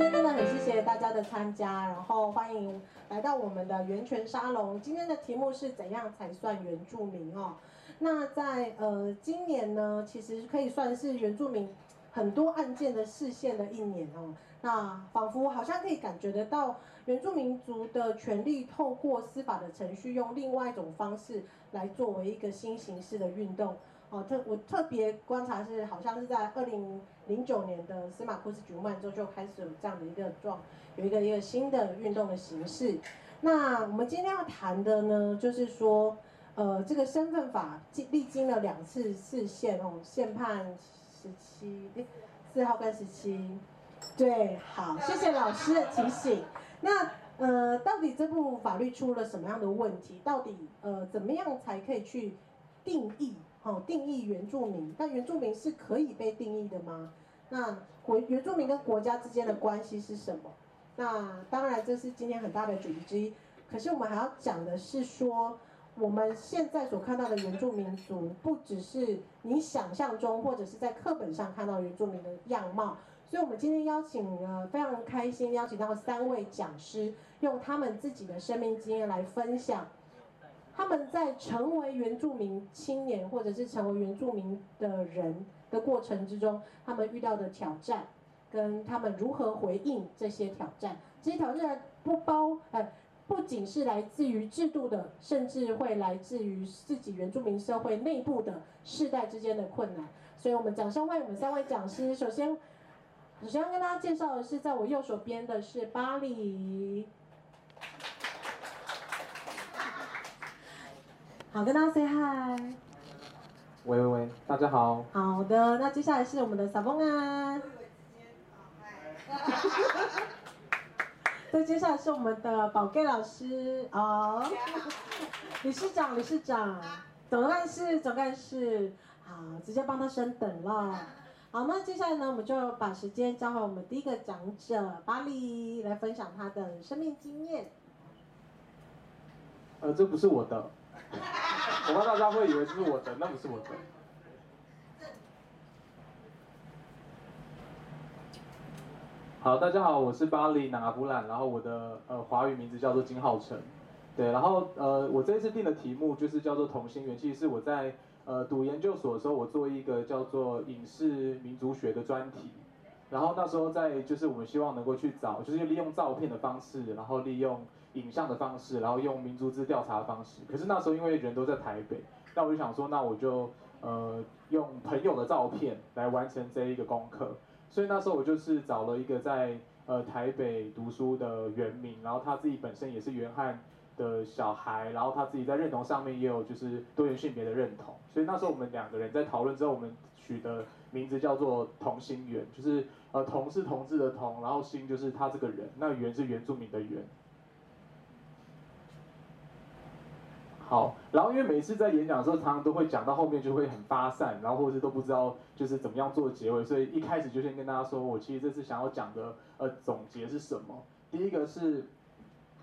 天真的很谢谢大家的参加，然后欢迎来到我们的源泉沙龙。今天的题目是怎样才算原住民哦？那在呃今年呢，其实可以算是原住民很多案件的视线的一年哦。那仿佛好像可以感觉得到，原住民族的权利透过司法的程序，用另外一种方式来作为一个新形式的运动。哦，特我特别观察是，好像是在二零零九年的司马库斯举曼之后，就开始有这样的一个状，有一个一个新的运动的形式。那我们今天要谈的呢，就是说，呃，这个身份法经历经了两次四限哦，宪判十七，四号跟十七，对，好，谢谢老师的提醒。那呃，到底这部法律出了什么样的问题？到底呃，怎么样才可以去定义？好，定义原住民，那原住民是可以被定义的吗？那国原住民跟国家之间的关系是什么？那当然这是今天很大的主题之一。可是我们还要讲的是说，我们现在所看到的原住民族，不只是你想象中或者是在课本上看到原住民的样貌。所以我们今天邀请了，非常开心邀请到三位讲师，用他们自己的生命经验来分享。他们在成为原住民青年，或者是成为原住民的人的过程之中，他们遇到的挑战，跟他们如何回应这些挑战。这些挑战不包，呃，不仅是来自于制度的，甚至会来自于自己原住民社会内部的世代之间的困难。所以我们掌声欢迎我们三位讲师。首先，首先要跟大家介绍的是，在我右手边的是巴里。好，跟大家 say hi。喂喂喂，大家好。好的，那接下来是我们的撒丰啊。对接下来是我们的宝盖老师哦。理事长，理事长，总干事，总干事，好，直接帮他升等了。好，那接下来呢，我们就把时间交给我们第一个讲者巴里来分享他的生命经验。呃，这不是我的。我怕大家会以为这是我的，那不是我的。好，大家好，我是巴黎拿布兰，然后我的呃华语名字叫做金浩成，对，然后呃我这一次定的题目就是叫做同心圆，其实是我在呃读研究所的时候，我做一个叫做影视民族学的专题。然后那时候在就是我们希望能够去找，就是利用照片的方式，然后利用影像的方式，然后用民族志调查的方式。可是那时候因为人都在台北，那我就想说，那我就呃用朋友的照片来完成这一个功课。所以那时候我就是找了一个在呃台北读书的原民，然后他自己本身也是原汉的小孩，然后他自己在认同上面也有就是多元性别的认同。所以那时候我们两个人在讨论之后，我们取的名字叫做同心圆，就是。呃，同是同志的同，然后心就是他这个人，那圆是原住民的原。好，然后因为每次在演讲的时候，常常都会讲到后面就会很发散，然后或者是都不知道就是怎么样做结尾，所以一开始就先跟大家说，我其实这次想要讲的呃总结是什么？第一个是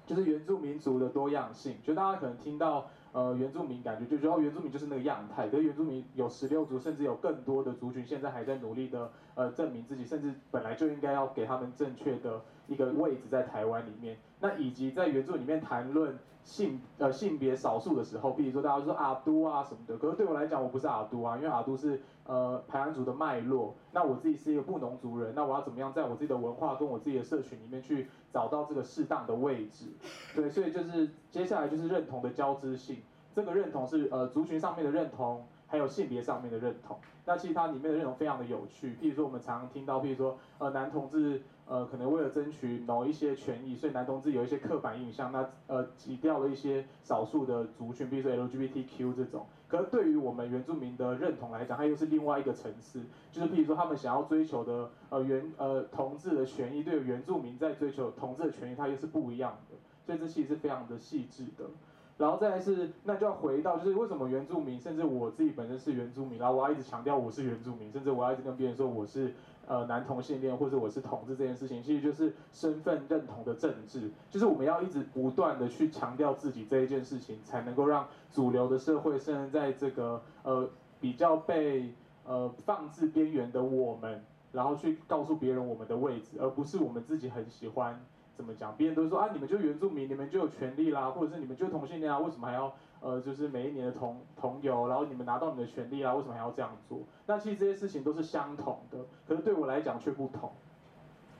就是原住民族的多样性，就大家可能听到。呃，原住民感觉就觉得原住民就是那个样态，可是原住民有十六族，甚至有更多的族群，现在还在努力的呃证明自己，甚至本来就应该要给他们正确的一个位置在台湾里面。那以及在原著里面谈论性呃性别少数的时候，比如说大家说阿都啊什么的，可是对我来讲我不是阿都啊，因为阿都是呃排湾族的脉络，那我自己是一个布农族人，那我要怎么样在我自己的文化跟我自己的社群里面去找到这个适当的位置？对，所以就是接下来就是认同的交织性。这个认同是呃族群上面的认同，还有性别上面的认同。那其实它里面的认同非常的有趣。譬如说我们常常听到，譬如说呃男同志呃可能为了争取某一些权益，所以男同志有一些刻板印象，那呃挤掉了一些少数的族群，比如说 LGBTQ 这种。可是对于我们原住民的认同来讲，它又是另外一个层次。就是譬如说他们想要追求的呃原呃同志的权益，对于原住民在追求同志的权益，它又是不一样的。所以这其实是非常的细致的。然后再来是，那就要回到，就是为什么原住民，甚至我自己本身是原住民，然后我要一直强调我是原住民，甚至我要一直跟别人说我是呃男同性恋或者我是同志这件事情，其实就是身份认同的政治，就是我们要一直不断的去强调自己这一件事情，才能够让主流的社会，甚至在这个呃比较被呃放置边缘的我们，然后去告诉别人我们的位置，而不是我们自己很喜欢怎么讲，别人都说啊，你们就原住民，你们就有权利啦，或者是你们就同性恋啊，为什么还要呃，就是每一年的同同游，然后你们拿到你的权利啦，为什么还要这样做？那其实这些事情都是相同的，可是对我来讲却不同。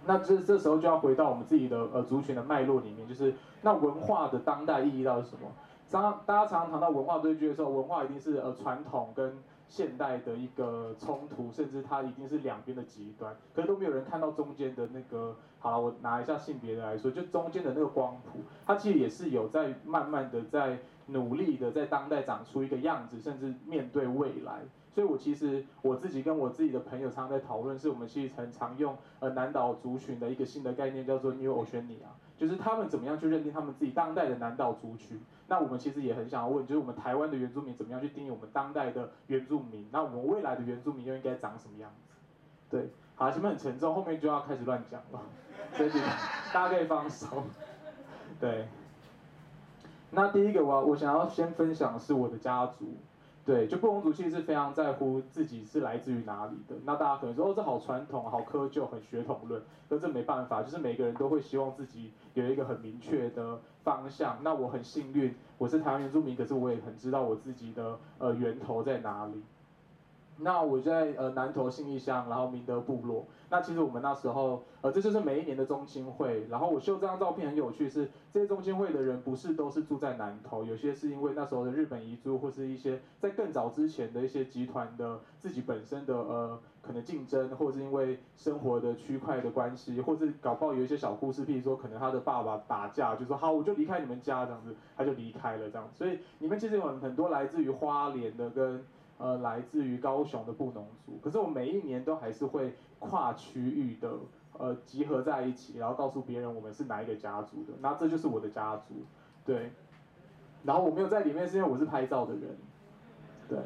那这这时候就要回到我们自己的呃族群的脉络里面，就是那文化的当代意义到底是什么？常大家常常谈到文化对决的时候，文化一定是呃传统跟现代的一个冲突，甚至它一定是两边的极端，可是都没有人看到中间的那个。好了，我拿一下性别的来说，就中间的那个光谱，它其实也是有在慢慢的在努力的在当代长出一个样子，甚至面对未来。所以我其实我自己跟我自己的朋友常常在讨论，是我们其实很常用呃南岛族群的一个新的概念，叫做 New Oceania，就是他们怎么样去认定他们自己当代的南岛族群。那我们其实也很想要问，就是我们台湾的原住民怎么样去定义我们当代的原住民？那我们未来的原住民又应该长什么样子？对，好，前面很沉重，后面就要开始乱讲了，所以大家可以放手。对，那第一个我我想要先分享的是我的家族。对，就布农族其实是非常在乎自己是来自于哪里的。那大家可能说，哦，这好传统，好窠臼，很血统论。可这没办法，就是每个人都会希望自己有一个很明确的方向。那我很幸运，我是台湾原住民，可是我也很知道我自己的呃源头在哪里。那我在呃南投信义乡，然后明德部落。那其实我们那时候，呃，这就是每一年的中亲会。然后我秀这张照片很有趣是，这些中亲会的人不是都是住在南投，有些是因为那时候的日本移住，或是一些在更早之前的一些集团的自己本身的呃可能竞争，或是因为生活的区块的关系，或是搞不好有一些小故事，譬如说可能他的爸爸打架，就说好我就离开你们家这样子，他就离开了这样。所以你们其实有很多来自于花莲的跟。呃，来自于高雄的布农族，可是我每一年都还是会跨区域的呃集合在一起，然后告诉别人我们是哪一个家族的，那这就是我的家族，对。然后我没有在里面是因为我是拍照的人，对。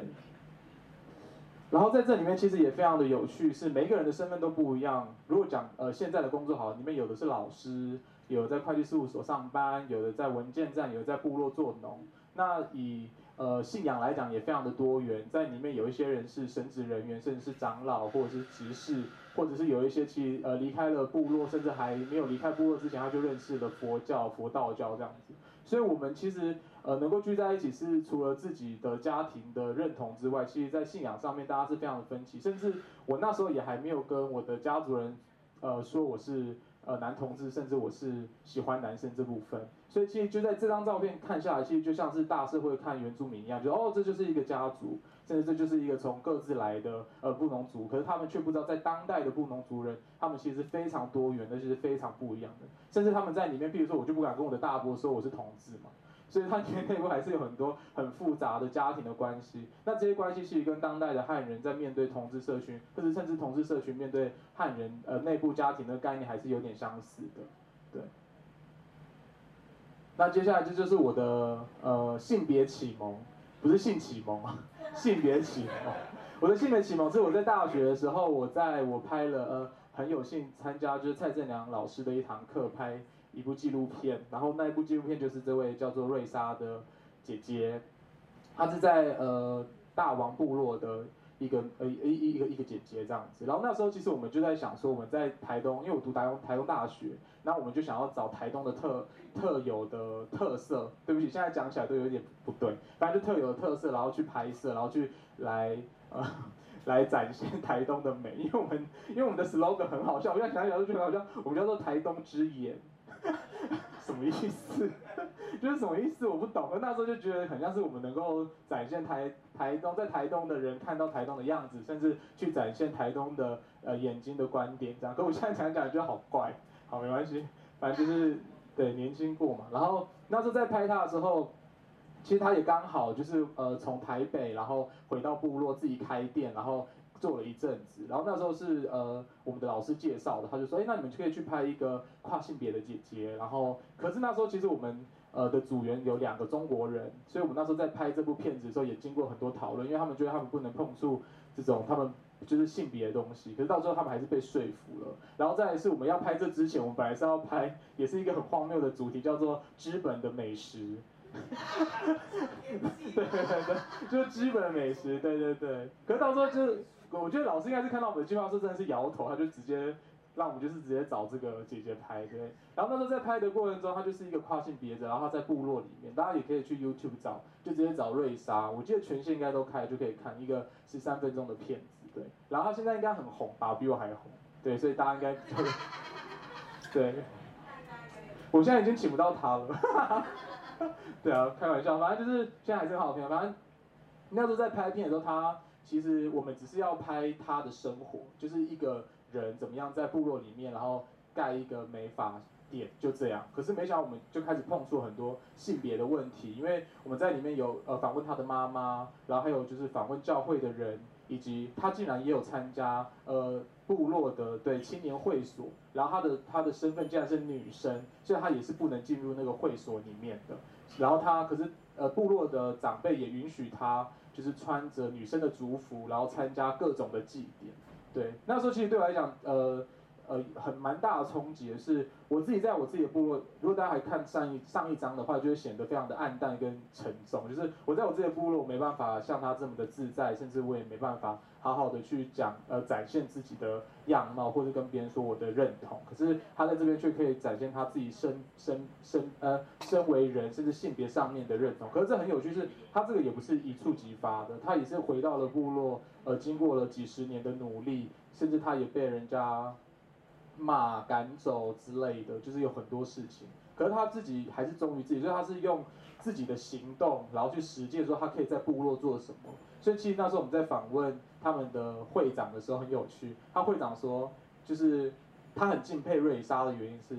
然后在这里面其实也非常的有趣，是每个人的身份都不一样。如果讲呃现在的工作好，里面有的是老师，有在会计事务所上班，有的在文件站，有的在部落做农。那以呃，信仰来讲也非常的多元，在里面有一些人是神职人员，甚至是长老，或者是执事，或者是有一些其实呃离开了部落，甚至还没有离开部落之前，他就认识了佛教、佛道教这样子。所以，我们其实呃能够聚在一起，是除了自己的家庭的认同之外，其实在信仰上面大家是非常的分歧。甚至我那时候也还没有跟我的家族人呃说我是。呃，男同志，甚至我是喜欢男生这部分，所以其实就在这张照片看下来，其实就像是大社会看原住民一样，就哦，这就是一个家族，甚至这就是一个从各自来的呃布农族，可是他们却不知道，在当代的布农族人，他们其实是非常多元的，其实非常不一样的，甚至他们在里面，比如说我就不敢跟我的大伯说我是同志嘛。所以它里面内部还是有很多很复杂的家庭的关系，那这些关系其实跟当代的汉人在面对同志社群，或者甚至同志社群面对汉人呃内部家庭的概念还是有点相似的，对。那接下来这就是我的呃性别启蒙，不是性启蒙啊，性别启蒙。我的性别启蒙是我在大学的时候，我在我拍了呃很有幸参加就是蔡振良老师的一堂课拍。一部纪录片，然后那一部纪录片就是这位叫做瑞莎的姐姐，她是在呃大王部落的一个呃一一一个一个姐姐这样子。然后那时候其实我们就在想说，我们在台东，因为我读台东台东大学，那我们就想要找台东的特特有的特色。对不起，现在讲起来都有点不对，反正就特有的特色，然后去拍摄，然后去来呃 来展现台东的美。因为我们因为我们的 slogan 很好笑，我现在想起来都觉得好笑，我们叫做台东之眼。什么意思？就是什么意思？我不懂。那时候就觉得很像是我们能够展现台台东，在台东的人看到台东的样子，甚至去展现台东的呃眼睛的观点这样。可我现在想想觉得好怪。好，没关系，反正就是对年轻过嘛。然后那时候在拍他的时候，其实他也刚好就是呃从台北然后回到部落自己开店，然后。做了一阵子，然后那时候是呃我们的老师介绍的，他就说，哎，那你们就可以去拍一个跨性别的姐姐。然后，可是那时候其实我们呃的组员有两个中国人，所以我们那时候在拍这部片子的时候也经过很多讨论，因为他们觉得他们不能碰触这种他们就是性别的东西。可是到最后他们还是被说服了。然后再来是我们要拍这之前，我们本来是要拍也是一个很荒谬的主题，叫做 知本的美食。对对对，就是基本的美食，对对对。可是到时候就是，我觉得老师应该是看到我们的计划书真的是摇头，他就直接让我们就是直接找这个姐姐拍，对。然后那时候在拍的过程中，她就是一个跨性别者，然后他在部落里面，大家也可以去 YouTube 找，就直接找瑞莎，我记得权限应该都开，就可以看一个十三分钟的片子，对。然后她现在应该很红吧，比我还红，对，所以大家应该就，对。我现在已经请不到她了。对啊，开玩笑，反正就是现在还是很好片。反正那时候在拍片的时候，她其实我们只是要拍他的生活，就是一个人怎么样在部落里面，然后盖一个美发店，就这样。可是没想到我们就开始碰触很多性别的问题，因为我们在里面有呃访问他的妈妈，然后还有就是访问教会的人，以及他竟然也有参加呃部落的对青年会所，然后他的他的身份竟然是女生，所以他也是不能进入那个会所里面的。然后他可是呃部落的长辈也允许他就是穿着女生的族服，然后参加各种的祭典。对，那时候其实对我来讲，呃呃很蛮大的冲击是，我自己在我自己的部落，如果大家还看上一上一章的话，就会显得非常的暗淡跟沉重。就是我在我自己的部落，我没办法像他这么的自在，甚至我也没办法。好好的去讲，呃，展现自己的样貌，或者跟别人说我的认同。可是他在这边却可以展现他自己身身身呃身为人，甚至性别上面的认同。可是这很有趣是，是他这个也不是一触即发的，他也是回到了部落，呃，经过了几十年的努力，甚至他也被人家骂赶走之类的，就是有很多事情。可是他自己还是忠于自己，所以他是用自己的行动，然后去实践说他可以在部落做什么。所以其实那时候我们在访问他们的会长的时候很有趣，他会长说，就是他很敬佩瑞莎的原因是，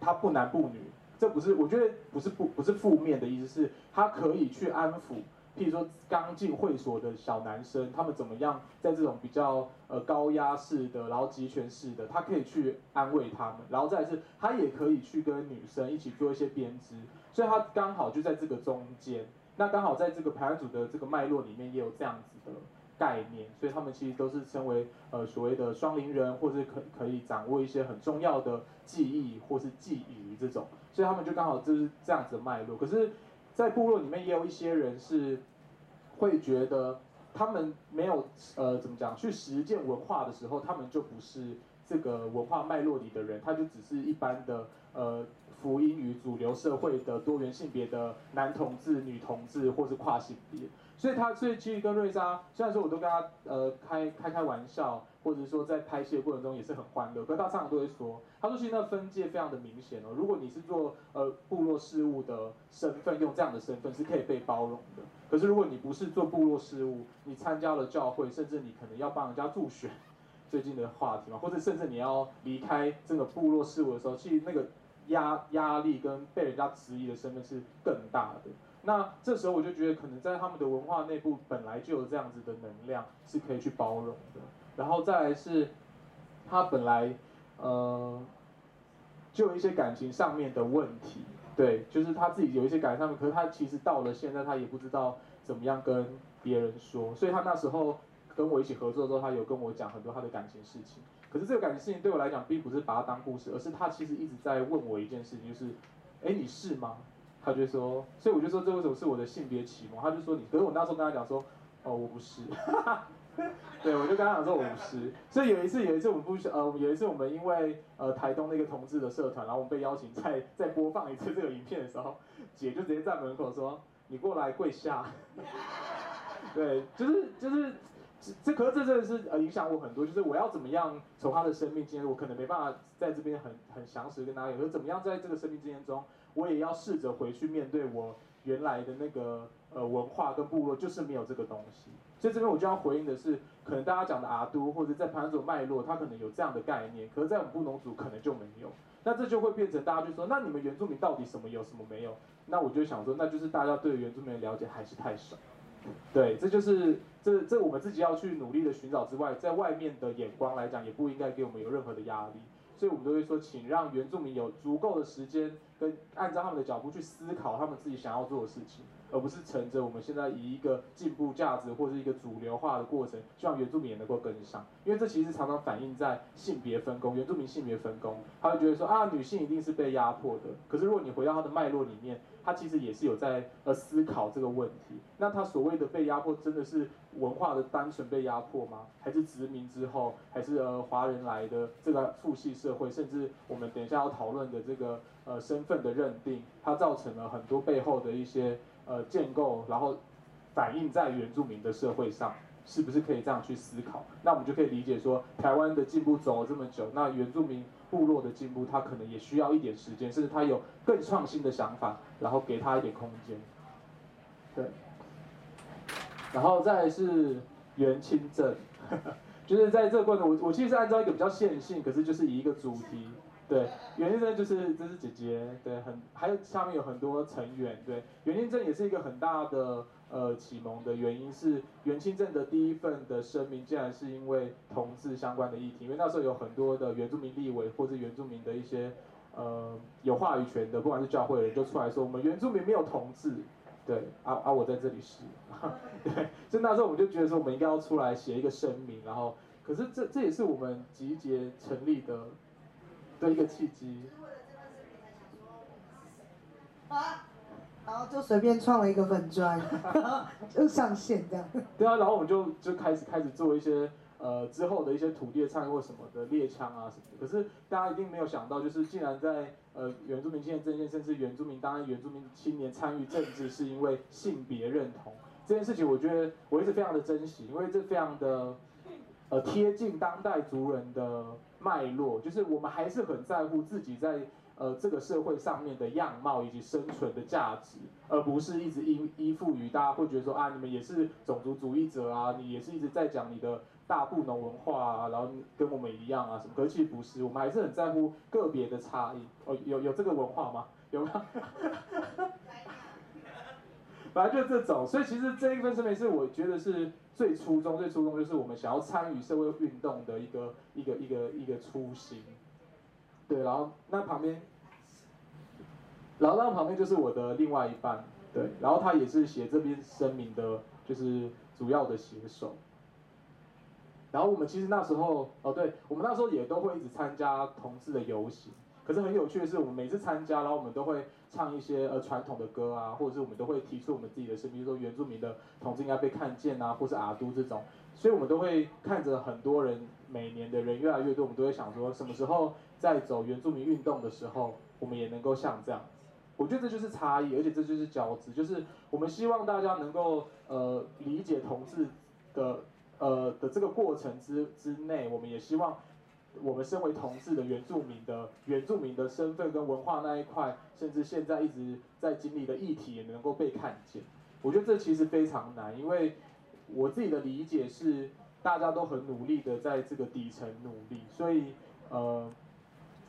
他不男不女，这不是我觉得不是不不是负面的意思，是他可以去安抚，譬如说刚进会所的小男生，他们怎么样在这种比较呃高压式的，然后集权式的，他可以去安慰他们，然后再是他也可以去跟女生一起做一些编织，所以他刚好就在这个中间。那刚好在这个排案组的这个脉络里面也有这样子的概念，所以他们其实都是称为呃所谓的双灵人，或是可可以掌握一些很重要的记忆或是记忆这种，所以他们就刚好就是这样子的脉络。可是，在部落里面也有一些人是会觉得他们没有呃怎么讲去实践文化的时候，他们就不是这个文化脉络里的人，他就只是一般的呃。福音与主流社会的多元性别的男同志、女同志，或是跨性别，所以他所以其实跟瑞莎，虽然说我都跟他呃开开开玩笑，或者说在拍戏的过程中也是很欢乐，可是他常常都会说，他说其实那个分界非常的明显哦，如果你是做呃部落事务的身份，用这样的身份是可以被包容的，可是如果你不是做部落事务，你参加了教会，甚至你可能要帮人家助选，最近的话题嘛，或者甚至你要离开这个部落事务的时候，其实那个。压压力跟被人家质疑的身份是更大的。那这时候我就觉得，可能在他们的文化内部本来就有这样子的能量，是可以去包容的。然后再来是，他本来呃就有一些感情上面的问题，对，就是他自己有一些感情上面，可是他其实到了现在，他也不知道怎么样跟别人说，所以他那时候跟我一起合作的时候，他有跟我讲很多他的感情事情。可是这个感情事情对我来讲，并不是把它当故事，而是他其实一直在问我一件事情，就是，哎，你是吗？他就说，所以我就说，这为什么是我的性别启蒙？他就说你，可是我那时候跟他讲说，哦，我不是，对，我就跟他讲说我不是。所以有一次，有一次我们不，呃，有一次我们因为呃台东那个同志的社团，然后我们被邀请再 再播放一次这个影片的时候，姐就直接在门口说，你过来跪下。对，就是就是。这可是这真的是呃影响我很多，就是我要怎么样从他的生命经验，我可能没办法在这边很很详实跟大家讲，可是怎么样在这个生命经验中，我也要试着回去面对我原来的那个呃文化跟部落，就是没有这个东西。所以这边我就要回应的是，可能大家讲的阿都或者在盘索脉络，他可能有这样的概念，可是在我们布农族可能就没有。那这就会变成大家就说，那你们原住民到底什么有什么没有？那我就想说，那就是大家对原住民的了解还是太少。对，这就是这这我们自己要去努力的寻找之外，在外面的眼光来讲，也不应该给我们有任何的压力。所以我们都会说，请让原住民有足够的时间，跟按照他们的脚步去思考他们自己想要做的事情，而不是乘着我们现在以一个进步价值或者一个主流化的过程，希望原住民也能够跟上。因为这其实常常反映在性别分工，原住民性别分工，他会觉得说啊，女性一定是被压迫的。可是如果你回到他的脉络里面，他其实也是有在呃思考这个问题。那他所谓的被压迫，真的是文化的单纯被压迫吗？还是殖民之后，还是呃华人来的这个父系社会，甚至我们等一下要讨论的这个呃身份的认定，它造成了很多背后的一些呃建构，然后反映在原住民的社会上。是不是可以这样去思考？那我们就可以理解说，台湾的进步走了这么久，那原住民部落的进步，它可能也需要一点时间，甚至他有更创新的想法，然后给他一点空间。对。然后再是原亲证，就是在这个过程，我我其实是按照一个比较线性，可是就是以一个主题。对，原亲证就是这是姐姐，对，很还有下面有很多成员，对，原亲证也是一个很大的。呃，启蒙的原因是原亲证的第一份的声明，竟然是因为同志相关的议题，因为那时候有很多的原住民立委或者原住民的一些呃有话语权的，不管是教会的人，就出来说我们原住民没有同志，对，啊啊，我在这里是，对，所以那时候我们就觉得说我们应该要出来写一个声明，然后，可是这这也是我们集结成立的的一个契机。啊然后就随便创了一个粉砖，就上线这样。对啊，然后我们就就开始开始做一些呃之后的一些土地的参与或什么的猎枪啊什么的。可是大家一定没有想到，就是竟然在呃原住民青年政见，甚至原住民当然原住民青年参与政治，是因为性别认同这件事情，我觉得我一直非常的珍惜，因为这非常的呃贴近当代族人的脉络，就是我们还是很在乎自己在。呃，这个社会上面的样貌以及生存的价值，而不是一直依依附于大家会觉得说啊，你们也是种族主义者啊，你也是一直在讲你的大布农文化啊，然后跟我们一样啊什么？可是其实不是，我们还是很在乎个别的差异。哦，有有这个文化吗？有吗？反正就这种，所以其实这一份声明是我觉得是最初衷、最初衷，就是我们想要参与社会运动的一个一个一个一个初心。对，然后那旁边，然后那旁边就是我的另外一半，对，然后他也是写这篇声明的，就是主要的写手。然后我们其实那时候，哦，对，我们那时候也都会一直参加同志的游行。可是很有趣的是，我们每次参加，然后我们都会唱一些呃传统的歌啊，或者是我们都会提出我们自己的声音，比如说原住民的同志应该被看见啊，或是阿都这种。所以我们都会看着很多人，每年的人越来越多，我们都会想说，什么时候在走原住民运动的时候，我们也能够像这样子。我觉得这就是差异，而且这就是交织，就是我们希望大家能够呃理解同志的呃的这个过程之之内，我们也希望。我们身为同志的原住民的原住民的身份跟文化那一块，甚至现在一直在经历的议题也能够被看见。我觉得这其实非常难，因为我自己的理解是，大家都很努力的在这个底层努力，所以呃，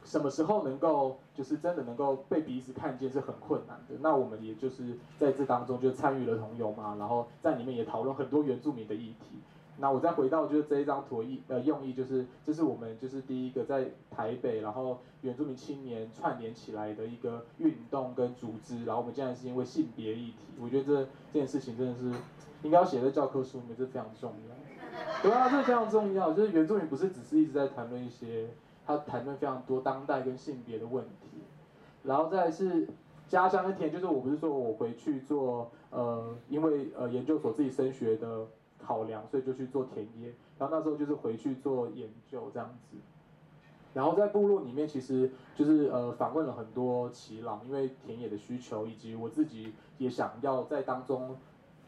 什么时候能够就是真的能够被彼此看见是很困难的。那我们也就是在这当中就参与了同游嘛，然后在里面也讨论很多原住民的议题。那我再回到就是这一张图意呃用意就是，这是我们就是第一个在台北，然后原住民青年串联起来的一个运动跟组织，然后我们竟然是因为性别议题，我觉得这这件事情真的是应该要写在教科书里面，这非常重要。对啊，这非常重要，就是原住民不是只是一直在谈论一些，他谈论非常多当代跟性别的问题，然后再是家乡跟田，就是我不是说我回去做呃，因为呃研究所自己升学的。考量，所以就去做田野，然后那时候就是回去做研究这样子，然后在部落里面，其实就是呃访问了很多耆老，因为田野的需求，以及我自己也想要在当中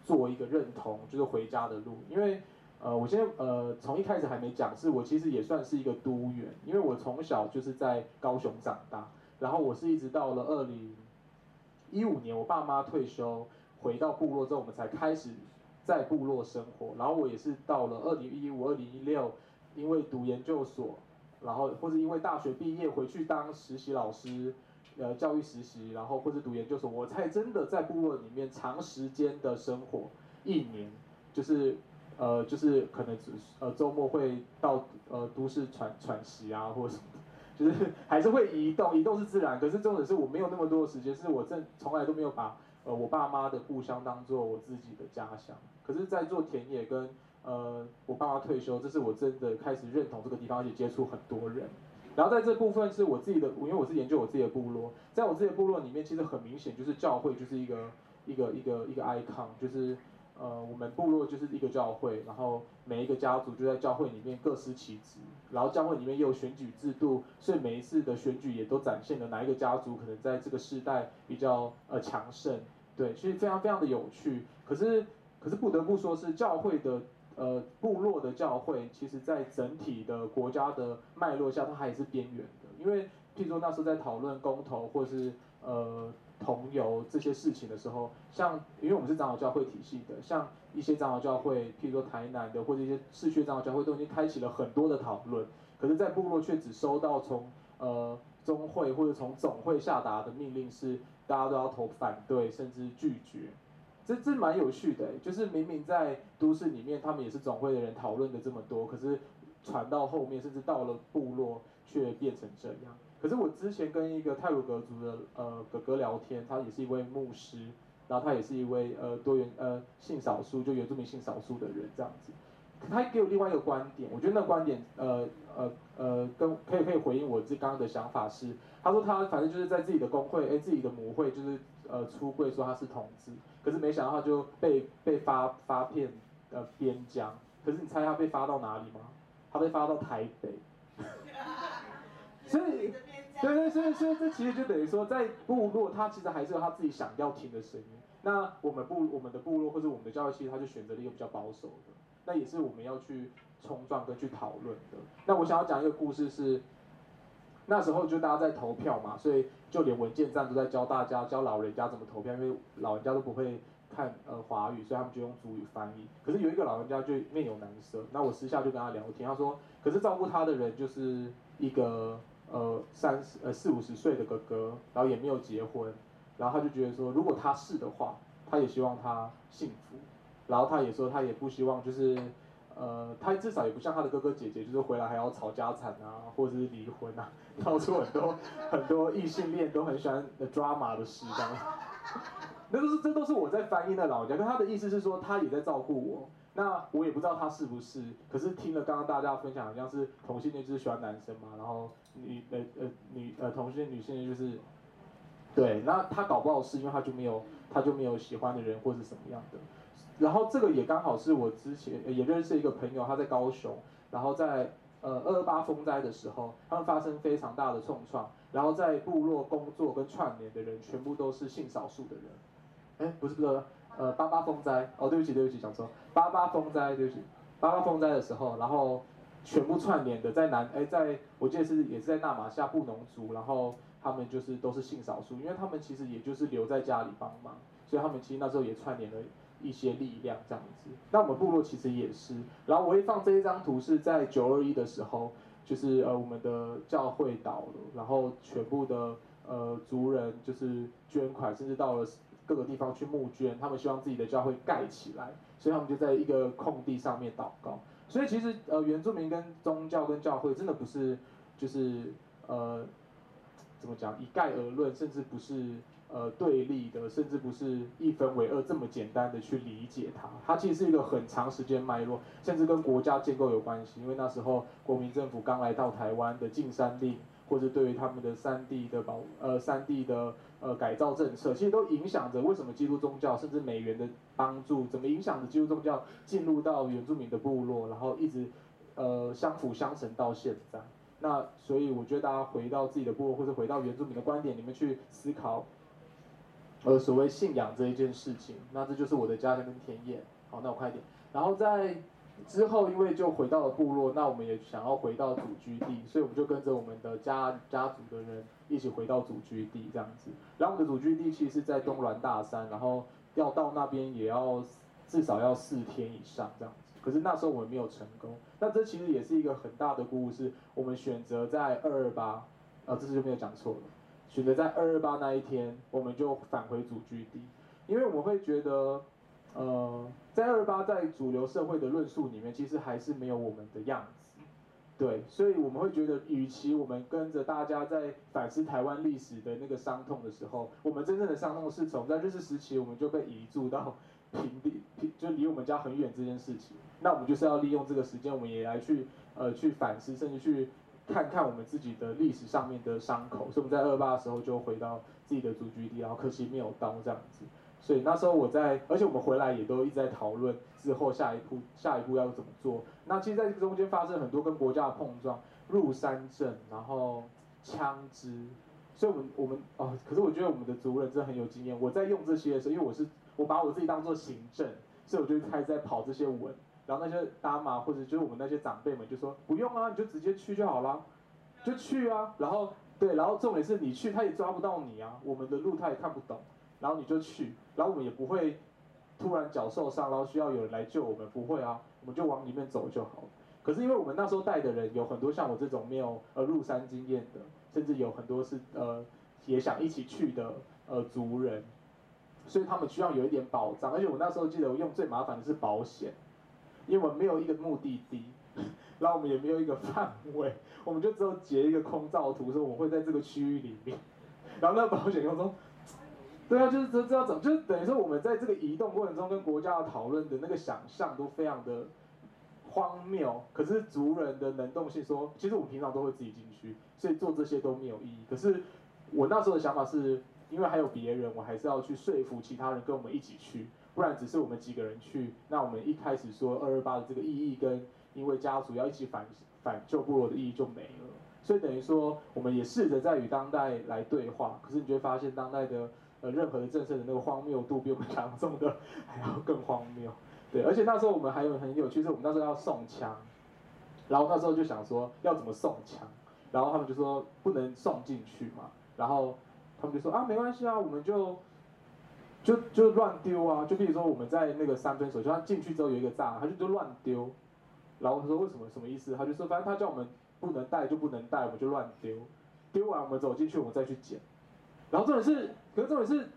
做一个认同，就是回家的路，因为呃我先呃从一开始还没讲，是我其实也算是一个都员，因为我从小就是在高雄长大，然后我是一直到了二零一五年，我爸妈退休回到部落之后，我们才开始。在部落生活，然后我也是到了二零一五、二零一六，因为读研究所，然后或者因为大学毕业回去当实习老师，呃，教育实习，然后或者读研究所，我才真的在部落里面长时间的生活，一年，就是呃，就是可能只呃周末会到呃都市喘喘息啊，或者什么，就是还是会移动，移动是自然，可是重点是我没有那么多的时间，是我正从来都没有把。呃，我爸妈的故乡当做我自己的家乡，可是，在做田野跟呃，我爸妈退休，这是我真的开始认同这个地方，而且接触很多人。然后在这部分是我自己的，因为我是研究我自己的部落，在我自己的部落里面，其实很明显就是教会就是一个一个一个一个 icon，就是呃我们部落就是一个教会，然后每一个家族就在教会里面各司其职，然后教会里面也有选举制度，所以每一次的选举也都展现了哪一个家族可能在这个世代比较呃强盛，对，其实非常非常的有趣。可是可是不得不说是教会的。呃，部落的教会，其实在整体的国家的脉络下，它还是边缘的。因为，譬如说那时候在讨论公投或是呃同游这些事情的时候，像因为我们是长老教会体系的，像一些长老教会，譬如说台南的或者一些市区长老教会，都已经开启了很多的讨论。可是，在部落却只收到从呃中会或者从总会下达的命令是，大家都要投反对甚至拒绝。这这蛮有趣的，就是明明在都市里面，他们也是总会的人讨论的这么多，可是传到后面，甚至到了部落，却变成这样。可是我之前跟一个泰鲁阁族的呃哥哥聊天，他也是一位牧师，然后他也是一位呃多元呃性少数就原住民性少数的人这样子，他给我另外一个观点，我觉得那个观点呃呃呃跟可以可以回应我这刚刚的想法是，他说他反正就是在自己的公会哎自己的母会就是呃出柜说他是同志。可是没想到他就被被发发片呃边疆，可是你猜他被发到哪里吗？他被发到台北，所以对对，所以所以这其实就等于说，在部落他其实还是有他自己想要听的声音。那我们部我们的部落或者我们的教育系他就选择了一个比较保守的，那也是我们要去冲撞跟去讨论的。那我想要讲一个故事是，那时候就大家在投票嘛，所以。就连文件站都在教大家教老人家怎么投票，因为老人家都不会看呃华语，所以他们就用主语翻译。可是有一个老人家就面有难色，那我私下就跟他聊天，他说，可是照顾他的人就是一个呃三十呃四五十岁的哥哥，然后也没有结婚，然后他就觉得说，如果他是的话，他也希望他幸福，然后他也说他也不希望就是。呃，他至少也不像他的哥哥姐姐，就是回来还要吵家产啊，或者是离婚啊，闹出很多很多异性恋都很喜欢的 drama 的事这样。那都是这都是我在翻译的老家，但他的意思是说他也在照顾我，那我也不知道他是不是，可是听了刚刚大家分享，好像是同性恋就是喜欢男生嘛，然后女呃呃女呃同性女性就是，对，那他搞不好是因为他就没有他就没有喜欢的人或是什么样的。然后这个也刚好是我之前也认识一个朋友，他在高雄，然后在呃二二八风灾的时候，他们发生非常大的重创，然后在部落工作跟串联的人全部都是性少数的人，哎，不是不是，呃八八风灾，哦对不起对不起，讲错，八八风灾对不起，八八风灾的时候，然后全部串联的在南哎在我记得是也是在纳马夏布农族，然后他们就是都是性少数，因为他们其实也就是留在家里帮忙，所以他们其实那时候也串联了。一些力量这样子，那我们部落其实也是。然后我会放这一张图是在九二一的时候，就是呃我们的教会倒了，然后全部的呃族人就是捐款，甚至到了各个地方去募捐，他们希望自己的教会盖起来，所以他们就在一个空地上面祷告。所以其实呃原住民跟宗教跟教会真的不是就是呃怎么讲一概而论，甚至不是。呃，对立的，甚至不是一分为二这么简单的去理解它，它其实是一个很长时间脉络，甚至跟国家建构有关系。因为那时候国民政府刚来到台湾的禁山令，或者对于他们的山地的保呃山地的呃改造政策，其实都影响着为什么基督宗教甚至美元的帮助，怎么影响着基督宗教进入到原住民的部落，然后一直呃相辅相成到现在。那所以我觉得大家回到自己的部落，或者回到原住民的观点里面去思考。呃，所谓信仰这一件事情，那这就是我的家乡跟田野。好，那我快点。然后在之后，因为就回到了部落，那我们也想要回到祖居地，所以我们就跟着我们的家家族的人一起回到祖居地这样子。然后我们的祖居地其实是在东峦大山，然后要到那边也要至少要四天以上这样子。可是那时候我们没有成功。那这其实也是一个很大的故事。我们选择在二二八，呃，这次就没有讲错了。选择在二二八那一天，我们就返回祖居地，因为我们会觉得，呃，在二二八在主流社会的论述里面，其实还是没有我们的样子，对，所以我们会觉得，与其我们跟着大家在反思台湾历史的那个伤痛的时候，我们真正的伤痛是从在日治时期我们就被移住到平地，平就离我们家很远这件事情，那我们就是要利用这个时间，我们也来去呃去反思，甚至去。看看我们自己的历史上面的伤口，所以我们在二八的时候就回到自己的祖居地，然后可惜没有刀这样子。所以那时候我在，而且我们回来也都一直在讨论之后下一步下一步要怎么做。那其实在这个中间发生很多跟国家的碰撞，入山证，然后枪支。所以我们我们哦，可是我觉得我们的族人真的很有经验。我在用这些的时候，因为我是我把我自己当做行政，所以我就开始在跑这些文。然后那些大妈或者就是我们那些长辈们就说不用啊，你就直接去就好了，就去啊。然后对，然后重点是你去他也抓不到你啊，我们的路他也看不懂，然后你就去，然后我们也不会突然脚受伤，然后需要有人来救我们，不会啊，我们就往里面走就好。可是因为我们那时候带的人有很多像我这种没有呃入山经验的，甚至有很多是呃也想一起去的呃族人，所以他们需要有一点保障，而且我那时候记得我用最麻烦的是保险。因为我们没有一个目的地，然后我们也没有一个范围，我们就只有截一个空照图，说我会在这个区域里面。然后那个保险公司说，对啊，就是这这要怎么，就是等于说我们在这个移动过程中跟国家的讨论的那个想象都非常的荒谬。可是族人的能动性说，其实我们平常都会自己进去，所以做这些都没有意义。可是我那时候的想法是，因为还有别人，我还是要去说服其他人跟我们一起去。不然只是我们几个人去，那我们一开始说二二八的这个意义跟因为家族要一起反反救部落的意义就没了，所以等于说我们也试着在与当代来对话，可是你就会发现当代的呃任何的政策的那个荒谬度比我们想中的还要更荒谬，对，而且那时候我们还有很有趣，是我们那时候要送枪，然后那时候就想说要怎么送枪，然后他们就说不能送进去嘛，然后他们就说啊没关系啊，我们就。就就乱丢啊！就比如说我们在那个三分手，就他进去之后有一个栅，他就就乱丢。然后他说为什么什么意思？他就说反正他叫我们不能带就不能带，我们就乱丢。丢完我们走进去，我们再去捡。然后重点是，可是重点是，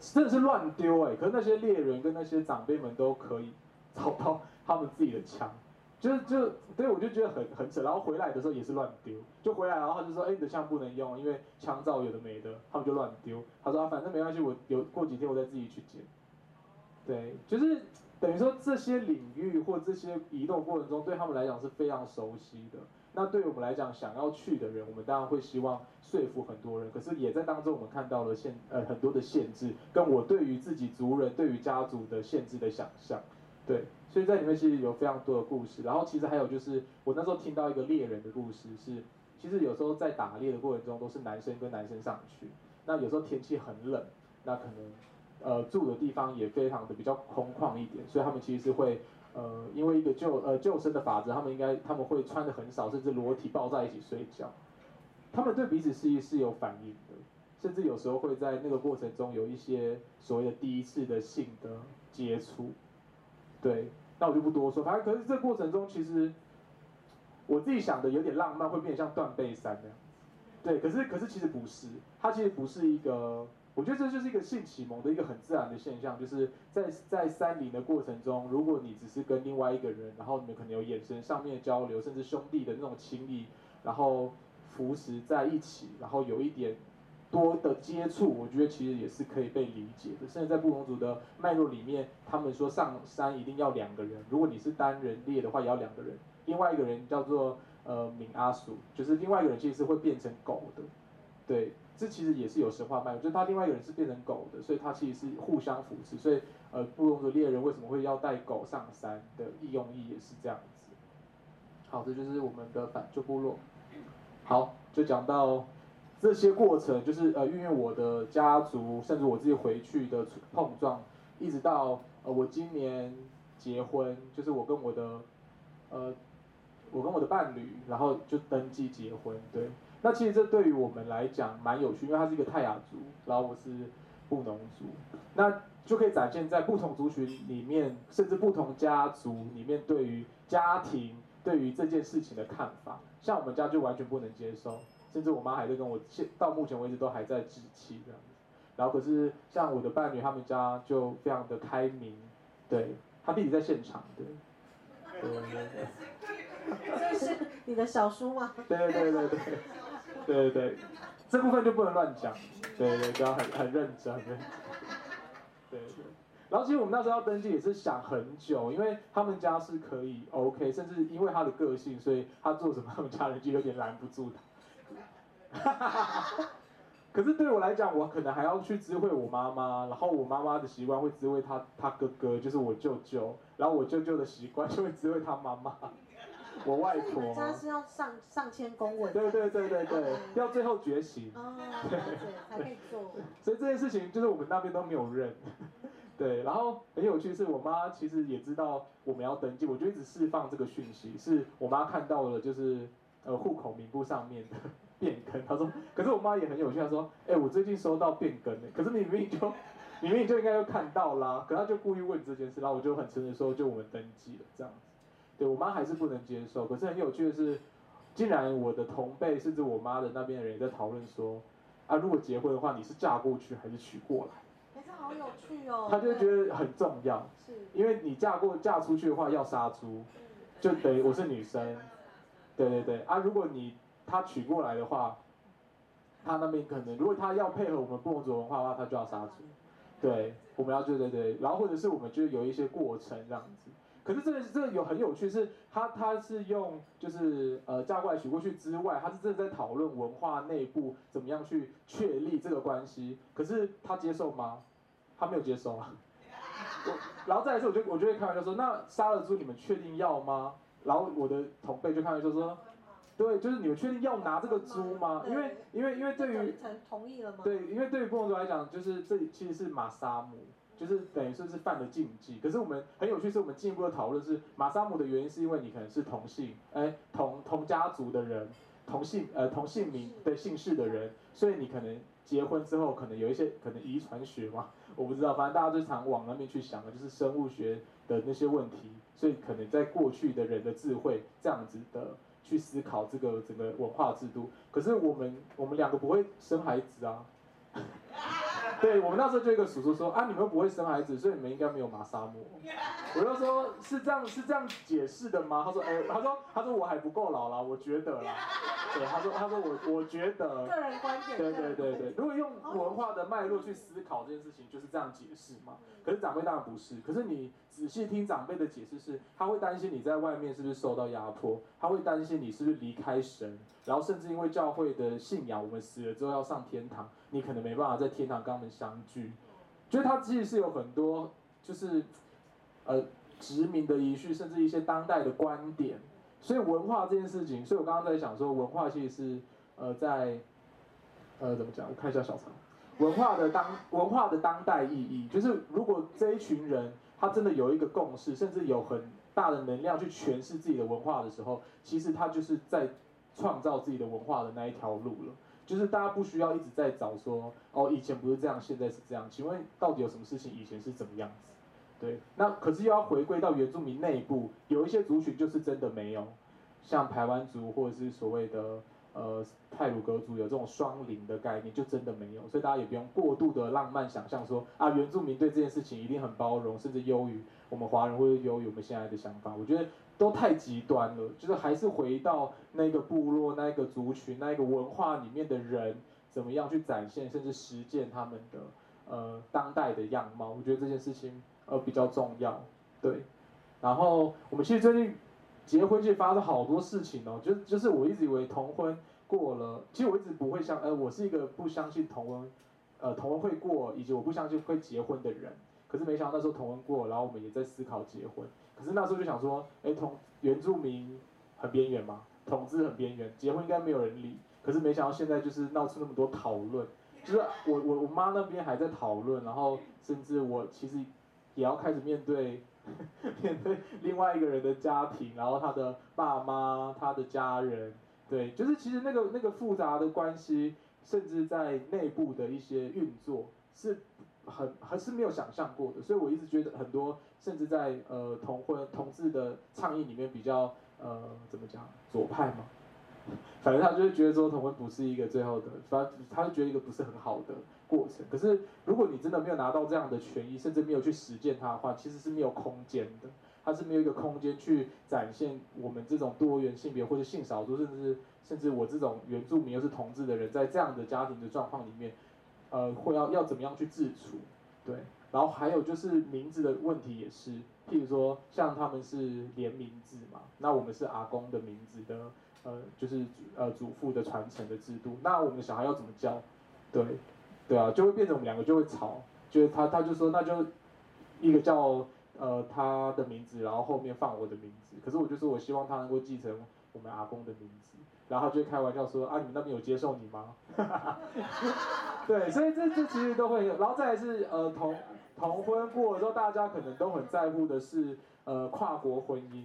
真的是乱丢哎！可是那些猎人跟那些长辈们都可以找到他们自己的枪。就是就对，我就觉得很很扯，然后回来的时候也是乱丢，就回来然后他就说，哎，你的枪不能用，因为枪照有的没的，他们就乱丢。他说啊，反正没关系，我有过几天我再自己去捡。对，就是等于说这些领域或这些移动过程中，对他们来讲是非常熟悉的。那对于我们来讲，想要去的人，我们当然会希望说服很多人，可是也在当中我们看到了限呃很多的限制，跟我对于自己族人、对于家族的限制的想象，对。所以在里面其实有非常多的故事，然后其实还有就是我那时候听到一个猎人的故事是，其实有时候在打猎的过程中都是男生跟男生上去，那有时候天气很冷，那可能呃住的地方也非常的比较空旷一点，所以他们其实是会呃因为一个救呃救生的法则，他们应该他们会穿的很少，甚至裸体抱在一起睡觉，他们对彼此是是有反应的，甚至有时候会在那个过程中有一些所谓的第一次的性的接触，对。那我就不多说，反正可是这过程中，其实我自己想的有点浪漫，会变得像断背山那样。对，可是可是其实不是，它其实不是一个，我觉得这就是一个性启蒙的一个很自然的现象，就是在在山林的过程中，如果你只是跟另外一个人，然后你们可能有眼神上面的交流，甚至兄弟的那种情谊，然后扶持在一起，然后有一点。多的接触，我觉得其实也是可以被理解的。甚至在布农族的脉络里面，他们说上山一定要两个人，如果你是单人猎的话，也要两个人。另外一个人叫做呃敏阿叔，就是另外一个人其实是会变成狗的。对，这其实也是有神话脉络，就是他另外一个人是变成狗的，所以他其实是互相扶持。所以呃，布农族猎人为什么会要带狗上山的用意也是这样子。好，这就是我们的反救部落。好，就讲到。这些过程就是呃，运用我的家族，甚至我自己回去的碰撞，一直到呃我今年结婚，就是我跟我的呃我跟我的伴侣，然后就登记结婚。对，那其实这对于我们来讲蛮有趣，因为他是一个泰雅族，然后我是布农族，那就可以展现在不同族群里面，甚至不同家族里面对于家庭对于这件事情的看法。像我们家就完全不能接受。甚至我妈还在跟我，现到目前为止都还在置气这样子，然后可是像我的伴侣他们家就非常的开明，对，他弟弟在现场，对，对对 对。这是你的小叔吗？对对对对对，对对对，这部分就不能乱讲，对对，就要很很认真，对对。然后其实我们那时候要登记也是想很久，因为他们家是可以 OK，甚至因为他的个性，所以他做什么他们家人就有点拦不住他。可是对我来讲，我可能还要去知会我妈妈，然后我妈妈的习惯会知会他他哥哥，就是我舅舅，然后我舅舅的习惯就会知会他妈妈，我外婆。所以家是要上上千公文。对对对对对，要最后决行。哦，对，才可以做。所以这件事情就是我们那边都没有认，对，然后很有趣是我妈其实也知道我们要登记，我就一直释放这个讯息，是我妈看到了就是呃户口名簿上面的。变更，他说，可是我妈也很有趣，她说，哎、欸，我最近收到变更呢，可是你明明就，你明明就应该要看到啦，可她就故意问这件事，然后我就很诚实说，就我们登记了。这样子，对我妈还是不能接受，可是很有趣的是，竟然我的同辈甚至我妈的那边的人也在讨论说，啊，如果结婚的话，你是嫁过去还是娶过来？哎，这好有趣哦。她就觉得很重要，是，因为你嫁过嫁出去的话要杀猪，就等于我是女生，对对对，啊，如果你。他娶过来的话，他那边可能如果他要配合我们布农族文化的话，他就要杀猪。对，我们要对对对，然后或者是我们就有一些过程这样子。可是这个这个有很有趣，是他他是用就是呃嫁过来娶过去之外，他是真的在讨论文化内部怎么样去确立这个关系。可是他接受吗？他没有接受啊。我然后再来是，我就我就会开玩笑说，那杀了猪你们确定要吗？然后我的同辈就开玩笑说。对，就是你们确定要拿这个猪吗？因为因为因为对于同意了吗？对，因为对于布隆族来讲，就是这其实是马萨姆，就是等于说是犯了禁忌。可是我们很有趣，是我们进一步的讨论是马萨姆的原因，是因为你可能是同姓，哎，同同家族的人，同姓呃同姓名的姓氏的人，所以你可能结婚之后可能有一些可能遗传学嘛，我不知道，反正大家就常往那边去想的，就是生物学的那些问题，所以可能在过去的人的智慧这样子的。去思考这个整个文化制度，可是我们我们两个不会生孩子啊。对，我们那时候就一个叔叔说啊，你们不会生孩子，所以你们应该没有玛莎姆。我就说，是这样是这样解释的吗？他说，哎、欸，他说他说我还不够老啦，我觉得啦。对，他说他说我我觉得。个人观点。对对对对，如果用文化的脉络去思考这件事情，就是这样解释嘛。可是长辈当然不是，可是你仔细听长辈的解释是，他会担心你在外面是不是受到压迫，他会担心你是不是离开神，然后甚至因为教会的信仰，我们死了之后要上天堂。你可能没办法在天堂跟他们相聚，就是他其实是有很多就是，呃，殖民的遗绪，甚至一些当代的观点。所以文化这件事情，所以我刚刚在想说，文化其实是呃在，呃怎么讲？我看一下小常，文化的当文化的当代意义，就是如果这一群人他真的有一个共识，甚至有很大的能量去诠释自己的文化的时候，其实他就是在创造自己的文化的那一条路了。就是大家不需要一直在找说，哦，以前不是这样，现在是这样。请问到底有什么事情以前是怎么样子？对，那可是又要回归到原住民内部，有一些族群就是真的没有，像排湾族或者是所谓的呃泰鲁格族有这种双灵的概念，就真的没有。所以大家也不用过度的浪漫想象说，啊，原住民对这件事情一定很包容，甚至优于我们华人或者优于我们现在的想法。我觉得。都太极端了，就是还是回到那个部落、那个族群、那个文化里面的人，怎么样去展现甚至实践他们的呃当代的样貌？我觉得这件事情呃比较重要，对。然后我们其实最近结婚就发生好多事情哦，就就是我一直以为同婚过了，其实我一直不会相呃，我是一个不相信同婚呃同婚会过，以及我不相信会结婚的人。可是没想到那时候同婚过，然后我们也在思考结婚。可是那时候就想说，哎，同原住民很边缘嘛，统治很边缘，结婚应该没有人理。可是没想到现在就是闹出那么多讨论，就是我我我妈那边还在讨论，然后甚至我其实也要开始面对 面对另外一个人的家庭，然后他的爸妈、他的家人，对，就是其实那个那个复杂的关系，甚至在内部的一些运作是。很还是没有想象过的，所以我一直觉得很多，甚至在呃同婚同志的倡议里面比较呃怎么讲左派嘛，反正他就是觉得说同婚不是一个最后的，反正他就觉得一个不是很好的过程。可是如果你真的没有拿到这样的权益，甚至没有去实践它的话，其实是没有空间的，它是没有一个空间去展现我们这种多元性别或者性少数，甚至甚至我这种原住民又是同志的人，在这样的家庭的状况里面。呃，会要要怎么样去自处？对，然后还有就是名字的问题也是，譬如说像他们是连名字嘛，那我们是阿公的名字的，呃，就是呃祖父的传承的制度，那我们的小孩要怎么叫？对，对啊，就会变成我们两个就会吵，就是他他就说那就一个叫呃他的名字，然后后面放我的名字，可是我就说我希望他能够继承我们阿公的名字。然后就会开玩笑说啊，你们那边有接受你吗？对，所以这这其实都会有，然后再来是呃同同婚过的时候，大家可能都很在乎的是呃跨国婚姻。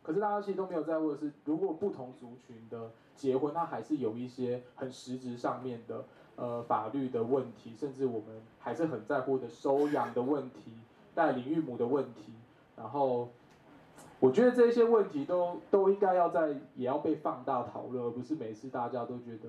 可是大家其实都没有在乎的是，如果不同族群的结婚，它还是有一些很实质上面的呃法律的问题，甚至我们还是很在乎的收养的问题、代理育母的问题，然后。我觉得这些问题都都应该要在也要被放大讨论，而不是每次大家都觉得，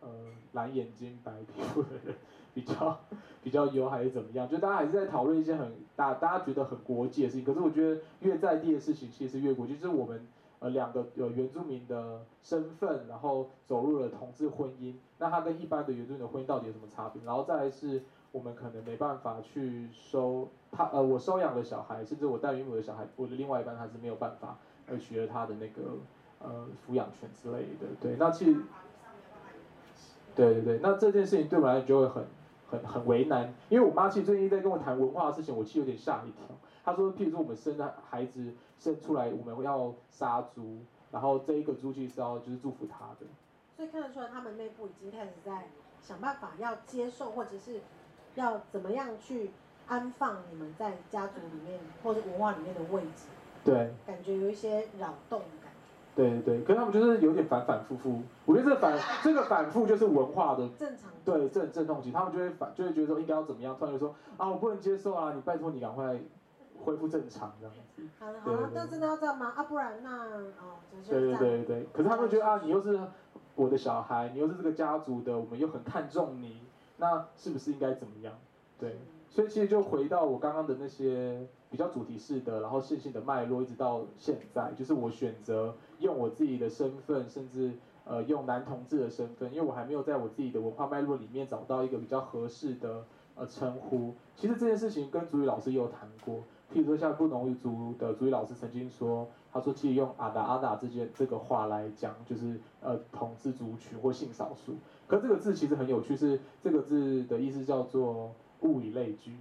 呃，蓝眼睛白皮肤的人比较比较优还是怎么样？就大家还是在讨论一些很大大家觉得很国际的事情。可是我觉得越在地的事情其实越国际，就是我们呃两个有原住民的身份，然后走入了同志婚姻，那他跟一般的原住民的婚姻到底有什么差别？然后再来是。我们可能没办法去收他，呃，我收养的小孩，甚至我代孕母的小孩，我的另外一半他是没有办法，呃，取得他的那个，呃，抚养权之类的，对，那其实，对对对，那这件事情对我来讲就会很很很为难，因为我妈其实最近在跟我谈文化的事情，我其实有点吓一跳。她说，譬如说我们生的孩子生出来，我们要杀猪，然后这一个猪其实是要就是祝福他的。所以看得出来，他们内部已经开始在想办法要接受，或者是。要怎么样去安放你们在家族里面或者文化里面的位置？对，感觉有一些扰动的感觉。对对，可是他们就是有点反反复复。我觉得这个反这个反复就是文化的正常。对，阵阵痛期，他们就会反，就会觉得说应该要怎么样，突然就说啊，我不能接受啊，你拜托你赶快恢复正常这样子。好了好了，那真的要这样吗？啊，不然那哦，就是对对对对，可是他们觉得啊，你又是我的小孩，你又是这个家族的，我们又很看重你。那是不是应该怎么样？对，所以其实就回到我刚刚的那些比较主题式的，然后线性的脉络，一直到现在，就是我选择用我自己的身份，甚至呃用男同志的身份，因为我还没有在我自己的文化脉络里面找到一个比较合适的呃称呼。其实这件事情跟族语老师也有谈过，譬如说像布农语族的族语老师曾经说，他说其实用阿达阿达这件这个话来讲，就是呃同志族群或性少数。可这个字其实很有趣，是这个字的意思叫做物以类聚，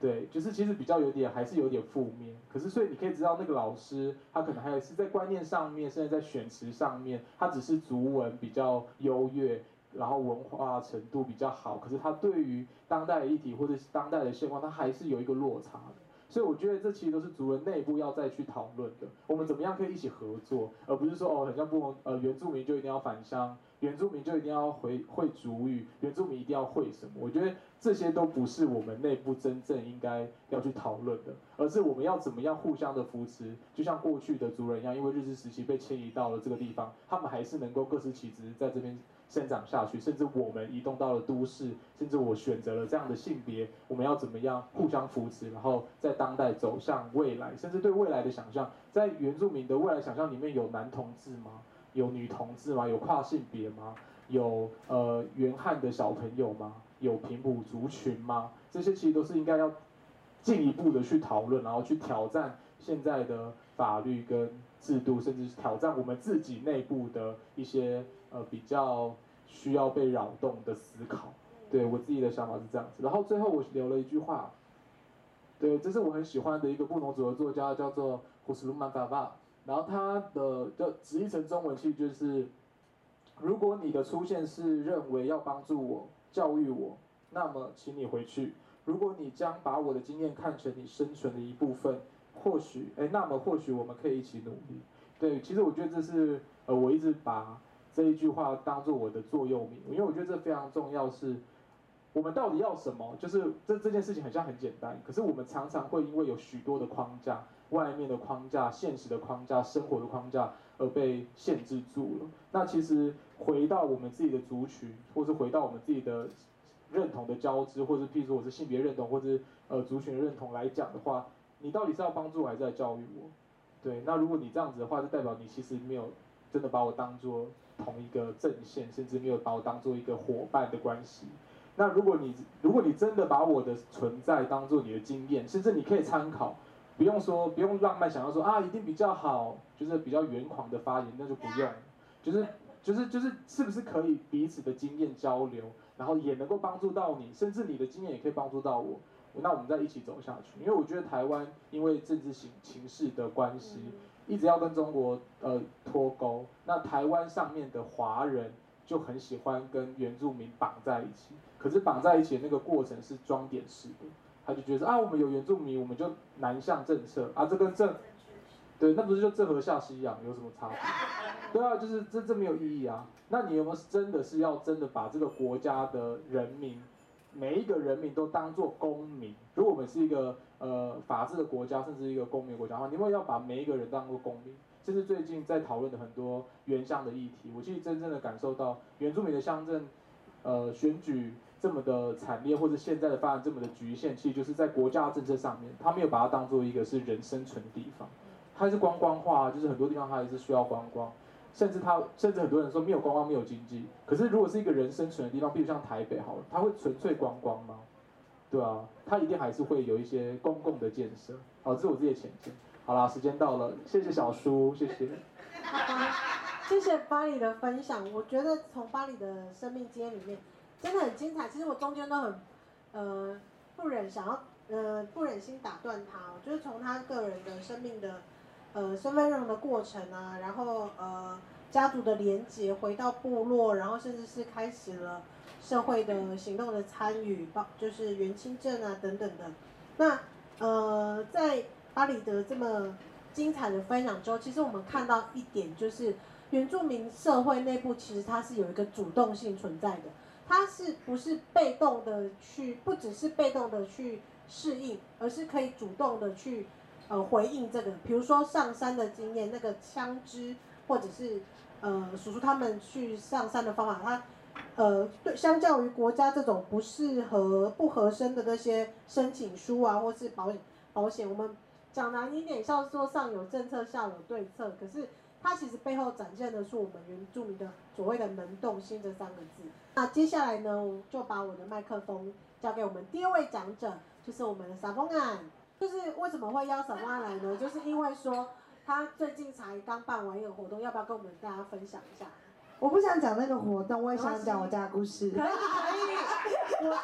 对，就是其实比较有点还是有点负面。可是所以你可以知道那个老师他可能还有是在观念上面，甚至在选词上面，他只是族文比较优越，然后文化程度比较好。可是他对于当代的议题或者是当代的现况，他还是有一个落差的。所以我觉得这其实都是族人内部要再去讨论的。我们怎么样可以一起合作，而不是说哦，很像不呃原住民就一定要返乡。原住民就一定要会会族语，原住民一定要会什么？我觉得这些都不是我们内部真正应该要去讨论的，而是我们要怎么样互相的扶持，就像过去的族人一样，因为日治时期被迁移到了这个地方，他们还是能够各司其职，在这边生长下去。甚至我们移动到了都市，甚至我选择了这样的性别，我们要怎么样互相扶持，然后在当代走向未来，甚至对未来的想象，在原住民的未来想象里面有男同志吗？有女同志吗？有跨性别吗？有呃原汉的小朋友吗？有平埔族群吗？这些其实都是应该要进一步的去讨论，然后去挑战现在的法律跟制度，甚至是挑战我们自己内部的一些呃比较需要被扰动的思考。对，我自己的想法是这样子。然后最后我留了一句话，对，这是我很喜欢的一个布农族的作家，叫做胡斯鲁曼巴巴。然后他的就直译成中文其实就是，如果你的出现是认为要帮助我、教育我，那么请你回去。如果你将把我的经验看成你生存的一部分，或许，哎，那么或许我们可以一起努力。对，其实我觉得这是呃，我一直把这一句话当做我的座右铭，因为我觉得这非常重要是。我们到底要什么？就是这这件事情很像很简单，可是我们常常会因为有许多的框架、外面的框架、现实的框架、生活的框架而被限制住了。那其实回到我们自己的族群，或是回到我们自己的认同的交织，或是譬如说我是性别认同，或是呃族群认同来讲的话，你到底是要帮助我还是在教育我？对，那如果你这样子的话，就代表你其实没有真的把我当做同一个阵线，甚至没有把我当做一个伙伴的关系。那如果你如果你真的把我的存在当做你的经验，甚至你可以参考，不用说不用浪漫想要说啊一定比较好，就是比较圆狂的发言，那就不用，就是就是就是是不是可以彼此的经验交流，然后也能够帮助到你，甚至你的经验也可以帮助到我，那我们再一起走下去。因为我觉得台湾因为政治形情势的关系，一直要跟中国呃脱钩，那台湾上面的华人。就很喜欢跟原住民绑在一起，可是绑在一起的那个过程是装点式的，他就觉得啊，我们有原住民，我们就南向政策啊，这跟政，对，那不是就正和下西洋有什么差别？对啊，就是这这没有意义啊。那你有没有真的是要真的把这个国家的人民，每一个人民都当做公民？如果我们是一个呃法治的国家，甚至一个公民的国家的话，你有没有要把每一个人当做公民？这是最近在讨论的很多原乡的议题，我其实真正的感受到原住民的乡镇，呃，选举这么的惨烈，或者现在的发展这么的局限，其实就是在国家政策上面，他没有把它当做一个是人生存的地方，它是观光化，就是很多地方它还是需要观光，甚至它甚至很多人说没有观光没有经济，可是如果是一个人生存的地方，比如像台北好了，它会纯粹观光吗？对啊，它一定还是会有一些公共的建设，好，这是我自己的浅见。好啦，时间到了，谢谢小叔，谢谢。谢谢巴里的分享，我觉得从巴里的生命经验里面真的很精彩。其实我中间都很，呃，不忍想要，呃，不忍心打断他。就是从他个人的生命的，呃，身份认同的过程啊，然后呃，家族的连结，回到部落，然后甚至是开始了社会的行动的参与，包就是原清镇啊等等的。那呃，在巴里的这么精彩的分享之后，其实我们看到一点，就是原住民社会内部其实它是有一个主动性存在的，它是不是被动的去，不只是被动的去适应，而是可以主动的去呃回应这个，比如说上山的经验，那个枪支，或者是呃叔叔他们去上山的方法，他呃对，相较于国家这种不适合不合身的那些申请书啊，或是保险保险，我们。讲难听点，叫做上有政策，下有对策。可是它其实背后展现的是我们原住民的所谓的能动性这三个字。那接下来呢，我就把我的麦克风交给我们第二位讲者，就是我们的撒丰安。就是为什么会邀撒丰安来呢？就是因为说他最近才刚办完一个活动，要不要跟我们大家分享一下？我不想讲那个活动，我也想讲我家的故事。可以可以，我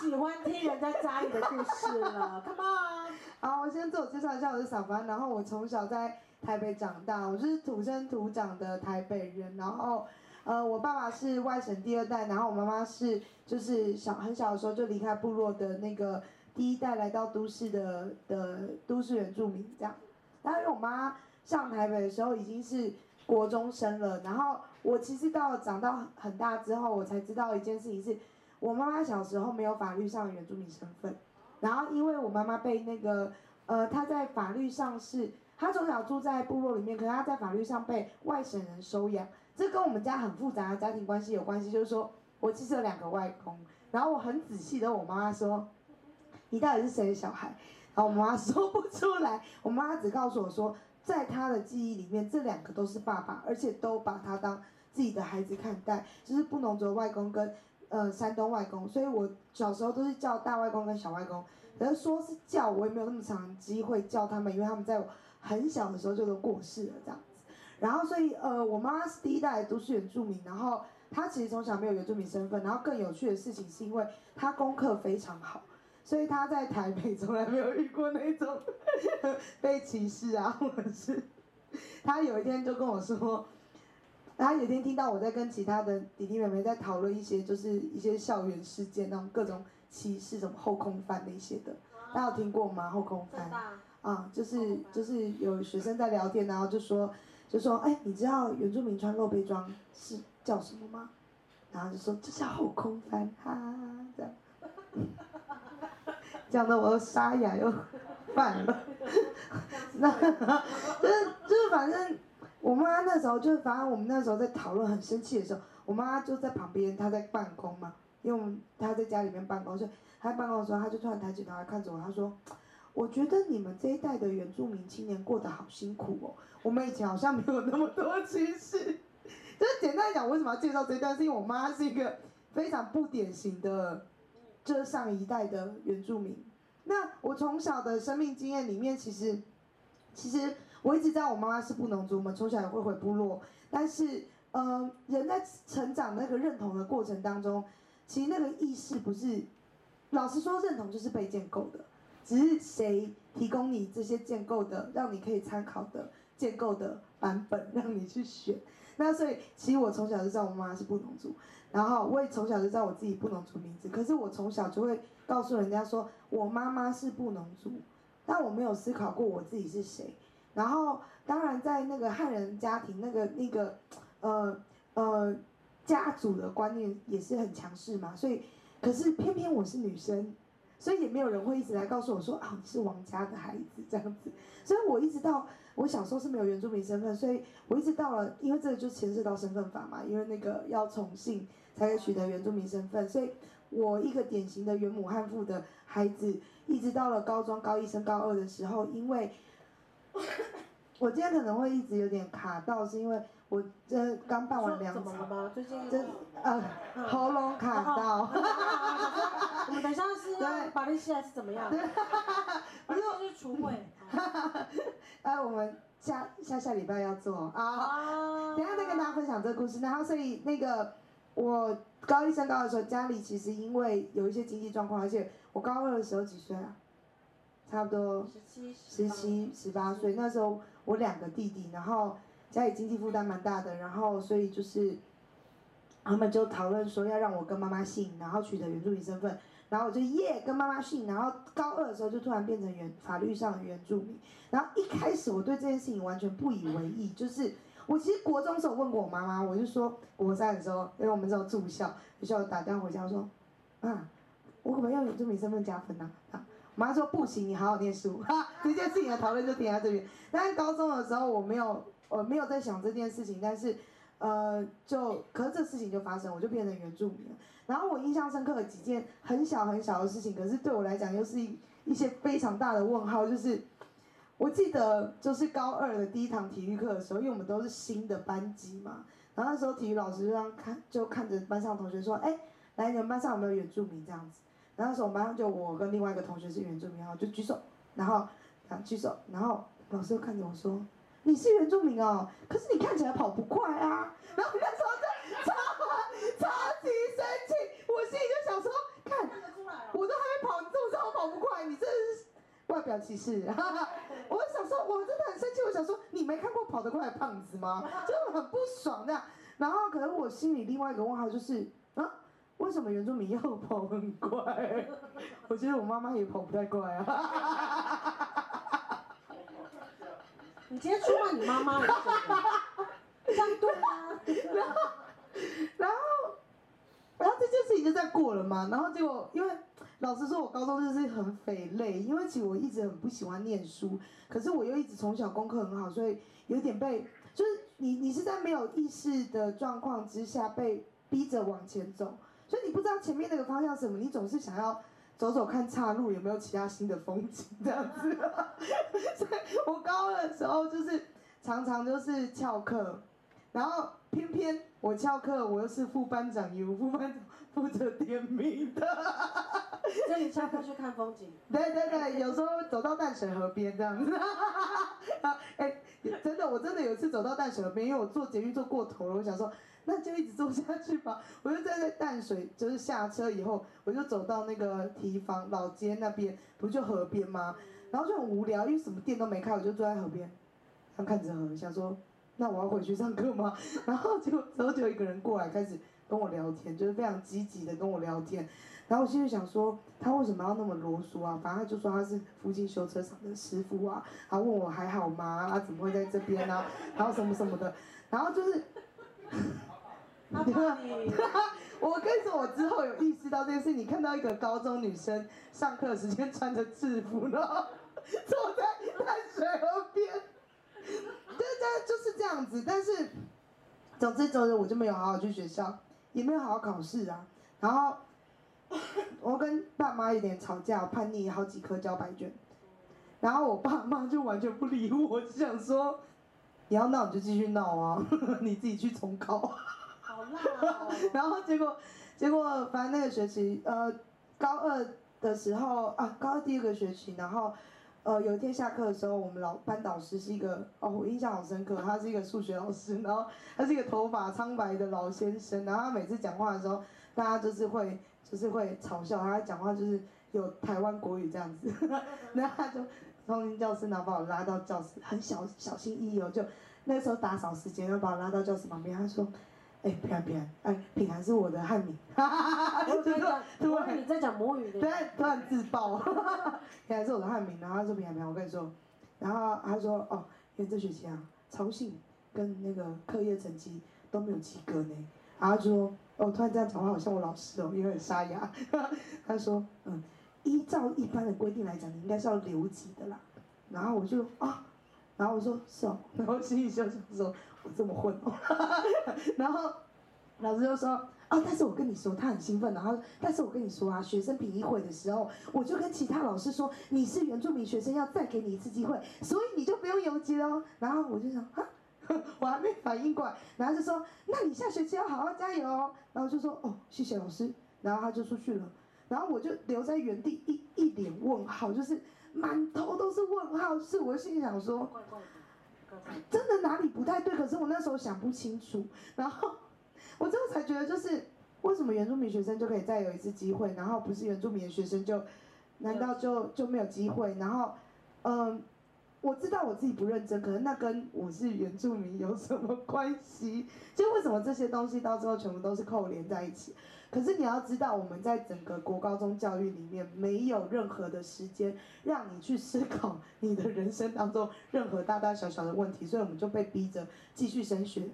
最喜欢听人家家里的故事了。Come on，好，我先自我介绍一下，我是小凡，然后我从小在台北长大，我是土生土长的台北人。然后，呃，我爸爸是外省第二代，然后我妈妈是就是小很小的时候就离开部落的那个第一代来到都市的的都市原住民这样。然后因为我妈上台北的时候已经是国中生了，然后。我其实到长到很大之后，我才知道一件事情是，我妈妈小时候没有法律上的原住民身份，然后因为我妈妈被那个，呃，她在法律上是，她从小住在部落里面，可是她在法律上被外省人收养，这跟我们家很复杂的家庭关系有关系，就是说我其实有两个外公，然后我很仔细的问我妈妈说，你到底是谁的小孩？然后我妈妈说不出来，我妈妈只告诉我说，在他的记忆里面，这两个都是爸爸，而且都把他当。自己的孩子看待，就是布农族外公跟，呃，山东外公，所以我小时候都是叫大外公跟小外公，可是说是叫，我也没有那么长机会叫他们，因为他们在我很小的时候就都过世了这样子。然后所以呃，我妈妈是第一代都是原住民，然后她其实从小没有原住民身份，然后更有趣的事情是因为她功课非常好，所以他在台北从来没有遇过那种 被歧视啊，或者是他有一天就跟我说。他有一天听到我在跟其他的弟弟妹妹在讨论一些，就是一些校园事件，那种各种歧视，什么后空翻那些的，大家有听过吗？后空翻，啊，就是就是有学生在聊天，然后就说就说，哎，你知道原住民穿露背装是叫什么吗？然后就说这叫后空翻，哈，这样，讲的我又沙哑又犯了，那就是就是反正。我妈那时候就是，反正我们那时候在讨论很生气的时候，我妈就在旁边，她在办公嘛，因为我们她在家里面办公，所以她在办公的时候，她就突然抬起头来看着我，她说：“我觉得你们这一代的原住民青年过得好辛苦哦，我们以前好像没有那么多歧视。”就是简单来讲，为什么要介绍这一段？是因为我妈是一个非常不典型的，这上一代的原住民。那我从小的生命经验里面，其实，其实我一直知道我妈妈是布农族，我们从小也会回部落。但是，呃，人在成长那个认同的过程当中，其实那个意识不是，老实说，认同就是被建构的，只是谁提供你这些建构的，让你可以参考的建构的版本，让你去选。那所以，其实我从小就知道我妈妈是布农族，然后我也从小就知道我自己布农族名字。可是我从小就会告诉人家说，我妈妈是布农族，但我没有思考过我自己是谁。然后，当然在那个汉人家庭，那个那个，呃呃，家族的观念也是很强势嘛。所以，可是偏偏我是女生，所以也没有人会一直来告诉我说啊，你是王家的孩子这样子。所以我一直到。我小时候是没有原住民身份，所以我一直到了，因为这个就牵涉到身份法嘛，因为那个要从姓才可以取得原住民身份，所以我一个典型的原母汉父的孩子，一直到了高中高一升高二的时候，因为，我今天可能会一直有点卡到，是因为我这刚办完两场，最近这呃喉咙卡到，我们等一下是要把那些还是怎么样？不是，是除会。哎，我们下下下礼拜要做啊，等下再跟大家分享这个故事。然后，所以那个我高一升高的时候，家里其实因为有一些经济状况，而且我高二的时候几岁啊？差不多十七、十七、十八岁。那时候我两个弟弟，然后家里经济负担蛮大的，然后所以就是他们就讨论说要让我跟妈妈姓，然后取得原住民身份。然后我就耶跟妈妈姓，然后高二的时候就突然变成原法律上的原住民。然后一开始我对这件事情完全不以为意，就是我其实国中的时候问过我妈妈，我就说国三的时候，因为我们这种住校，学校打电话回家说，啊，我可不可以用原住民身份加分呢？啊，我妈 说不行，你好好念书。哈，这件事情的讨论就停在这边。但是高中的时候我没有，我没有在想这件事情，但是，呃，就可是这事情就发生，我就变成原住民了。然后我印象深刻的几件很小很小的事情，可是对我来讲又是一一些非常大的问号。就是我记得就是高二的第一堂体育课的时候，因为我们都是新的班级嘛，然后那时候体育老师就让看就看着班上同学说：“哎，来你们班上有没有原住民这样子？”然后那时候我们班上就我跟另外一个同学是原住民，然后就举手，然后啊举手，然后老师就看着我说：“你是原住民哦，可是你看起来跑不快啊。”然后那时候就 超超级生气，我心里就想说，看，我都还没跑，你这么知道我跑不快，你这是外表歧视。哈哈，我想说，我真的很生气，我想说，你没看过跑得快的胖子吗？就很不爽这样。然后可能我心里另外一个问号就是，啊，为什么原住民要跑很快？我觉得我妈妈也跑不太快啊。你今天出卖你妈妈了，这样对吗？然后，然后。然后这件事情就在过了嘛，然后结果因为老实说，我高中就是很匪类，因为其实我一直很不喜欢念书，可是我又一直从小功课很好，所以有点被就是你你是在没有意识的状况之下被逼着往前走，所以你不知道前面那个方向是什么，你总是想要走走看岔路有没有其他新的风景这样子，所以我高二的时候就是常常就是翘课，然后。偏偏我翘课，我又是副班长，由副班长负责点名的。所以你翘课去看风景？对对对，有时候走到淡水河边这样子。哎，真的，我真的有一次走到淡水河边，因为我坐捷运坐过头了，我想说那就一直坐下去吧。我就站在淡水，就是下车以后，我就走到那个堤防老街那边，不就河边吗？然后就很无聊，因为什么店都没开，我就坐在河边，他看着河，想说。那我要回去上课吗？然后就然后就有一个人过来开始跟我聊天，就是非常积极的跟我聊天。然后我心里想说，他为什么要那么啰嗦啊？反正他就说他是附近修车厂的师傅啊，他问我还好吗？他，怎么会在这边呢、啊？然后什么什么的。然后就是，我跟你说，我之后有意识到这件事。你看到一个高中女生上课时间穿着制服，然后坐在淡水河边。对对，就是这样子。但是，总之总之，我就没有好好去学校，也没有好好考试啊。然后，我跟爸妈有点吵架，叛逆好几科交白卷。然后我爸妈就完全不理我，就想说，你要闹你就继续闹啊，你自己去重考。好烂哦。然后结果，结果反正那个学期，呃，高二的时候啊，高二第一个学期，然后，呃，有一天下课的时候，我们老班导师是一个，哦，我印象好深刻，他是一个数学老师，然后他是一个头发苍白的老先生，然后他每次讲话的时候，大家就是会，就是会嘲笑他讲话就是有台湾国语这样子，然后他就冲进教室，然后把我拉到教室，很小小心翼翼哦，就那时候打扫时间，然后把我拉到教室旁边，他说。哎，平安平安，哎，平安是我的汉名，哈哈哈哈哈，突然你在讲母语，对，突然自爆，哈哈哈，平安是我的汉名，然后他说平安平安，我跟你说，然后他说哦，因为这学期啊，操性跟那个课业成绩都没有及格呢，然后就说哦，突然这样讲话好像我老师哦，因为很沙哑，他说嗯，依照一般的规定来讲，你应该是要留级的啦，然后我就啊，然后我说是哦，然后心里就想说。我这么混哦，然后老师就说哦，但是我跟你说，他很兴奋，然后但是我跟你说啊，学生评议会的时候，我就跟其他老师说，你是原住民学生，要再给你一次机会，所以你就不用游击了哦。然后我就想啊，我还没反应过来，然后就说，那你下学期要好好加油哦。然后就说哦，谢谢老师，然后他就出去了，然后我就留在原地一一脸问号，就是满头都是问号，是我心里想说。真的哪里不太对，可是我那时候想不清楚，然后 我最后才觉得，就是为什么原住民学生就可以再有一次机会，然后不是原住民的学生就，难道就就没有机会？然后，嗯，我知道我自己不认真，可是那跟我是原住民有什么关系？就为什么这些东西到最后全部都是扣连在一起？可是你要知道，我们在整个国高中教育里面，没有任何的时间让你去思考你的人生当中任何大大小小的问题，所以我们就被逼着继续升学。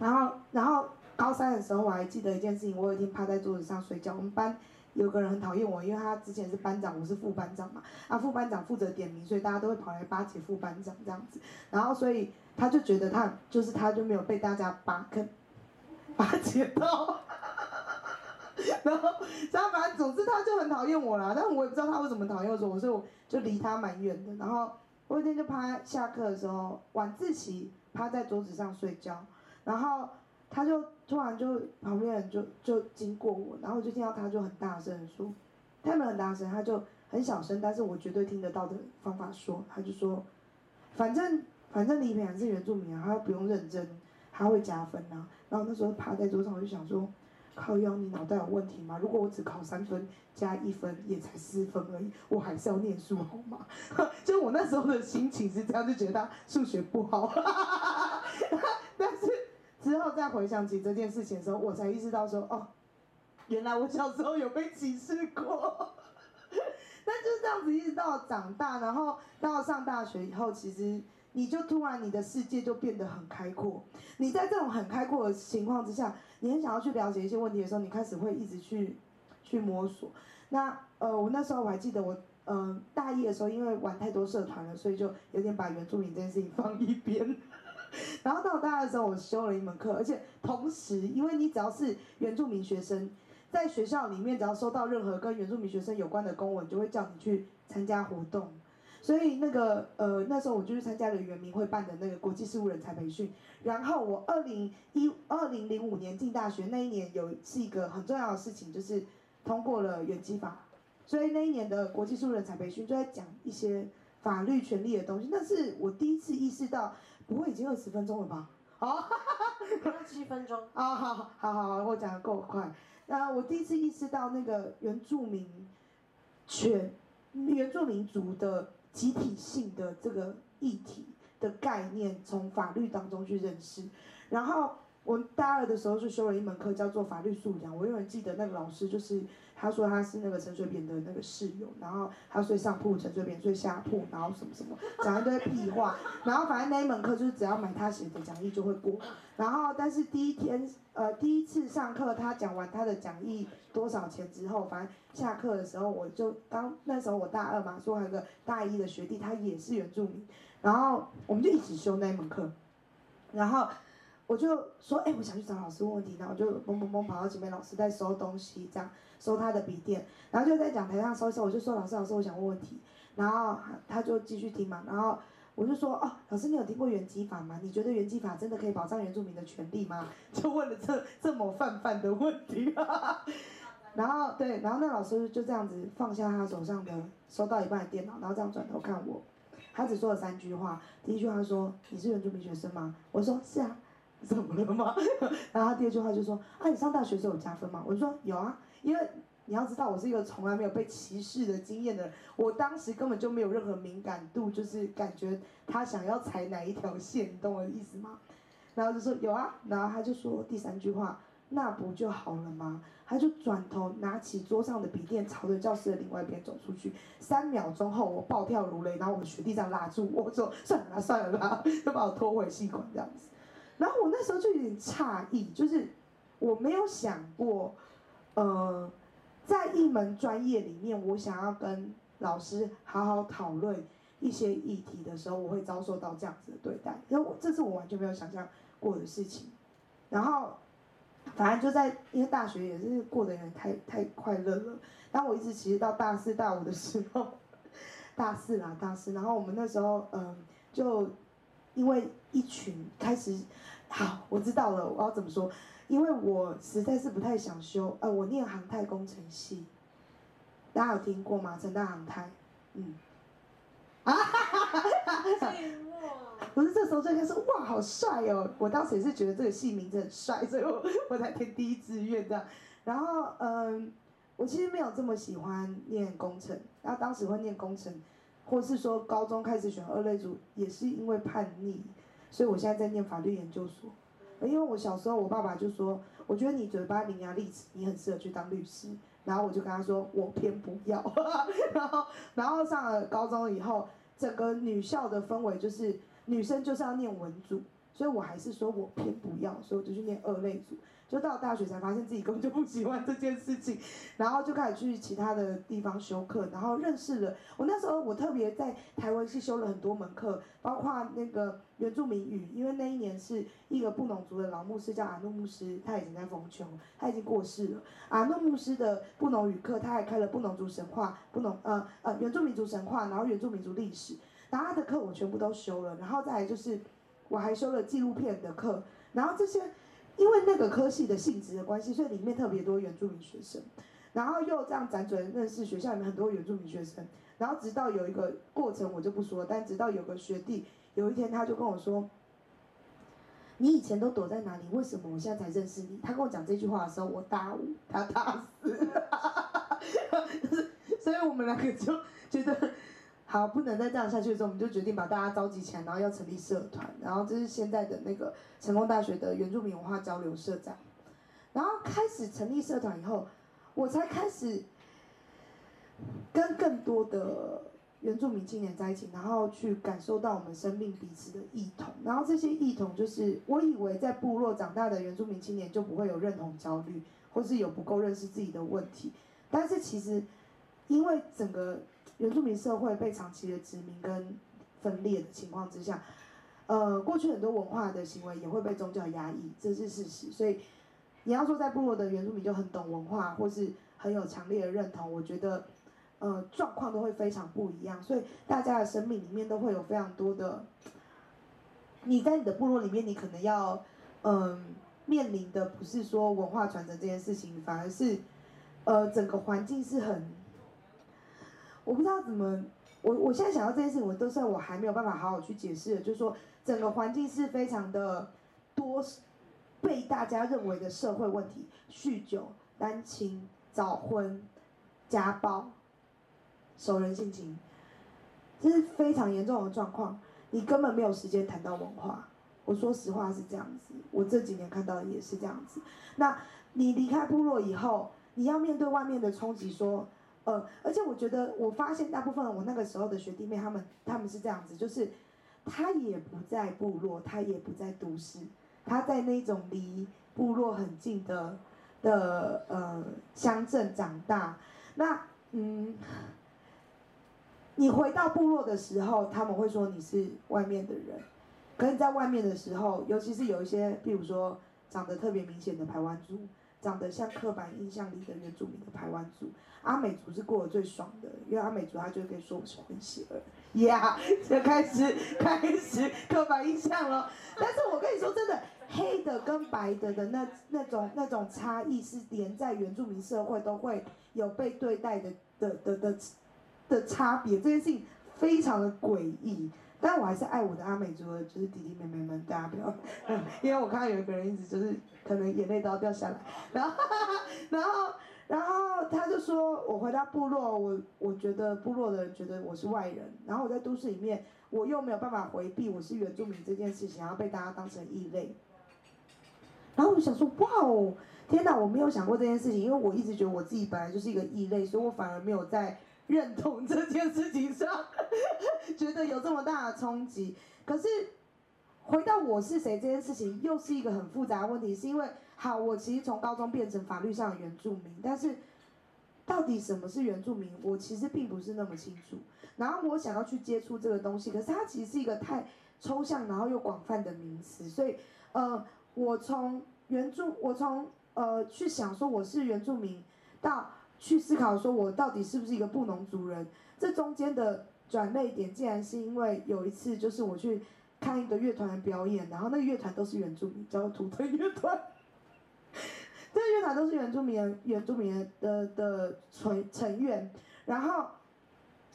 然后，然后高三的时候，我还记得一件事情，我有一天趴在桌子上睡觉。我们班有个人很讨厌我，因为他之前是班长，我是副班长嘛，啊，副班长负责点名，所以大家都会跑来巴结副班长这样子。然后，所以他就觉得他就是他就没有被大家巴坑。巴结到，然后，然后反正总之他就很讨厌我啦，但我也不知道他为什么讨厌我，所以我就离他蛮远的。然后我一天就趴下课的时候晚自习趴在桌子上睡觉，然后他就突然就旁边人就就经过我，然后我就听到他就很大声说，他没有很大声，他就很小声，但是我绝对听得到的方法说，他就说，反正反正李品涵是原住民啊，他又不用认真。他会加分、啊，然后那时候趴在桌上，我就想说，靠腰，你脑袋有问题吗？如果我只考三分加一分，也才四分而已，我还是要念书好吗？就我那时候的心情是这样，就觉得他数学不好。但是之后再回想起这件事情的时候，我才意识到说，哦，原来我小时候有被歧视过。但就是这样子，一直到长大，然后到上大学以后，其实。你就突然你的世界就变得很开阔，你在这种很开阔的情况之下，你很想要去了解一些问题的时候，你开始会一直去去摸索。那呃，我那时候我还记得我嗯、大一的时候，因为玩太多社团了，所以就有点把原住民这件事情放一边。然后到大二的时候，我修了一门课，而且同时，因为你只要是原住民学生，在学校里面只要收到任何跟原住民学生有关的公文，就会叫你去参加活动。所以那个呃那时候我就去参加了原民会办的那个国际事务人才培训，然后我二零一二零零五年进大学那一年有是一个很重要的事情，就是通过了原基法，所以那一年的国际事务人才培训就在讲一些法律权利的东西，那是我第一次意识到，不会已经二十分钟了吧？好，七分钟啊，好好好好，我讲的够快，那我第一次意识到那个原住民权原住民族的。集体性的这个议题的概念，从法律当中去认识。然后我大二的时候就修了一门课，叫做法律素养。我永远记得那个老师，就是他说他是那个陈水扁的那个室友，然后他睡上铺，陈水扁睡下铺，然后什么什么讲一堆屁话。然后反正那一门课就是只要买他写的讲义就会过。然后但是第一天呃第一次上课，他讲完他的讲义多少钱之后，反正。下课的时候，我就当那时候我大二嘛，说还有个大一的学弟，他也是原住民，然后我们就一起修那一门课，然后我就说，哎，我想去找老师问问题，然后我就嘣嘣嘣跑到前面，老师在收东西，这样收他的笔电，然后就在讲台上收一收，我就说老师老师，我想问问题，然后他就继续听嘛，然后我就说哦，老师你有听过原基法吗？你觉得原基法真的可以保障原住民的权利吗？就问了这这么泛泛的问题，然后对，然后那老师就这样子放下他手上的收到一半的电脑，然后这样转头看我，他只说了三句话，第一句话说你是原住民学生吗？我说是啊，怎么了吗？然后他第二句话就说啊你上大学时候有加分吗？我就说有啊，因为。你要知道，我是一个从来没有被歧视的经验的人，我当时根本就没有任何敏感度，就是感觉他想要踩哪一条线，你懂我的意思吗？然后就说有啊，然后他就说第三句话，那不就好了吗？他就转头拿起桌上的笔电，朝着教室的另外一边走出去。三秒钟后，我暴跳如雷，然后我们学弟这样拉住我说算了啦，算了啦，就把我拖回系馆这样子。然后我那时候就有点诧异，就是我没有想过，呃。在一门专业里面，我想要跟老师好好讨论一些议题的时候，我会遭受到这样子的对待，因为我这是我完全没有想象过的事情。然后，反正就在因为大学也是过得有点太太快乐了。然后我一直其实到大四大五的时候，大四啦大四，然后我们那时候嗯，就因为一群开始，好，我知道了，我要怎么说。因为我实在是不太想修，呃，我念航太工程系，大家有听过吗？成大航太，嗯，啊哈哈哈不是这时候就开始哇，好帅哦！我当时也是觉得这个系名字很帅，所以我我才填第一志愿这样。然后嗯，我其实没有这么喜欢念工程，然后当时会念工程，或是说高中开始选二类组，也是因为叛逆，所以我现在在念法律研究所。因为我小时候，我爸爸就说，我觉得你嘴巴伶牙俐齿，你很适合去当律师。然后我就跟他说，我偏不要。然后，然后上了高中以后，整个女校的氛围就是女生就是要念文组，所以我还是说我偏不要，所以我就去念二类组。就到大学才发现自己根本就不喜欢这件事情，然后就开始去其他的地方修课，然后认识了。我那时候我特别在台湾是修了很多门课，包括那个原住民语，因为那一年是一个布农族的老牧师叫阿诺牧师，他已经在封丘，他已经过世了。阿诺牧师的布农语课，他还开了布农族神话、布农呃呃原住民族神话，然后原住民族历史，然后他的课我全部都修了，然后再来就是我还修了纪录片的课，然后这些。因为那个科系的性质的关系，所以里面特别多原住民学生，然后又这样辗转认识学校里面很多原住民学生，然后直到有一个过程我就不说，但直到有个学弟有一天他就跟我说：“你以前都躲在哪里？为什么我现在才认识你？”他跟我讲这句话的时候，我大五，他大四，所以我们两个就觉得。好，不能再这样下去的时候，我们就决定把大家召集起来，然后要成立社团。然后这是现在的那个成功大学的原住民文化交流社长。然后开始成立社团以后，我才开始跟更多的原住民青年在一起，然后去感受到我们生命彼此的异同。然后这些异同就是，我以为在部落长大的原住民青年就不会有认同焦虑，或是有不够认识自己的问题。但是其实，因为整个原住民社会被长期的殖民跟分裂的情况之下，呃，过去很多文化的行为也会被宗教压抑，这是事实。所以，你要说在部落的原住民就很懂文化，或是很有强烈的认同，我觉得，呃，状况都会非常不一样。所以，大家的生命里面都会有非常多的，你在你的部落里面，你可能要，嗯、面临的不是说文化传承这件事情，反而是，呃，整个环境是很。我不知道怎么，我我现在想到这件事情，我都是我还没有办法好好去解释，就是说整个环境是非常的多，被大家认为的社会问题，酗酒、单亲、早婚、家暴、熟人性情，这是非常严重的状况。你根本没有时间谈到文化，我说实话是这样子，我这几年看到的也是这样子。那你离开部落以后，你要面对外面的冲击，说。呃，而且我觉得，我发现大部分我那个时候的学弟妹，他们他们是这样子，就是他也不在部落，他也不在都市，他在那种离部落很近的的呃乡镇长大。那嗯，你回到部落的时候，他们会说你是外面的人，可是你在外面的时候，尤其是有一些，比如说长得特别明显的排湾族。长得像刻板印象里的原住民的排湾族，阿美族是过得最爽的，因为阿美族他就可以说我是混血儿，呀，就开始开始刻板印象了。但是我跟你说真的，黑的跟白的的那那种那种差异是连在原住民社会都会有被对待的的的的的差别，这件事情非常的诡异。但我还是爱我的阿美族的，就是弟弟妹妹们，大家不要，因为我看到有一个人一直就是可能眼泪都要掉下来，然后然后然后他就说我回到部落，我我觉得部落的人觉得我是外人，然后我在都市里面我又没有办法回避我是原住民这件事情，然后被大家当成异类，然后我想说哇哦，天哪，我没有想过这件事情，因为我一直觉得我自己本来就是一个异类，所以我反而没有在。认同这件事情上，觉得有这么大的冲击。可是回到我是谁这件事情，又是一个很复杂的问题。是因为，好，我其实从高中变成法律上的原住民，但是到底什么是原住民，我其实并不是那么清楚。然后我想要去接触这个东西，可是它其实是一个太抽象，然后又广泛的名词。所以，呃，我从原住，我从呃去想说我是原住民到。去思考说，我到底是不是一个布农族人？这中间的转捩点，竟然是因为有一次，就是我去看一个乐团的表演，然后那个乐团都是原住民，叫土推乐团。这个乐团都是原住民，原住民的的成成员。然后，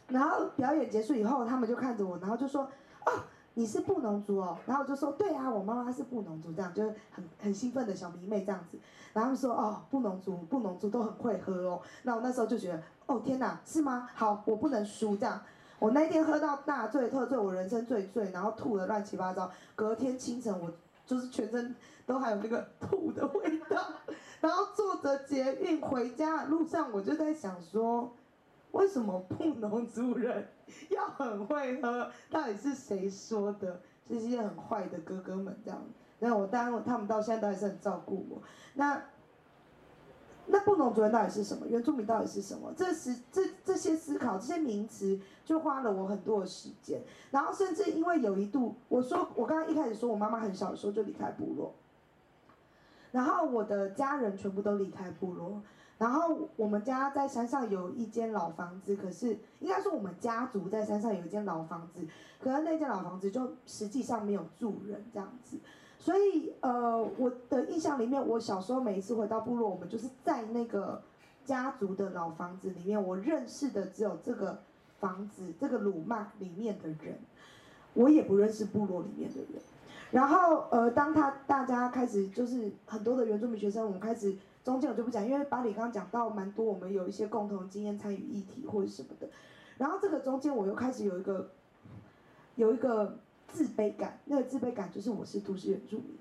然后表演结束以后，他们就看着我，然后就说：“哦。”你是布农族哦，然后我就说对啊，我妈妈是布农族，这样就是很很兴奋的小迷妹这样子，然后他们说哦，布农族布农族都很会喝哦，那我那时候就觉得哦天哪，是吗？好，我不能输这样，我那天喝到大醉特醉，我人生最醉，然后吐得乱七八糟，隔天清晨我就是全身都还有那个吐的味道，然后坐着捷运回家的路上，我就在想说。为什么布农族人要很会喝？到底是谁说的？这些很坏的哥哥们这样。那我当然他们到现在都还是很照顾我。那那布农族人到底是什么？原住民到底是什么？这是这这些思考，这些名词就花了我很多的时间。然后甚至因为有一度，我说我刚刚一开始说我妈妈很小的时候就离开部落，然后我的家人全部都离开部落。然后我们家在山上有一间老房子，可是应该说我们家族在山上有一间老房子，可是那间老房子就实际上没有住人这样子，所以呃我的印象里面，我小时候每一次回到部落，我们就是在那个家族的老房子里面，我认识的只有这个房子这个鲁玛里面的人，我也不认识部落里面的人。然后呃当他大家开始就是很多的原住民学生，我们开始。中间我就不讲，因为巴里刚刚讲到蛮多，我们有一些共同经验参与议题或者什么的。然后这个中间我又开始有一个有一个自卑感，那个自卑感就是我是都市原住民。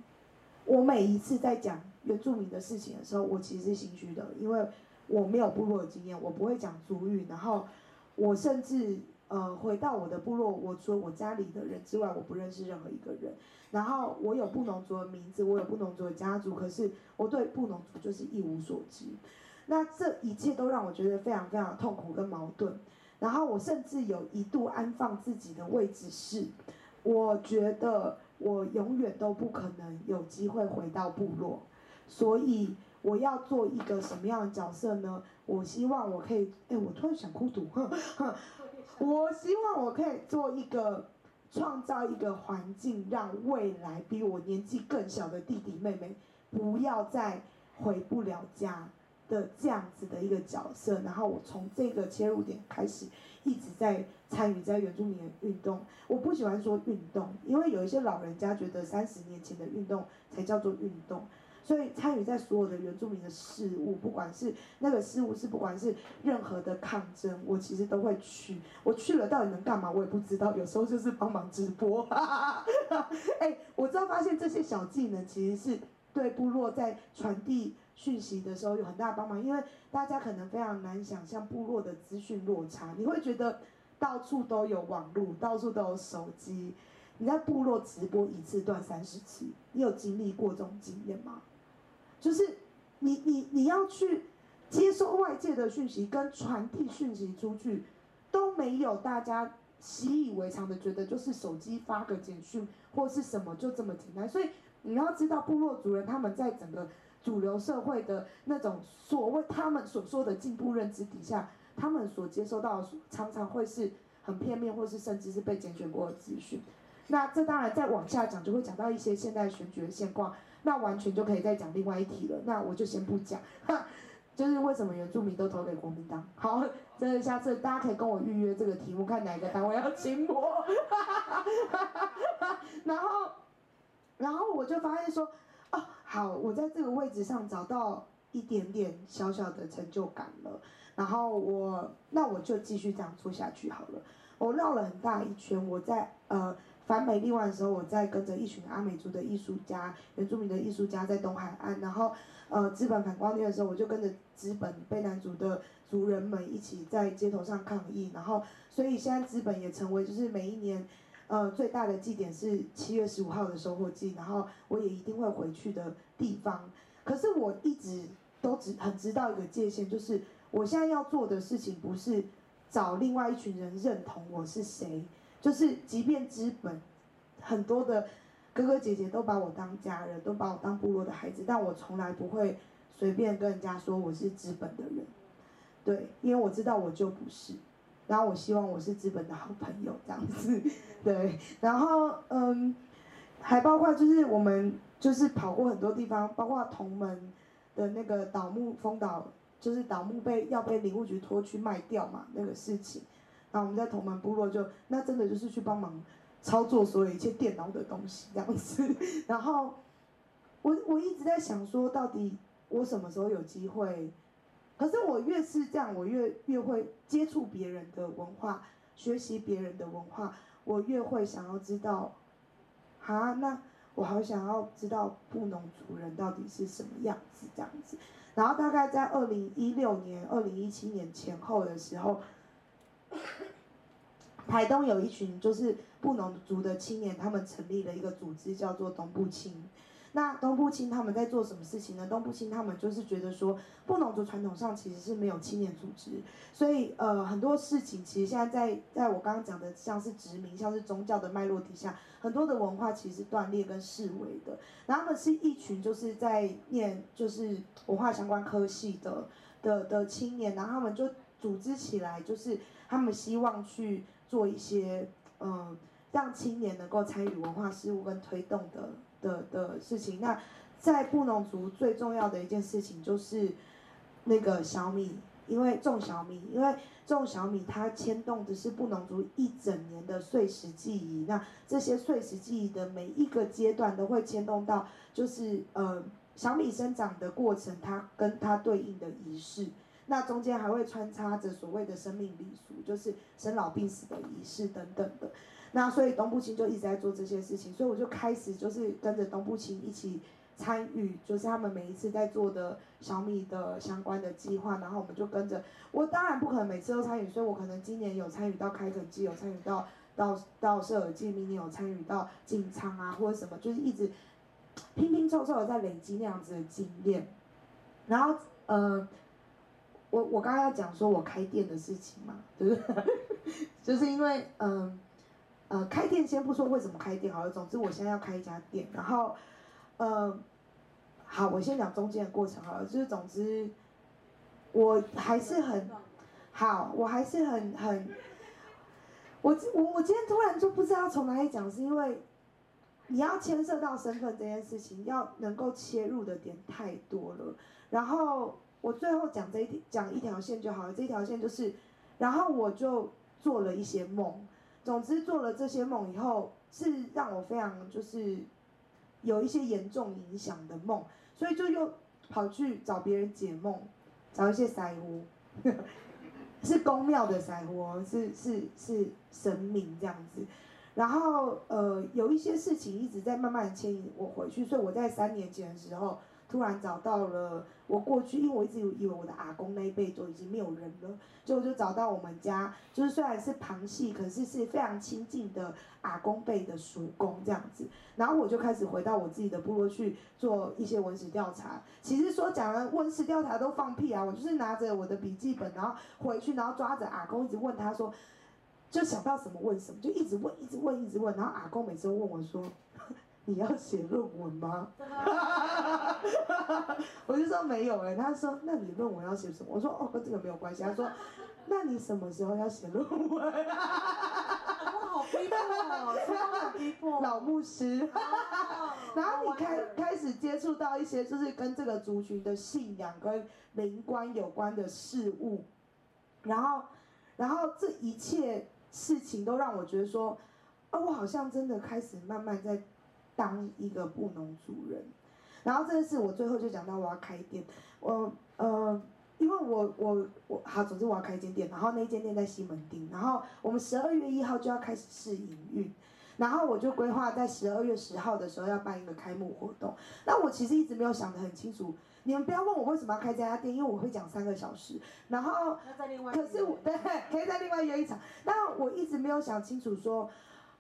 我每一次在讲原住民的事情的时候，我其实是心虚的，因为我没有部落的经验，我不会讲族语，然后我甚至呃回到我的部落，我除了我家里的人之外，我不认识任何一个人。然后我有布农族的名字，我有布农族的家族，可是我对布农族就是一无所知。那这一切都让我觉得非常非常痛苦跟矛盾。然后我甚至有一度安放自己的位置是，我觉得我永远都不可能有机会回到部落，所以我要做一个什么样的角色呢？我希望我可以，哎，我突然想哭读，我希望我可以做一个。创造一个环境，让未来比我年纪更小的弟弟妹妹不要再回不了家的这样子的一个角色。然后我从这个切入点开始，一直在参与在原住民的运动。我不喜欢说运动，因为有一些老人家觉得三十年前的运动才叫做运动。所以参与在所有的原住民的事务，不管是那个事务是不管是任何的抗争，我其实都会去。我去了到底能干嘛？我也不知道。有时候就是帮忙直播。哎，我知道发现这些小技能其实是对部落在传递讯息的时候有很大的帮忙，因为大家可能非常难想象部落的资讯落差。你会觉得到处都有网络，到处都有手机，你在部落直播一次断三十次，你有经历过这种经验吗？就是你你你要去接收外界的讯息跟传递讯息出去，都没有大家习以为常的觉得就是手机发个简讯或是什么就这么简单。所以你要知道部落族人他们在整个主流社会的那种所谓他们所说的进步认知底下，他们所接收到的常常会是很片面，或是甚至是被拣选过的资讯。那这当然再往下讲，就会讲到一些现代选举的现况，那完全就可以再讲另外一题了。那我就先不讲，就是为什么原住民都投给国民党。好，这下次大家可以跟我预约这个题目，看哪一个单位要请我。然后，然后我就发现说，哦，好，我在这个位置上找到一点点小小的成就感了。然后我，那我就继续这样做下去好了。我绕了很大一圈，我在呃。反美丽湾的时候，我在跟着一群阿美族的艺术家、原住民的艺术家在东海岸，然后，呃，资本反光天的时候，我就跟着资本卑南族的族人们一起在街头上抗议，然后，所以现在资本也成为就是每一年，呃，最大的祭典是七月十五号的收获季，然后我也一定会回去的地方。可是我一直都只很知道一个界限，就是我现在要做的事情不是找另外一群人认同我是谁。就是，即便资本很多的哥哥姐姐都把我当家人，都把我当部落的孩子，但我从来不会随便跟人家说我是资本的人，对，因为我知道我就不是，然后我希望我是资本的好朋友这样子，对，然后嗯，还包括就是我们就是跑过很多地方，包括同门的那个倒木风岛，就是倒木被要被林务局拖去卖掉嘛那个事情。然后我们在同门部落就那真的就是去帮忙操作所有一切电脑的东西这样子。然后我我一直在想说，到底我什么时候有机会？可是我越是这样，我越越会接触别人的文化，学习别人的文化，我越会想要知道，啊，那我好想要知道布农族人到底是什么样子这样子。然后大概在二零一六年、二零一七年前后的时候。台东有一群就是布农族的青年，他们成立了一个组织，叫做东部青。那东部青他们在做什么事情呢？东部青他们就是觉得说，布农族传统上其实是没有青年组织，所以呃很多事情其实现在在在我刚刚讲的像是殖民、像是宗教的脉络底下，很多的文化其实是断裂跟式微的。然后他们是一群就是在念就是文化相关科系的的的青年，然后他们就组织起来就是。他们希望去做一些，嗯，让青年能够参与文化事务跟推动的的的事情。那在布农族最重要的一件事情就是那个小米，因为种小米，因为种小米它牵动的是布农族一整年的岁时记忆。那这些岁时记忆的每一个阶段都会牵动到，就是呃小米生长的过程，它跟它对应的仪式。那中间还会穿插着所谓的生命礼俗，就是生老病死的仪式等等的。那所以东部青就一直在做这些事情，所以我就开始就是跟着东部青一起参与，就是他们每一次在做的小米的相关的计划，然后我们就跟着。我当然不可能每次都参与，所以我可能今年有参与到开垦季，有参与到到到设耳祭，明年有参与到进仓啊或者什么，就是一直拼拼凑凑的在累积那样子的经验。然后呃。我我刚刚要讲说我开店的事情嘛，对不对？就是因为嗯呃，开店先不说为什么开店好了，总之我现在要开一家店，然后呃好，我先讲中间的过程好了，就是总之我还是很好，我还是很很我我我今天突然就不知道从哪里讲，是因为你要牵涉到身份这件事情，要能够切入的点太多了，然后。我最后讲这一讲一条线就好了，这一条线就是，然后我就做了一些梦，总之做了这些梦以后，是让我非常就是有一些严重影响的梦，所以就又跑去找别人解梦，找一些师傅，是宫庙的师傅，是是是神明这样子，然后呃有一些事情一直在慢慢牵引我回去，所以我在三年前的时候。突然找到了我过去，因为我一直以为我的阿公那一辈就已经没有人了，就就找到我们家，就是虽然是旁系，可是是非常亲近的阿公辈的叔公这样子。然后我就开始回到我自己的部落去做一些文史调查。其实说讲了文史调查都放屁啊，我就是拿着我的笔记本，然后回去，然后抓着阿公一直问他说，就想到什么问什么，就一直问，一直问，一直问。然后阿公每次都问我说。你要写论文吗？我就说没有哎、欸，他说那你论文要写什么？我说哦跟这个没有关系。他说那你什么时候要写论文？我好逼迫哦，真的好逼迫。老牧师，然后你开开始接触到一些就是跟这个族群的信仰跟灵观有关的事物，然后，然后这一切事情都让我觉得说，啊，我好像真的开始慢慢在当一个布农族人。然后这个是我最后就讲到我要开店，我呃。因为我我我好，总之我要开一间店，然后那一间店在西门町，然后我们十二月一号就要开始试营运，然后我就规划在十二月十号的时候要办一个开幕活动。那我其实一直没有想得很清楚，你们不要问我为什么要开这家店，因为我会讲三个小时，然后可是我对可以再另外约一场，但我一直没有想清楚说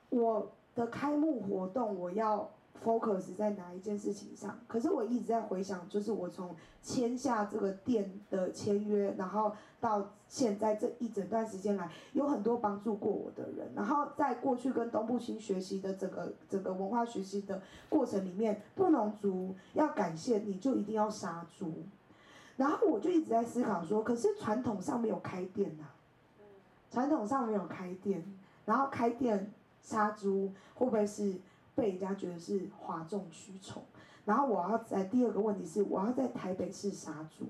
我的开幕活动我要。focus 在哪一件事情上？可是我一直在回想，就是我从签下这个店的签约，然后到现在这一整段时间来，有很多帮助过我的人。然后在过去跟东部青学习的整个整个文化学习的过程里面，布农族要感谢你就一定要杀猪。然后我就一直在思考说，可是传统上没有开店呐、啊，传统上没有开店，然后开店杀猪会不会是？被人家觉得是哗众取宠，然后我要在第二个问题是，我要在台北市杀猪，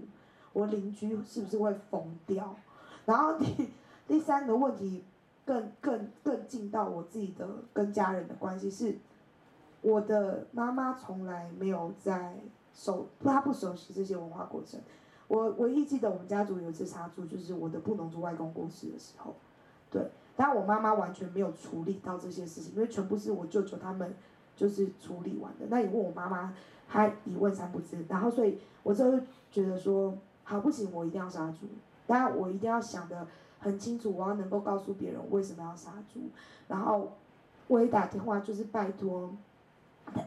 我邻居是不是会疯掉？然后第第三个问题更更更近到我自己的跟家人的关系是，我的妈妈从来没有在熟，她不熟悉这些文化过程。我唯一记得我们家族有一次杀猪，就是我的布农族外公过世的时候，对。但我妈妈完全没有处理到这些事情，因为全部是我舅舅他们就是处理完的。那你问我妈妈，她一问三不知。然后所以，我就觉得说，好不行，我一定要杀猪。当然，我一定要想得很清楚，我要能够告诉别人为什么要杀猪。然后，我一打电话就是拜托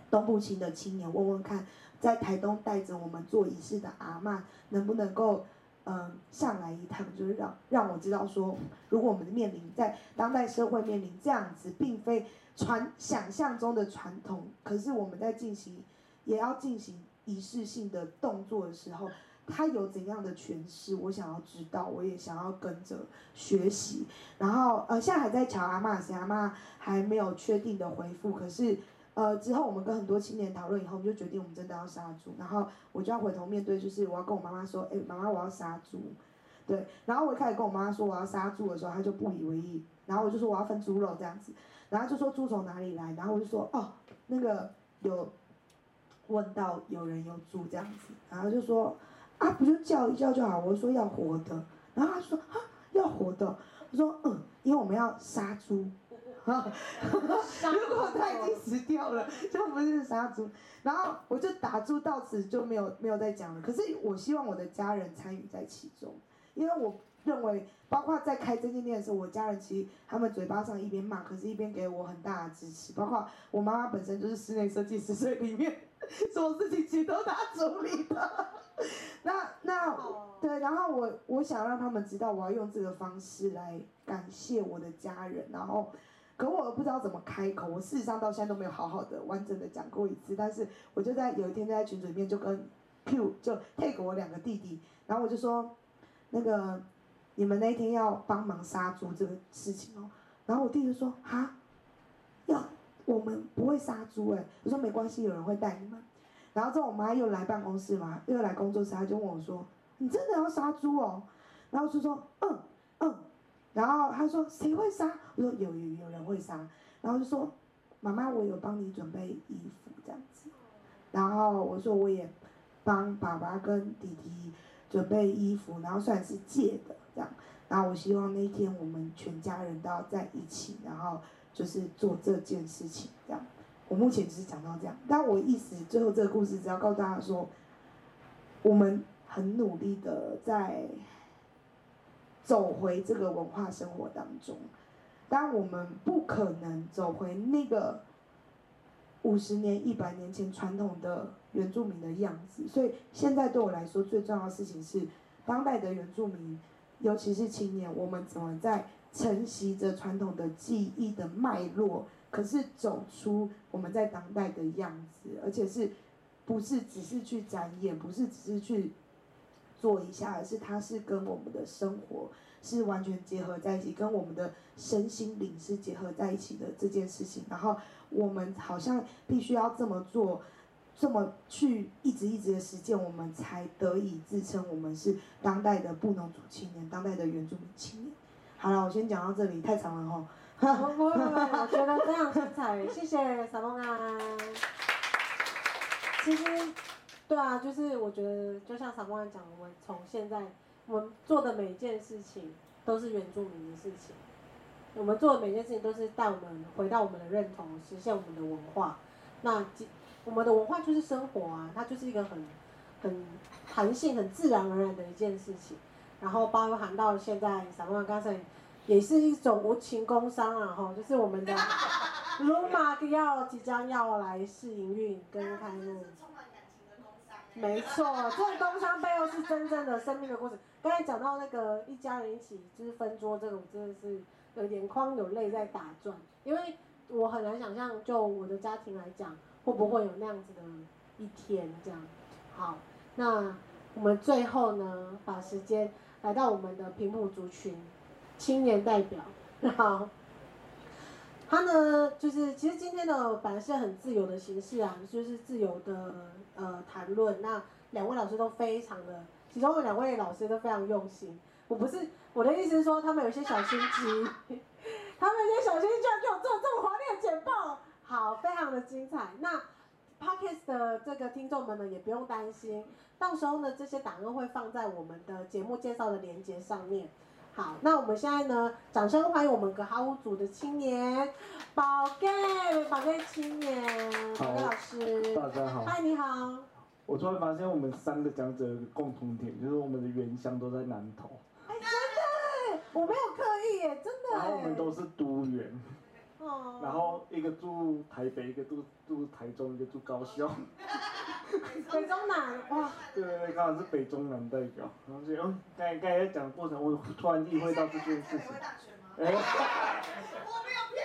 东部青的青年问问看，在台东带着我们做仪式的阿嬷能不能够。嗯，上来一趟就是让让我知道说，如果我们面临在当代社会面临这样子，并非传想象中的传统，可是我们在进行也要进行仪式性的动作的时候，它有怎样的诠释？我想要知道，我也想要跟着学习。然后呃，现在还在乔阿嬷，谁阿嬷还没有确定的回复，可是。呃，之后我们跟很多青年讨论以后，我们就决定我们真的要杀猪，然后我就要回头面对，就是我要跟我妈妈说，哎，妈妈我要杀猪，对，然后我一开始跟我妈妈说我要杀猪的时候，她就不以为意，然后我就说我要分猪肉这样子，然后就说猪从哪里来，然后我就说哦，那个有问到有人有猪这样子，然后就说啊不就叫一叫就好，我就说要活的，然后她说啊要活的，我说嗯，因为我们要杀猪。如果他已经死掉了，就不是杀猪。然后我就打住，到此就没有没有再讲了。可是我希望我的家人参与在其中，因为我认为，包括在开这间店的时候，我家人其实他们嘴巴上一边骂，可是一边给我很大的支持。包括我妈妈本身就是室内设计师，所以里面所有事情其实都他处理的。那那对，然后我我想让他们知道，我要用这个方式来感谢我的家人，然后。可我不知道怎么开口，我事实上到现在都没有好好的完整的讲过一次。但是我就在有一天在群组里面就跟 Q 就 take 我两个弟弟，然后我就说，那个你们那天要帮忙杀猪这个事情哦。然后我弟弟就说哈，要我们不会杀猪哎。我说没关系，有人会带你们。然后之后我妈又来办公室嘛，又来工作室，她就问我说，你真的要杀猪哦？然后就说嗯嗯。然后他说谁会杀？我说有有有人会杀。然后就说妈妈，我有帮你准备衣服这样子。然后我说我也帮爸爸跟弟弟准备衣服，然后算是借的这样。然后我希望那一天我们全家人都要在一起，然后就是做这件事情这样。我目前只是讲到这样，但我意思最后这个故事只要告诉大家说，我们很努力的在。走回这个文化生活当中，当我们不可能走回那个五十年、一百年前传统的原住民的样子。所以现在对我来说，最重要的事情是，当代的原住民，尤其是青年，我们怎么在承袭着传统的记忆的脉络，可是走出我们在当代的样子，而且是不是只是去展演，不是只是去。做一下，而是它是跟我们的生活是完全结合在一起，跟我们的身心灵是结合在一起的这件事情。然后我们好像必须要这么做，这么去一直一直的实践，我们才得以自称我们是当代的布农族青年，当代的原住民青年。好了，我先讲到这里，太长了哈。不不不，我觉得非常精彩，谢谢撒梦啊。其实，对啊，就是我觉得，就像撒梦安讲的，我们从现在我们做的每一件事情都是原住民的事情，我们做的每件事情都是带我们回到我们的认同，实现我们的文化。那我们的文化就是生活啊，它就是一个很很弹性、很自然而然的一件事情。然后包含到现在，撒梦安刚才。也是一种无情工商啊，哈，就是我们的 鲁玛要即将要来试营运跟开幕。没错，这个工商背后是真正的生命的故事。刚才讲到那个一家人一起就是分桌这种，真的是有眼眶有泪在打转，因为我很难想象，就我的家庭来讲，会不会有那样子的一天这样。好，那我们最后呢，把时间来到我们的平埔族群。青年代表，好，他呢，就是其实今天的本来是很自由的形式啊，就是自由的呃谈论。那两位老师都非常的，其中有两位老师都非常用心。我不是我的意思是说，他们有些小心机，他们有些小心机居然给我做这么华丽的简报，好，非常的精彩。那 Podcast 的这个听众们呢，也不用担心，到时候呢，这些档案会放在我们的节目介绍的链接上面。好，那我们现在呢，掌声欢迎我们格哈乌组的青年宝盖，宝盖青年，宝盖老师，大家好，嗨，你好。我突然发现我们三个讲者有个共同点，就是我们的原乡都在南投。哎，真的，我没有刻意耶，真的。然后我们都是都原。哦。然后一个住台北，一个住住台中，一个住高雄。北中南哇！对对对，刚好是北中南代表。然后所以，哦，刚才刚才在讲的过程，我突然意会到这件事情。哎。我没有票。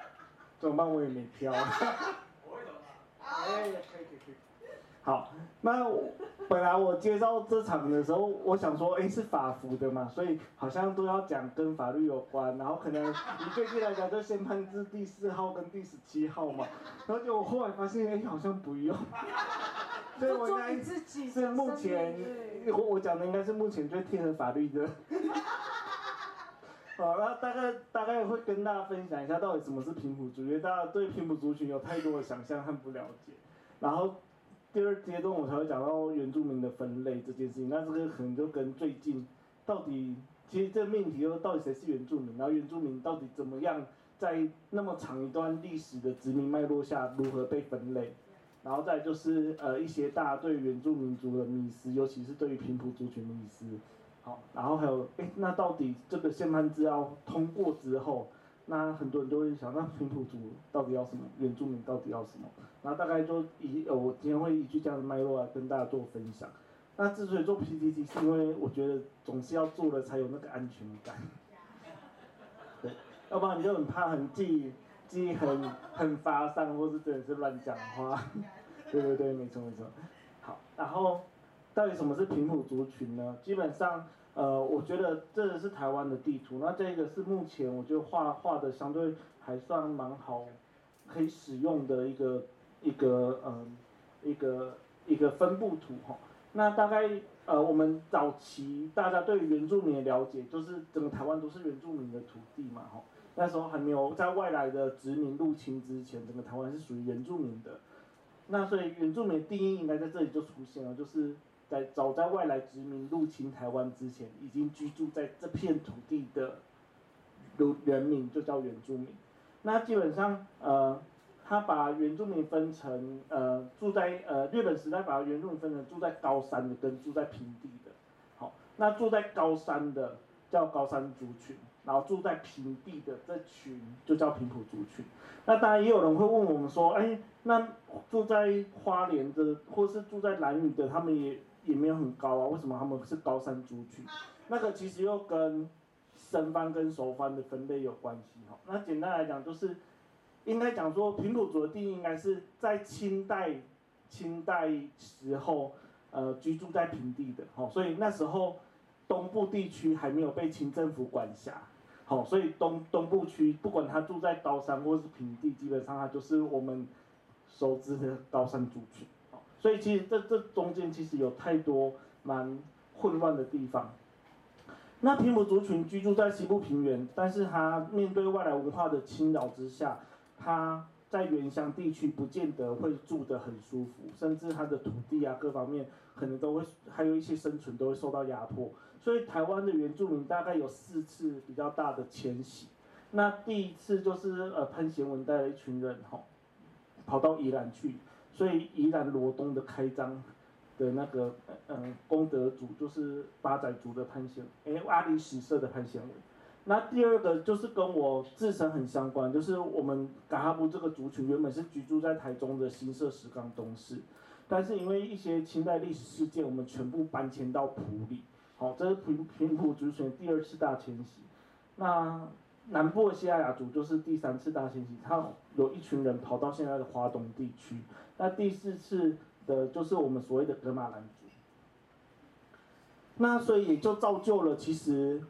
怎么办？我也没票。我会走。哎，可以可以可以。好，那本来我介绍这场的时候，我想说，哎，是法服的嘛，所以好像都要讲跟法律有关，然后可能以最近来讲，就先判至第四号跟第十七号嘛，然后就我后来发现，哎，好像不用，所以我应该是目前我我讲的应该是目前最贴合法律的。好，那大概大概会跟大家分享一下，到底什么是平埔族，因为大家对平埔族群有太多的想象和不了解，然后。第二阶段我才会讲到原住民的分类这件事情，那这个可能就跟最近到底，其实这个命题又到底谁是原住民，然后原住民到底怎么样在那么长一段历史的殖民脉络下如何被分类，然后再就是呃一些大家对原住民族的迷思，尤其是对于平埔族群的迷思，好，然后还有哎那到底这个宪判字要通过之后。那很多人都会想，那平埔族到底要什么？原住民到底要什么？然后大概就以呃，我今天会依据这样的脉络来跟大家做分享。那之所以做 PPT，是因为我觉得总是要做了才有那个安全感。对，要不然你就很怕很记记很很发散，或是真的是乱讲话。对对对，没错没错。好，然后到底什么是平埔族群呢？基本上。呃，我觉得这个是台湾的地图，那这个是目前我觉得画画的相对还算蛮好，可以使用的一个一个嗯一个一个分布图哈。那大概呃我们早期大家对原住民的了解，就是整个台湾都是原住民的土地嘛哈。那时候还没有在外来的殖民入侵之前，整个台湾是属于原住民的。那所以原住民的定义应该在这里就出现了，就是。在早在外来殖民入侵台湾之前，已经居住在这片土地的人民就叫原住民。那基本上，呃，他把原住民分成呃住在呃日本时代把原住民分成住在高山的跟住在平地的。好，那住在高山的叫高山族群，然后住在平地的这群就叫平埔族群。那当然也有人会问我们说，哎，那住在花莲的或是住在兰屿的，他们也。也没有很高啊，为什么他们是高山族群？那个其实又跟生番跟熟番的分类有关系哈。那简单来讲，就是应该讲说平埔族的定义应该是在清代清代时候呃居住在平地的哈，所以那时候东部地区还没有被清政府管辖，好，所以东东部区不管他住在高山或是平地，基本上他就是我们熟知的高山族群。所以其实这这中间其实有太多蛮混乱的地方。那平埔族群居住在西部平原，但是他面对外来文化的侵扰之下，他在原乡地区不见得会住得很舒服，甚至他的土地啊各方面可能都会还有一些生存都会受到压迫。所以台湾的原住民大概有四次比较大的迁徙。那第一次就是呃潘贤文带了一群人吼，跑到宜兰去，所以宜兰罗东的开张。的那个嗯功德主就是八仔族的潘贤，哎阿里史社的潘贤伟。那第二个就是跟我自身很相关，就是我们噶哈布这个族群原本是居住在台中的新社石冈东势，但是因为一些清代历史事件，我们全部搬迁到埔里。好，这是平平埔族群第二次大迁徙。那南部的西雅族就是第三次大迁徙，他有一群人跑到现在的华东地区。那第四次。的就是我们所谓的格玛兰族，那所以也就造就了，其实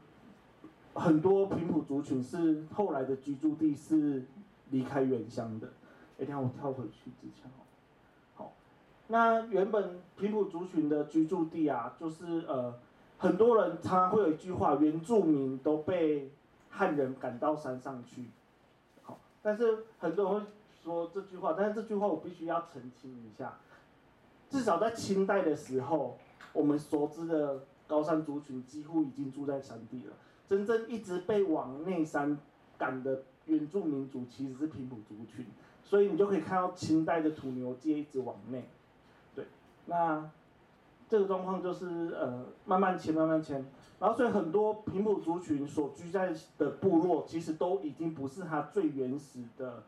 很多平埔族群是后来的居住地是离开原乡的。哎，等下我跳回去之前哦，好，那原本平埔族群的居住地啊，就是呃，很多人常常会有一句话，原住民都被汉人赶到山上去，好，但是很多人会说这句话，但是这句话我必须要澄清一下。至少在清代的时候，我们熟知的高山族群几乎已经住在山地了。真正一直被往内山赶的原住民族其实是平埔族群，所以你就可以看到清代的土牛街一直往内。对，那这个状况就是呃慢慢迁慢慢迁，然后所以很多平埔族群所居在的部落，其实都已经不是它最原始的，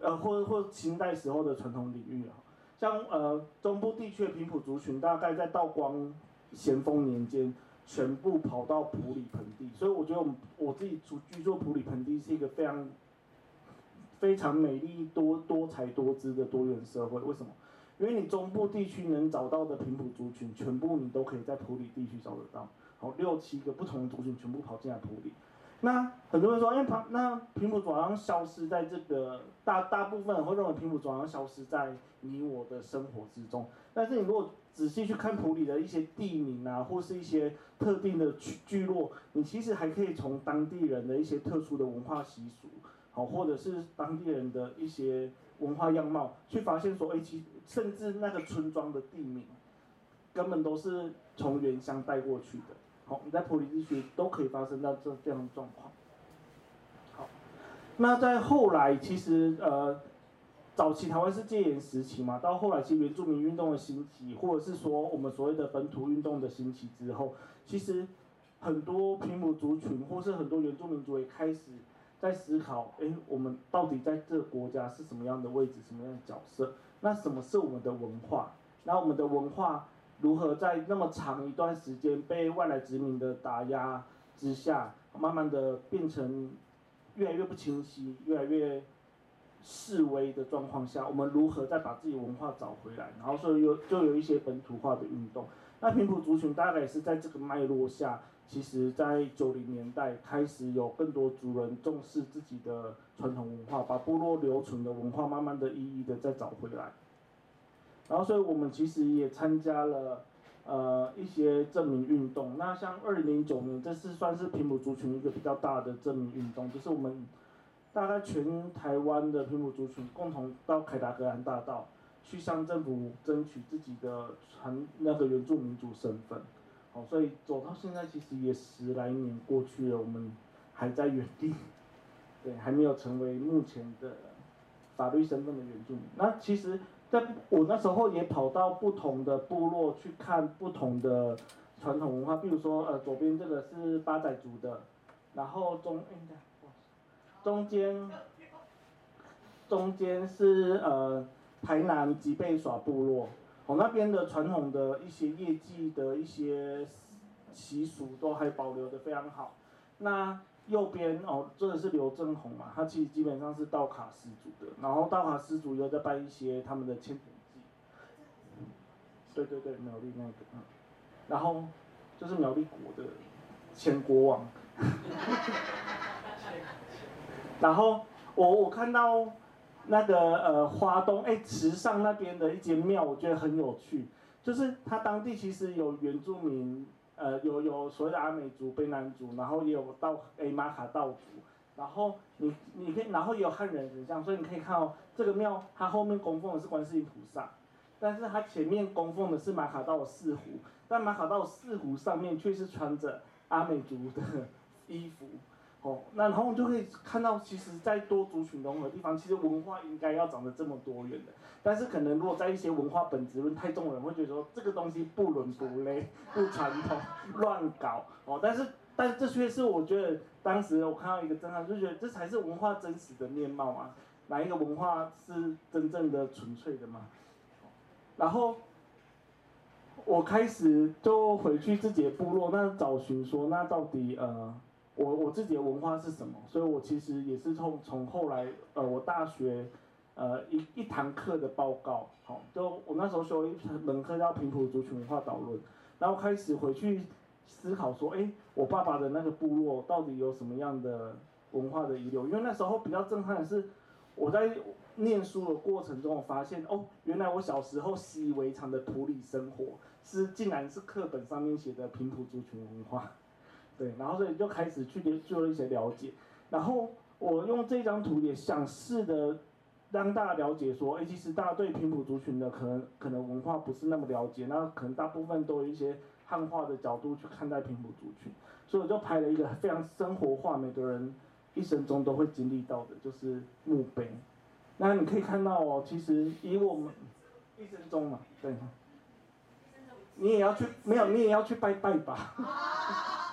呃或或清代时候的传统领域啊。像呃中部地区的平埔族群，大概在道光咸丰年间，全部跑到埔里盆地，所以我觉得我们我自己住居住埔里盆地是一个非常非常美丽多多彩多姿的多元社会。为什么？因为你中部地区能找到的平埔族群，全部你都可以在埔里地区找得到。好，六七个不同的族群全部跑进来埔里。那很多人说，因为平那平埔族好像消失在这个大大部分会认为平埔族好像消失在你我的生活之中。但是你如果仔细去看埔里的一些地名啊，或是一些特定的聚聚落，你其实还可以从当地人的一些特殊的文化习俗，好，或者是当地人的一些文化样貌，去发现说，哎，其甚至那个村庄的地名，根本都是从原乡带过去的。好，你在普里地区都可以发生到这这样的状况。好，那在后来，其实呃，早期台湾是戒严时期嘛，到后来其实原住民运动的兴起，或者是说我们所谓的本土运动的兴起之后，其实很多平埔族群或是很多原住民族也开始在思考，哎，我们到底在这个国家是什么样的位置，什么样的角色？那什么是我们的文化？那我们的文化？如何在那么长一段时间被外来殖民的打压之下，慢慢的变成越来越不清晰、越来越式微的状况下，我们如何再把自己文化找回来？然后所以有就有一些本土化的运动。那平埔族群大概也是在这个脉络下，其实在九零年代开始有更多族人重视自己的传统文化，把部落留存的文化慢慢的一一的再找回来。然后，所以我们其实也参加了，呃，一些证明运动。那像二零零九年，这是算是平埔族群一个比较大的证明运动，就是我们大概全台湾的平埔族群共同到凯达格兰大道去向政府争取自己的传那个原住民族身份。好，所以走到现在其实也十来年过去了，我们还在原地，对，还没有成为目前的法律身份的原住民。那其实。在我那时候也跑到不同的部落去看不同的传统文化，比如说呃左边这个是八仔族的，然后中中间中间是呃台南吉贝耍部落，我那边的传统的一些业绩的一些习俗都还保留的非常好，那。右边哦，这个是刘正宏嘛，他其实基本上是道卡斯族的，然后道卡斯族又在办一些他们的千田祭，对对对，苗栗那个，然后就是苗栗国的前国王。然后我我看到那个呃花东哎池上那边的一间庙，我觉得很有趣，就是它当地其实有原住民，呃有有所谓的阿美族、卑南族，然后也有道诶马卡道族，然后你你可以然后也有汉人神像，所以你可以看哦这个庙它后面供奉的是观世音菩萨，但是它前面供奉的是马卡道的四湖，但马卡道四湖上面却是穿着阿美族的衣服。哦，那然后就可以看到，其实，在多族群融合的地方，其实文化应该要长得这么多元的。但是可能如果在一些文化本质论太重的人，会觉得说这个东西不伦不类、不传统、乱搞。哦，但是，但是这却是我觉得当时我看到一个震撼，就觉得这才是文化真实的面貌啊！哪一个文化是真正的纯粹的嘛？然后我开始就回去自己的部落，那找寻说，那到底呃。我我自己的文化是什么？所以我其实也是从从后来，呃，我大学，呃，一一堂课的报告，好，就我那时候修了一门课叫平埔族群文化导论，然后开始回去思考说，哎，我爸爸的那个部落到底有什么样的文化的遗留？因为那时候比较震撼的是，我在念书的过程中，我发现，哦，原来我小时候习以为常的土里生活，是竟然是课本上面写的平埔族群文化。对，然后所以就开始去做了一些了解，然后我用这张图也想试着让大家了解说，哎，其实大家对平埔族群的可能可能文化不是那么了解，那可能大部分都有一些汉化的角度去看待平埔族群，所以我就拍了一个非常生活化，每个人一生中都会经历到的，就是墓碑。那你可以看到哦，其实以我们一生中嘛，对，你也要去，没有，你也要去拜拜吧。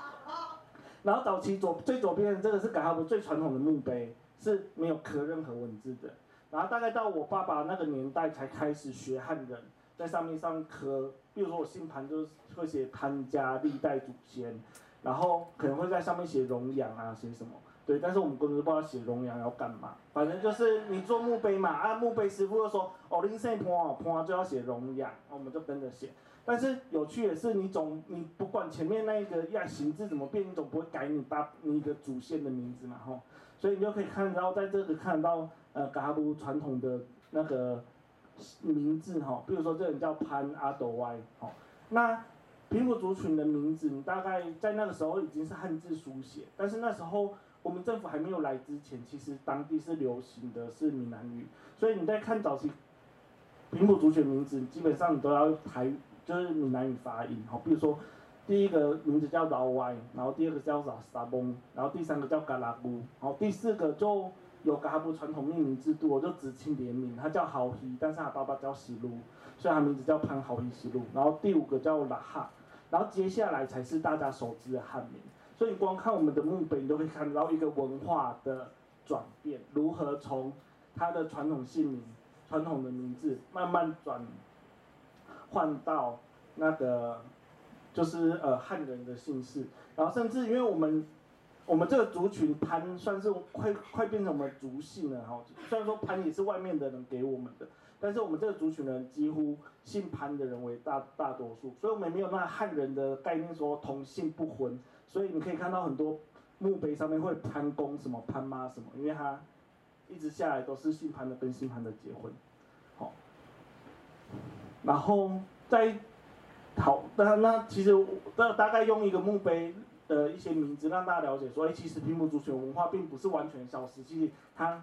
然后早期左最左边这个是改哈部最传统的墓碑，是没有刻任何文字的。然后大概到我爸爸那个年代才开始学汉人，在上面上刻，比如说我姓潘，就是会写潘家历代祖先，然后可能会在上面写荣阳啊，写什么，对。但是我们根本不知道写荣阳要干嘛，反正就是你做墓碑嘛，啊墓碑师傅就说哦，林姓潘哦，潘就要写荣阳，我们就跟着写。但是有趣的是，你总你不管前面那一个呀形字怎么变，你总不会改你爸你的祖先的名字嘛吼，所以你就可以看到在这个看到呃噶哈部传统的那个名字哈，比如说这人叫潘阿斗歪吼，那平埔族群的名字你大概在那个时候已经是汉字书写，但是那时候我们政府还没有来之前，其实当地是流行的是闽南语，所以你在看早期平埔族群名字，基本上你都要台。就是闽南语发音，好，比如说第一个名字叫老歪，然后第二个叫啥沙崩，然后第三个叫嘎拉布，好，第四个就有噶哈部传统命名制度，我就只称连名，他叫豪希，但是他爸爸叫西路，所以他名字叫潘豪希西路，然后第五个叫拉哈，然后接下来才是大家熟知的汉名，所以你光看我们的墓碑，你都会看到一个文化的转变，如何从他的传统姓名、传统的名字慢慢转。换到那个就是呃汉人的姓氏，然后甚至因为我们我们这个族群潘算是快快变成我们族姓了哈，虽然说潘也是外面的人给我们的，但是我们这个族群人几乎姓潘的人为大大多数，所以我们没有那汉人的概念说同姓不婚，所以你可以看到很多墓碑上面会潘公什么潘妈什么，因为他一直下来都是姓潘的跟姓潘的结婚，好。然后再好，那那其实大大概用一个墓碑的一些名字让大家了解说，哎，其实平埔族群文化并不是完全消失，其实它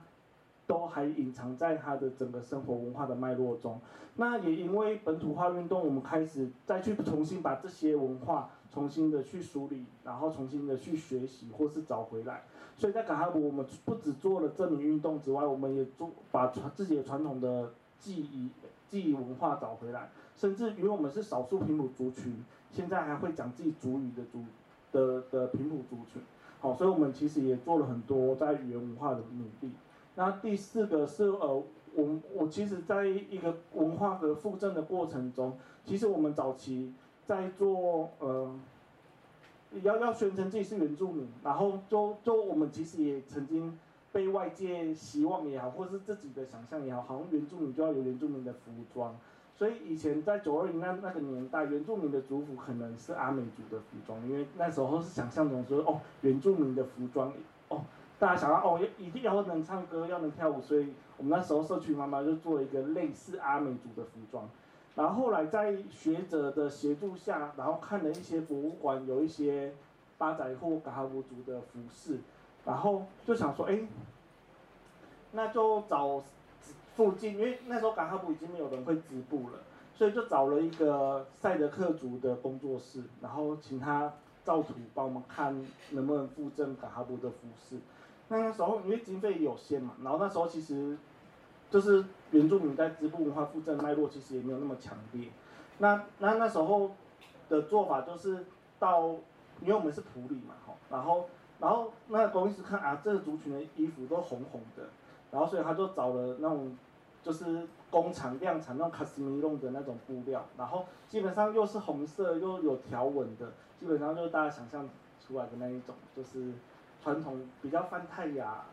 都还隐藏在它的整个生活文化的脉络中。那也因为本土化运动，我们开始再去重新把这些文化重新的去梳理，然后重新的去学习或是找回来。所以在噶哈，我们不只做了证明运动之外，我们也做把传自己的传统的记忆。记忆文化找回来，甚至因为我们是少数平埔族群，现在还会讲自己族语的族的的平埔族群，好，所以我们其实也做了很多在语言文化的努力。那第四个是呃，我我其实在一个文化的复振的过程中，其实我们早期在做呃，要要宣称自己是原住民，然后就就我们其实也曾经。被外界希望也好，或是自己的想象也好，好像原住民就要有原住民的服装，所以以前在九二零那那个年代，原住民的族服可能是阿美族的服装，因为那时候是想象中说哦，原住民的服装哦，大家想要哦，一定要能唱歌，要能跳舞，所以我们那时候社区妈妈就做了一个类似阿美族的服装。然后后来在学者的协助下，然后看了一些博物馆有一些八仔或嘎哈族的服饰，然后就想说，哎，那就找附近，因为那时候嘎哈布已经没有人会织布了，所以就找了一个赛德克族的工作室，然后请他照图帮我们看能不能复振嘎哈布的服饰。那个时候因为经费有限嘛，然后那时候其实。就是原住民在织布文化复振脉络其实也没有那么强烈，那那那时候的做法就是到，因为我们是埔里嘛，吼，然后然后那个工艺师看啊，这个族群的衣服都红红的，然后所以他就找了那种就是工厂量产那种卡斯米弄的那种布料，然后基本上又是红色又有条纹的，基本上就是大家想象出来的那一种，就是传统比较泛泰雅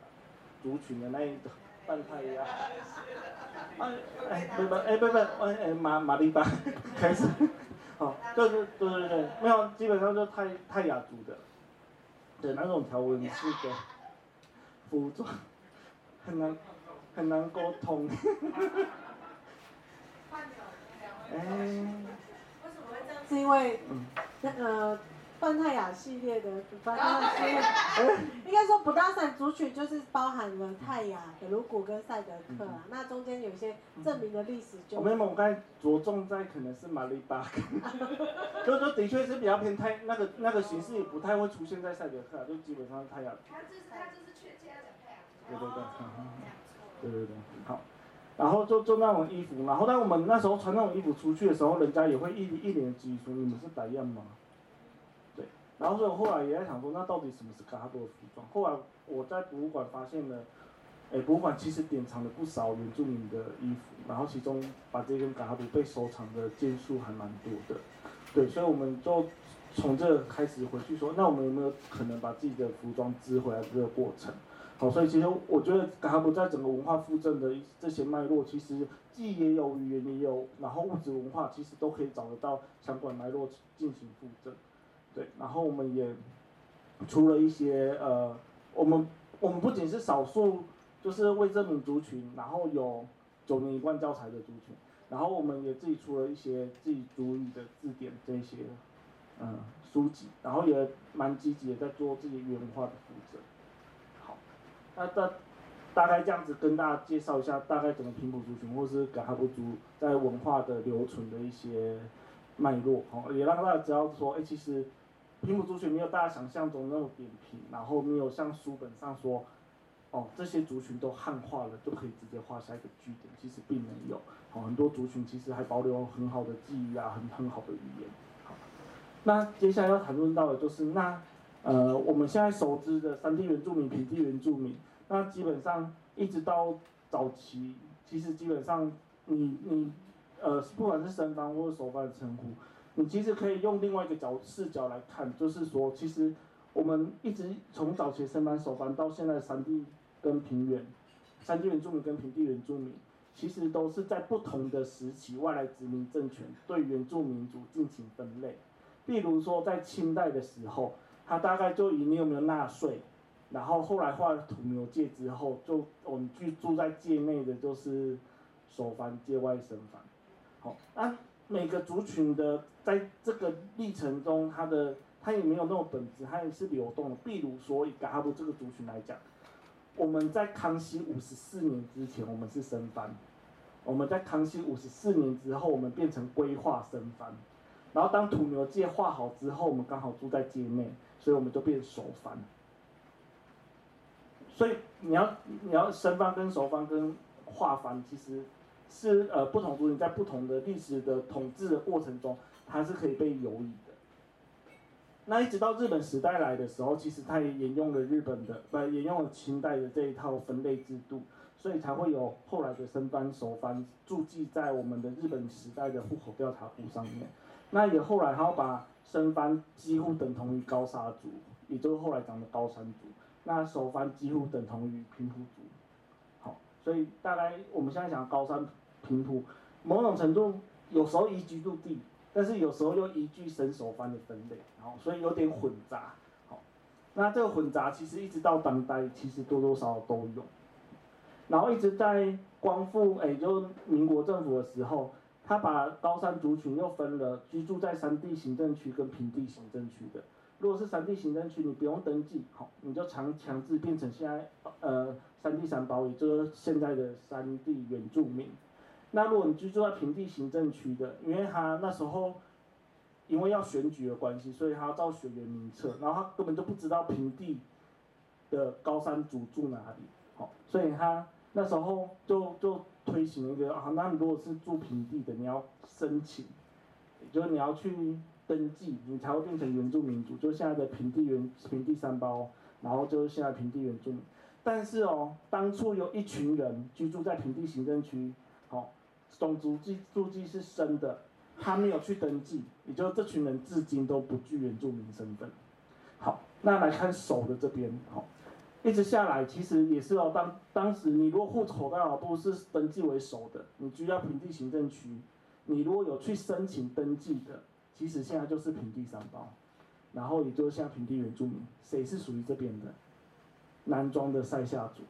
族群的那一种。半太阳，哎哎不不哎不不哎哎马马丽巴开始，好就是对对对，没有基本上就泰泰雅族的，对那种条纹式的服装，很难很难沟通。哎？是因为那个。范泰雅系列的，应该说不大散族群就是包含了泰雅、德鲁古跟赛德克啊，那中间有些证明的历史就。我们我刚才着重在可能是马里巴，就说的确是比较偏泰，那个那个形式也不太会出现在赛德克，就基本上是泰雅。他就是他就是对对对，对对对，好，然后就就那种衣服，然后当我们那时候穿那种衣服出去的时候，人家也会一一脸质疑说，你们是白样吗？对然后所以我后来也在想说，那到底什么是嘎哈布的服装？后来我在博物馆发现了，哎，博物馆其实典藏了不少原住民的衣服，然后其中把这根嘎哈布被收藏的件数还蛮多的，对，所以我们就从这开始回去说，那我们有没有可能把自己的服装织回来这个过程？好，所以其实我觉得嘎哈布在整个文化复振的这些脉络，其实既也有语言也有，然后物质文化其实都可以找得到相关脉络进行复振。对，然后我们也出了一些呃，我们我们不仅是少数，就是未证明族群，然后有九年一贯教材的族群，然后我们也自己出了一些自己族语的字典这些嗯书籍，然后也蛮积极的在做自己原文化的负责。那大大概这样子跟大家介绍一下，大概整个平埔族群或是嘎哈布族在文化的留存的一些脉络，好，也让大家知道说，哎，其实。平埔族群没有大家想象中那么扁平，然后没有像书本上说，哦，这些族群都汉化了就可以直接画下一个句点，其实并没有。哦，很多族群其实还保留很好的记忆啊，很很好的语言。好，那接下来要谈论到的就是那，呃，我们现在熟知的山地原住民、平地原住民，那基本上一直到早期，其实基本上你你，呃，不管是生番或者熟番的称呼。你其实可以用另外一个角视角来看，就是说，其实我们一直从早期生番熟番到现在山地跟平原，山地原住民跟平地原住民，其实都是在不同的时期外来殖民政权对原住民族进行分类。例如说，在清代的时候，他大概就以你有没有纳税，然后后来画土牛界之后，就我们居住在界内的就是熟番，界外生番。好，啊。每个族群的在这个历程中，它的它也没有那种本质，它也是流动的。比如说以嘎哈布这个族群来讲，我们在康熙五十四年之前，我们是生番；我们在康熙五十四年之后，我们变成归化生番。然后当土牛界划好之后，我们刚好住在界内，所以我们就变熟番。所以你要你要生番跟熟番跟化番，其实。是呃，不同族群在不同的历史的统治的过程中，它是可以被游移的。那一直到日本时代来的时候，其实它也沿用了日本的，不，沿用了清代的这一套分类制度，所以才会有后来的生番、熟番注记在我们的日本时代的户口调查簿上面。那也后来他要把生番几乎等同于高砂族，也就是后来讲的高山族。那首番几乎等同于平埔族。好，所以大概我们现在讲高山。平埔某种程度，有时候移居住地，但是有时候又移居伸手番的分类，然后所以有点混杂。好，那这个混杂其实一直到当代，其实多多少少都有。然后一直在光复，哎，就民国政府的时候，他把高山族群又分了居住在山地行政区跟平地行政区的。如果是山地行政区，你不用登记，好，你就强强制变成现在呃山地山胞，也就是现在的山地原住民。那如果你居住在平地行政区的，因为他那时候因为要选举的关系，所以他要照学员名册，然后他根本就不知道平地的高山族住哪里，好，所以他。那时候就就推行一个啊，那如果是住平地的，你要申请，就是你要去登记，你才会变成原住民族，就现在的平地原平地三胞，然后就是现在平地原住民。但是哦，当初有一群人居住在平地行政区，好、哦，种族记注记是生的，他没有去登记，也就这群人至今都不具原住民身份。好，那来看手的这边，好、一直下来，其实也是哦。当当时你如果户口到老部是登记为熟的，你居家平地行政区，你如果有去申请登记的，其实现在就是平地三胞，然后也就是像平地原住民，谁是属于这边的？南庄的塞夏族，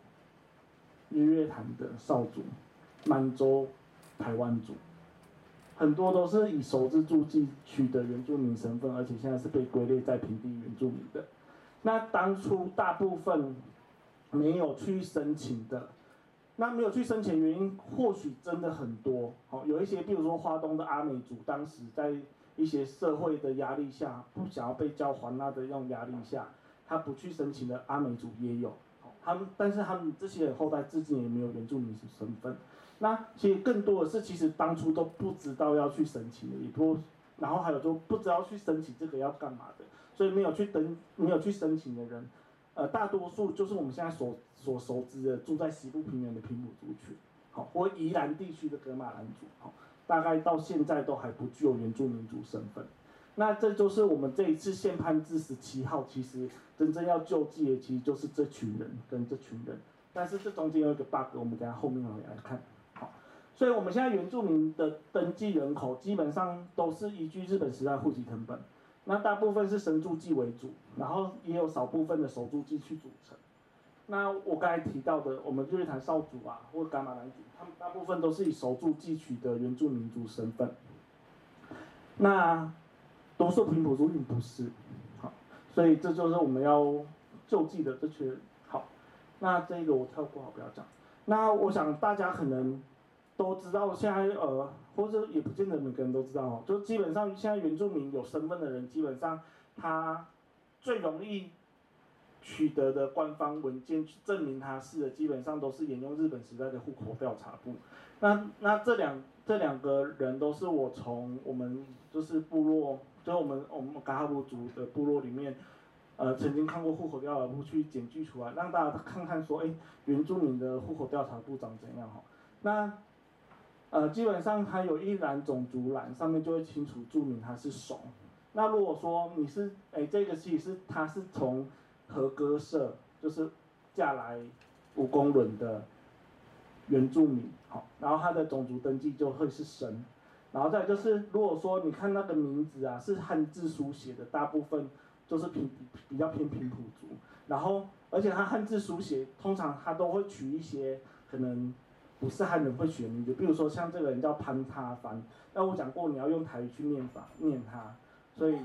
日月潭的邵族，满洲台湾族，很多都是以熟制注记取得原住民身份，而且现在是被归类在平地原住民的。那当初大部分没有去申请的，那没有去申请原因或许真的很多，好，有一些，比如说花东的阿美族，当时在一些社会的压力下，不想要被叫还那的那种压力下，他不去申请的阿美族也有，他们，但是他们这些人后代至今也没有原住民身份。那其实更多的是，其实当初都不知道要去申请的，也不，然后还有就不知道去申请这个要干嘛的。所以没有去登、没有去申请的人，呃，大多数就是我们现在所所熟知的住在西部平原的平埔族群，好，或宜兰地区的格马兰族，好，大概到现在都还不具有原住民族身份。那这就是我们这一次宪判字十七号，其实真正要救济的，其实就是这群人跟这群人。但是这中间有一个 bug，我们等下后面会来看。好，所以我们现在原住民的登记人口基本上都是依据日本时代户籍成本。那大部分是生注记为主，然后也有少部分的守助祭去组成。那我刚才提到的，我们日月潭少主啊，或噶玛兰族，他们大部分都是以熟注记取得原住民族身份。那多数平埔族并不是，好，所以这就是我们要救济的这群人。好，那这个我跳过，不要讲。那我想大家可能。都知道现在呃，或者也不见得每个人都知道哦。就基本上现在原住民有身份的人，基本上他最容易取得的官方文件去证明他是的，基本上都是沿用日本时代的户口调查簿。那那这两这两个人都是我从我们就是部落，就是我们我们噶哈布族的部落里面，呃，曾经看过户口调查簿去检举出来，让大家看看说，哎，原住民的户口调查簿长怎样哈？那呃，基本上它有一栏种族栏，上面就会清楚注明它是熟。那如果说你是，哎，这个其实是它是从和歌社，就是嫁来吴公伦的原住民，好，然后他的种族登记就会是生。然后再就是，如果说你看那个名字啊，是汉字书写的，大部分就是平比较偏平埔族。然后，而且他汉字书写，通常他都会取一些可能。不是汉人会取的名字，比如说像这个人叫潘他凡，那我讲过你要用台语去念法念他，所以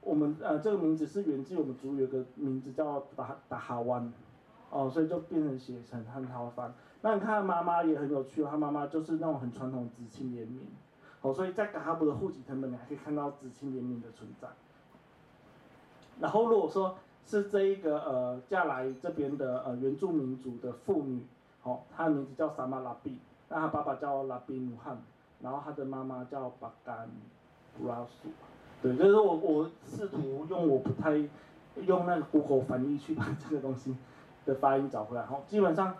我们呃这个名字是源自我们族有个名字叫达达哈湾，哦，所以就变成写成潘他凡。那你看妈妈也很有趣，哦他妈妈就是那种很传统紫青联名，哦，所以在噶哈布的户籍謄本你还可以看到紫青联名的存在。然后如果说是这一个呃嫁来这边的呃原住民族的妇女。哦，他的名字叫萨玛拉比，那他爸爸叫拉比努汉，然后他的妈妈叫巴干拉苏，对，就是我我试图用我不太用那个 Google 翻译去把这个东西的发音找回来，好，基本上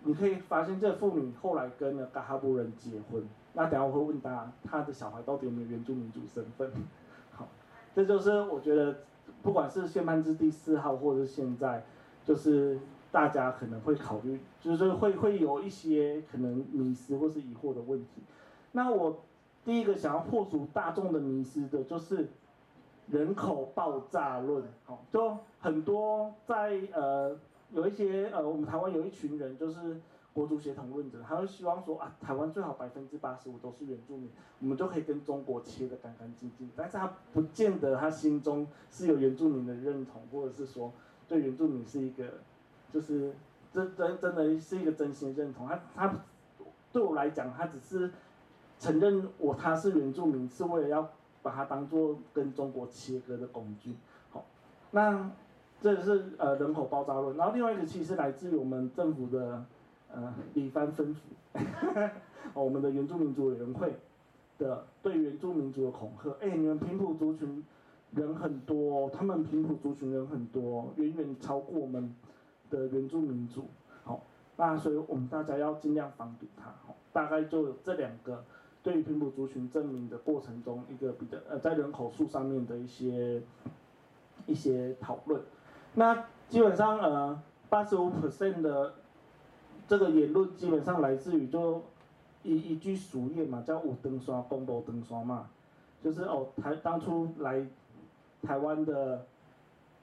你可以发现这个妇女后来跟了嘎哈布人结婚，那等下我会问大家，他的小孩到底有没有原住民族身份？好，这就是我觉得不管是宪判字第四号，或者是现在，就是。大家可能会考虑，就是会会有一些可能迷失或是疑惑的问题。那我第一个想要破除大众的迷失的就是人口爆炸论，好，就很多在呃有一些呃我们台湾有一群人就是国族协同论者，他会希望说啊台湾最好百分之八十五都是原住民，我们就可以跟中国切得干干净净，但是他不见得他心中是有原住民的认同，或者是说对原住民是一个就是真真真的是一个真心认同，他他对我来讲他只是。承认我他是原住民，是为了要把它当做跟中国切割的工具。好，那这是呃人口爆炸论。然后另外一个其实来自于我们政府的呃里番分府，我们的原住民族委员会的对原住民族的恐吓。哎，你们平埔族群人很多，他们平埔族群人很多，远远超过我们的原住民族。好，那所以我们大家要尽量防堵它。好，大概就有这两个。对于平埔族群证明的过程中，一个比较呃，在人口数上面的一些一些讨论，那基本上呃，八十五 percent 的这个言论基本上来自于就一一句俗谚嘛，叫五登山讲无长山嘛，就是哦台当初来台湾的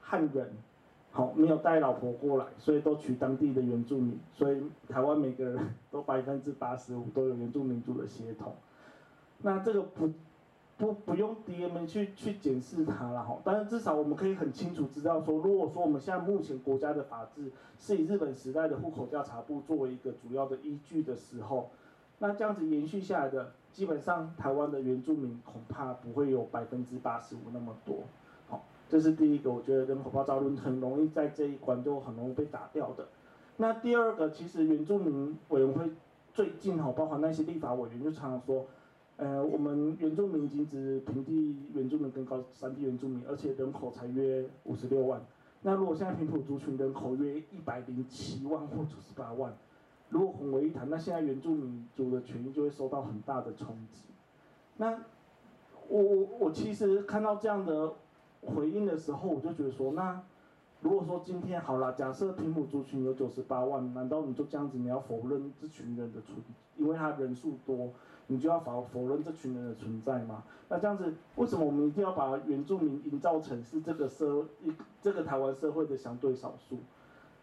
汉人，好、没有带老婆过来，所以都娶当地的原住民，所以台湾每个人都百分之八十五都有原住民族的血统。那这个不不不用 DNA 去去检视它了哈，但是至少我们可以很清楚知道说，如果说我们现在目前国家的法制是以日本时代的户口调查部作为一个主要的依据的时候，那这样子延续下来的，基本上台湾的原住民恐怕不会有百分之八十五那么多，这是第一个，我觉得人口爆炸论很容易在这一关就很容易被打掉的。那第二个，其实原住民委员会最近哈，包括那些立法委员就常常说。呃，我们原住民仅指平地原住民跟高山地原住民，而且人口才约五十六万。那如果现在平埔族群人口约一百零七万或九十八万，如果混为一谈，那现在原住民族的权益就会受到很大的冲击。那我我我其实看到这样的回应的时候，我就觉得说，那如果说今天好了，假设平埔族群有九十八万，难道你就这样子你要否认这群人的存，因为他人数多？你就要否否认这群人的存在吗？那这样子，为什么我们一定要把原住民营造成是这个社一这个台湾社会的相对少数，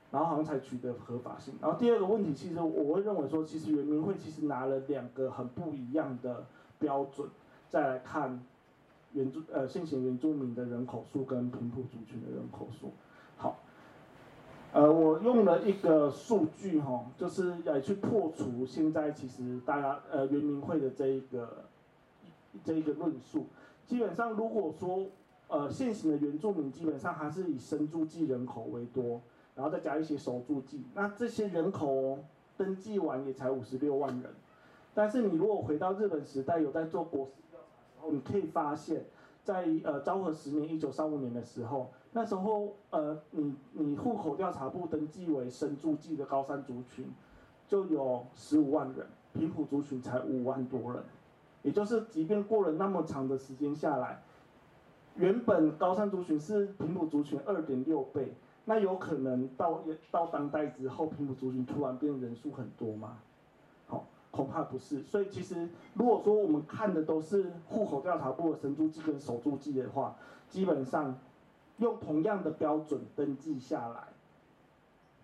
然后好像才取得合法性？然后第二个问题，其实我会认为说，其实原民会其实拿了两个很不一样的标准，再来看原住呃现行原住民的人口数跟平埔族群的人口数。好。呃，我用了一个数据哈，就是来去破除现在其实大家呃原民会的这一个这一个论述。基本上如果说呃现行的原住民基本上还是以生住记人口为多，然后再加一些熟住记，那这些人口登记完也才五十六万人。但是你如果回到日本时代有在做国势调查的时你可以发现，在呃昭和十年一九三五年的时候。那时候，呃，你你户口调查簿登记为生住记的高山族群，就有十五万人，平埔族群才五万多人，也就是即便过了那么长的时间下来，原本高山族群是平埔族群二点六倍，那有可能到到当代之后，平埔族群突然变人数很多吗？恐怕不是。所以其实如果说我们看的都是户口调查簿的生住记跟守住记的话，基本上。用同样的标准登记下来，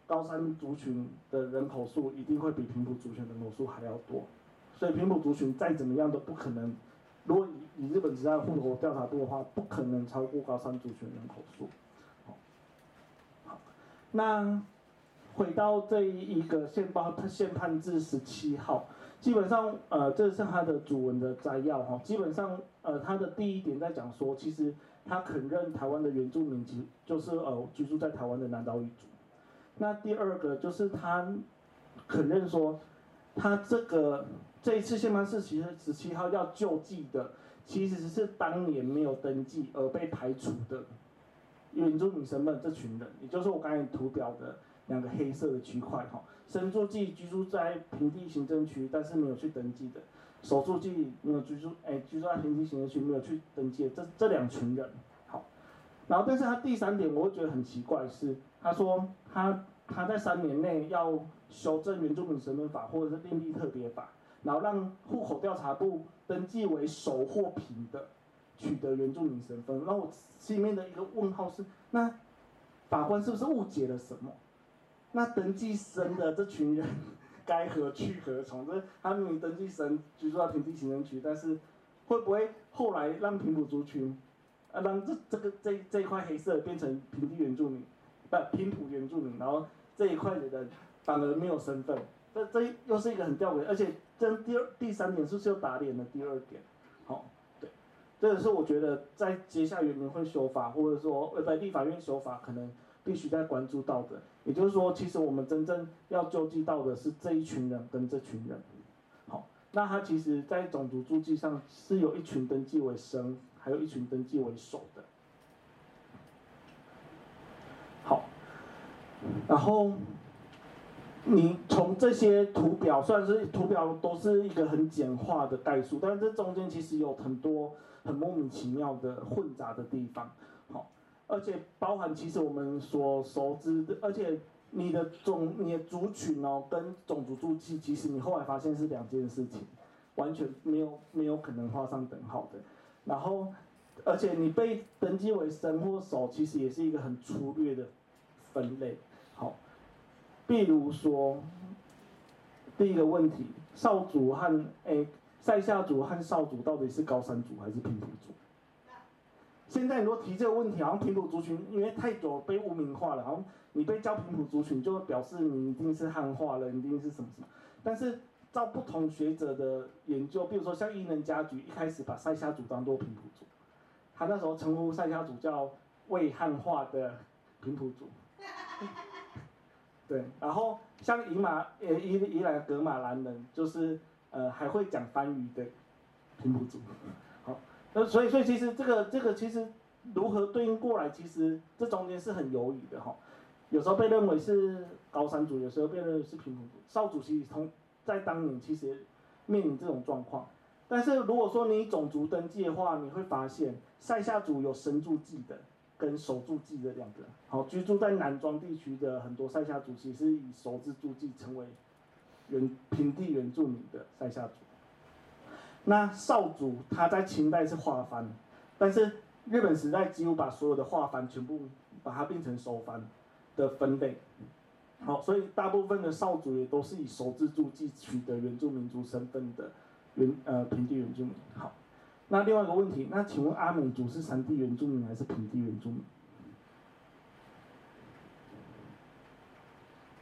高山族群的人口数一定会比平埔族群的人口数还要多，所以平埔族群再怎么样都不可能，如果以以日本时代户口调查簿的话，不可能超过高山族群人口数。好，那回到这一个宪报，它宪判字十七号，基本上呃这是他的主文的摘要哈，基本上呃他的第一点在讲说，其实。他肯认台湾的原住民籍，就是呃居住在台湾的南岛语族。那第二个就是他肯认说，他这个这一次宪判字其实十七号要救济的，其实是当年没有登记而被排除的原住民身份这群人，也就是我刚才图表的两个黑色的区块哈，生住记居住在平地行政区，但是没有去登记的。守住记没有居住，哎，居住在平地行政区没有去登记，这这两群人，好，然后但是他第三点我会觉得很奇怪是，他说他他在三年内要修正原住民身份法或者是另立特别法，然后让户口调查部登记为守或平的，取得原住民身份。那我心里面的一个问号是，那法官是不是误解了什么？那登记生的这群人该何去何从？这他明明登记生居住在平地行政区，但是会不会后来让平埔族群，啊，让这这个这这一块黑色变成平地原住民，不平埔原住民，然后这一块的人反而没有身份？这这又是一个很吊诡，而且这第二第三点是不是又打脸了第二点？好，对，这也是我觉得在接下来原民会修法，或者说呃在立法院修法，可能必须在关注到的。也就是说，其实我们真正要救济到的是这一群人跟这群人。好，那他其实在种族注记上是有一群登记为生，还有一群登记为熟的。好，然后。你从这些图表，虽然是图表都是一个很简化的概述，但是这中间其实有很多很莫名其妙的混杂的地方，好，而且包含其实我们所熟知的，而且你的种你的族群哦，跟种族注记，其实你后来发现是两件事情，完全没有没有可能画上等号的，然后，而且你被登记为生或熟，其实也是一个很粗略的分类，好。比如说，第一个问题，少族和诶赛夏族和少族到底是高山族还是平埔族？现在你如果提这个问题，好像平埔族群因为太久被污名化了，然后你被叫平埔族群，就表示你一定是汉化了，一定是什么什么。但是照不同学者的研究，比如说像伊能嘉矩一开始把赛夏族当做平埔族，他那时候称呼赛夏族叫未汉化的平埔族。对，然后像伊马呃伊伊朗噶玛兰人，就是呃还会讲番语的平埔族，那所以所以其实这个这个其实如何对应过来，其实这中间是很犹豫的哈，有时候被认为是高山族，有时候被认为是平埔族，少族其实从在当年其实面临这种状况，但是如果说你种族登记的话，你会发现塞夏族有生注记的。跟熟注记的两个，好，居住在南庄地区的很多塞夏族，其实以熟字住记成为原平地原住民的塞夏族。那少族他在清代是化番，但是日本时代几乎把所有的化番全部把它变成熟番的分类，好，所以大部分的少族也都是以熟字注记取得原住民族身份的原呃平地原住民，好。那另外一个问题，那请问阿美族是山地原住民还是平地原住民？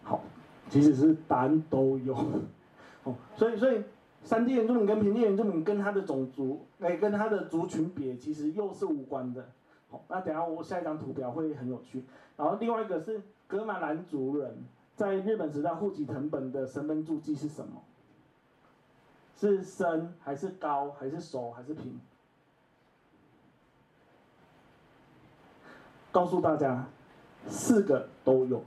好，其实是答案都有。哦，所以所以山地原住民跟平地原住民跟他的种族，哎，跟他的族群别其实又是无关的。好，那等下我下一张图表会很有趣。然后另外一个是格玛兰族人在日本时代户籍藤本的身份注记是什么？是生还是高还是熟还是平？告诉大家，四个都有。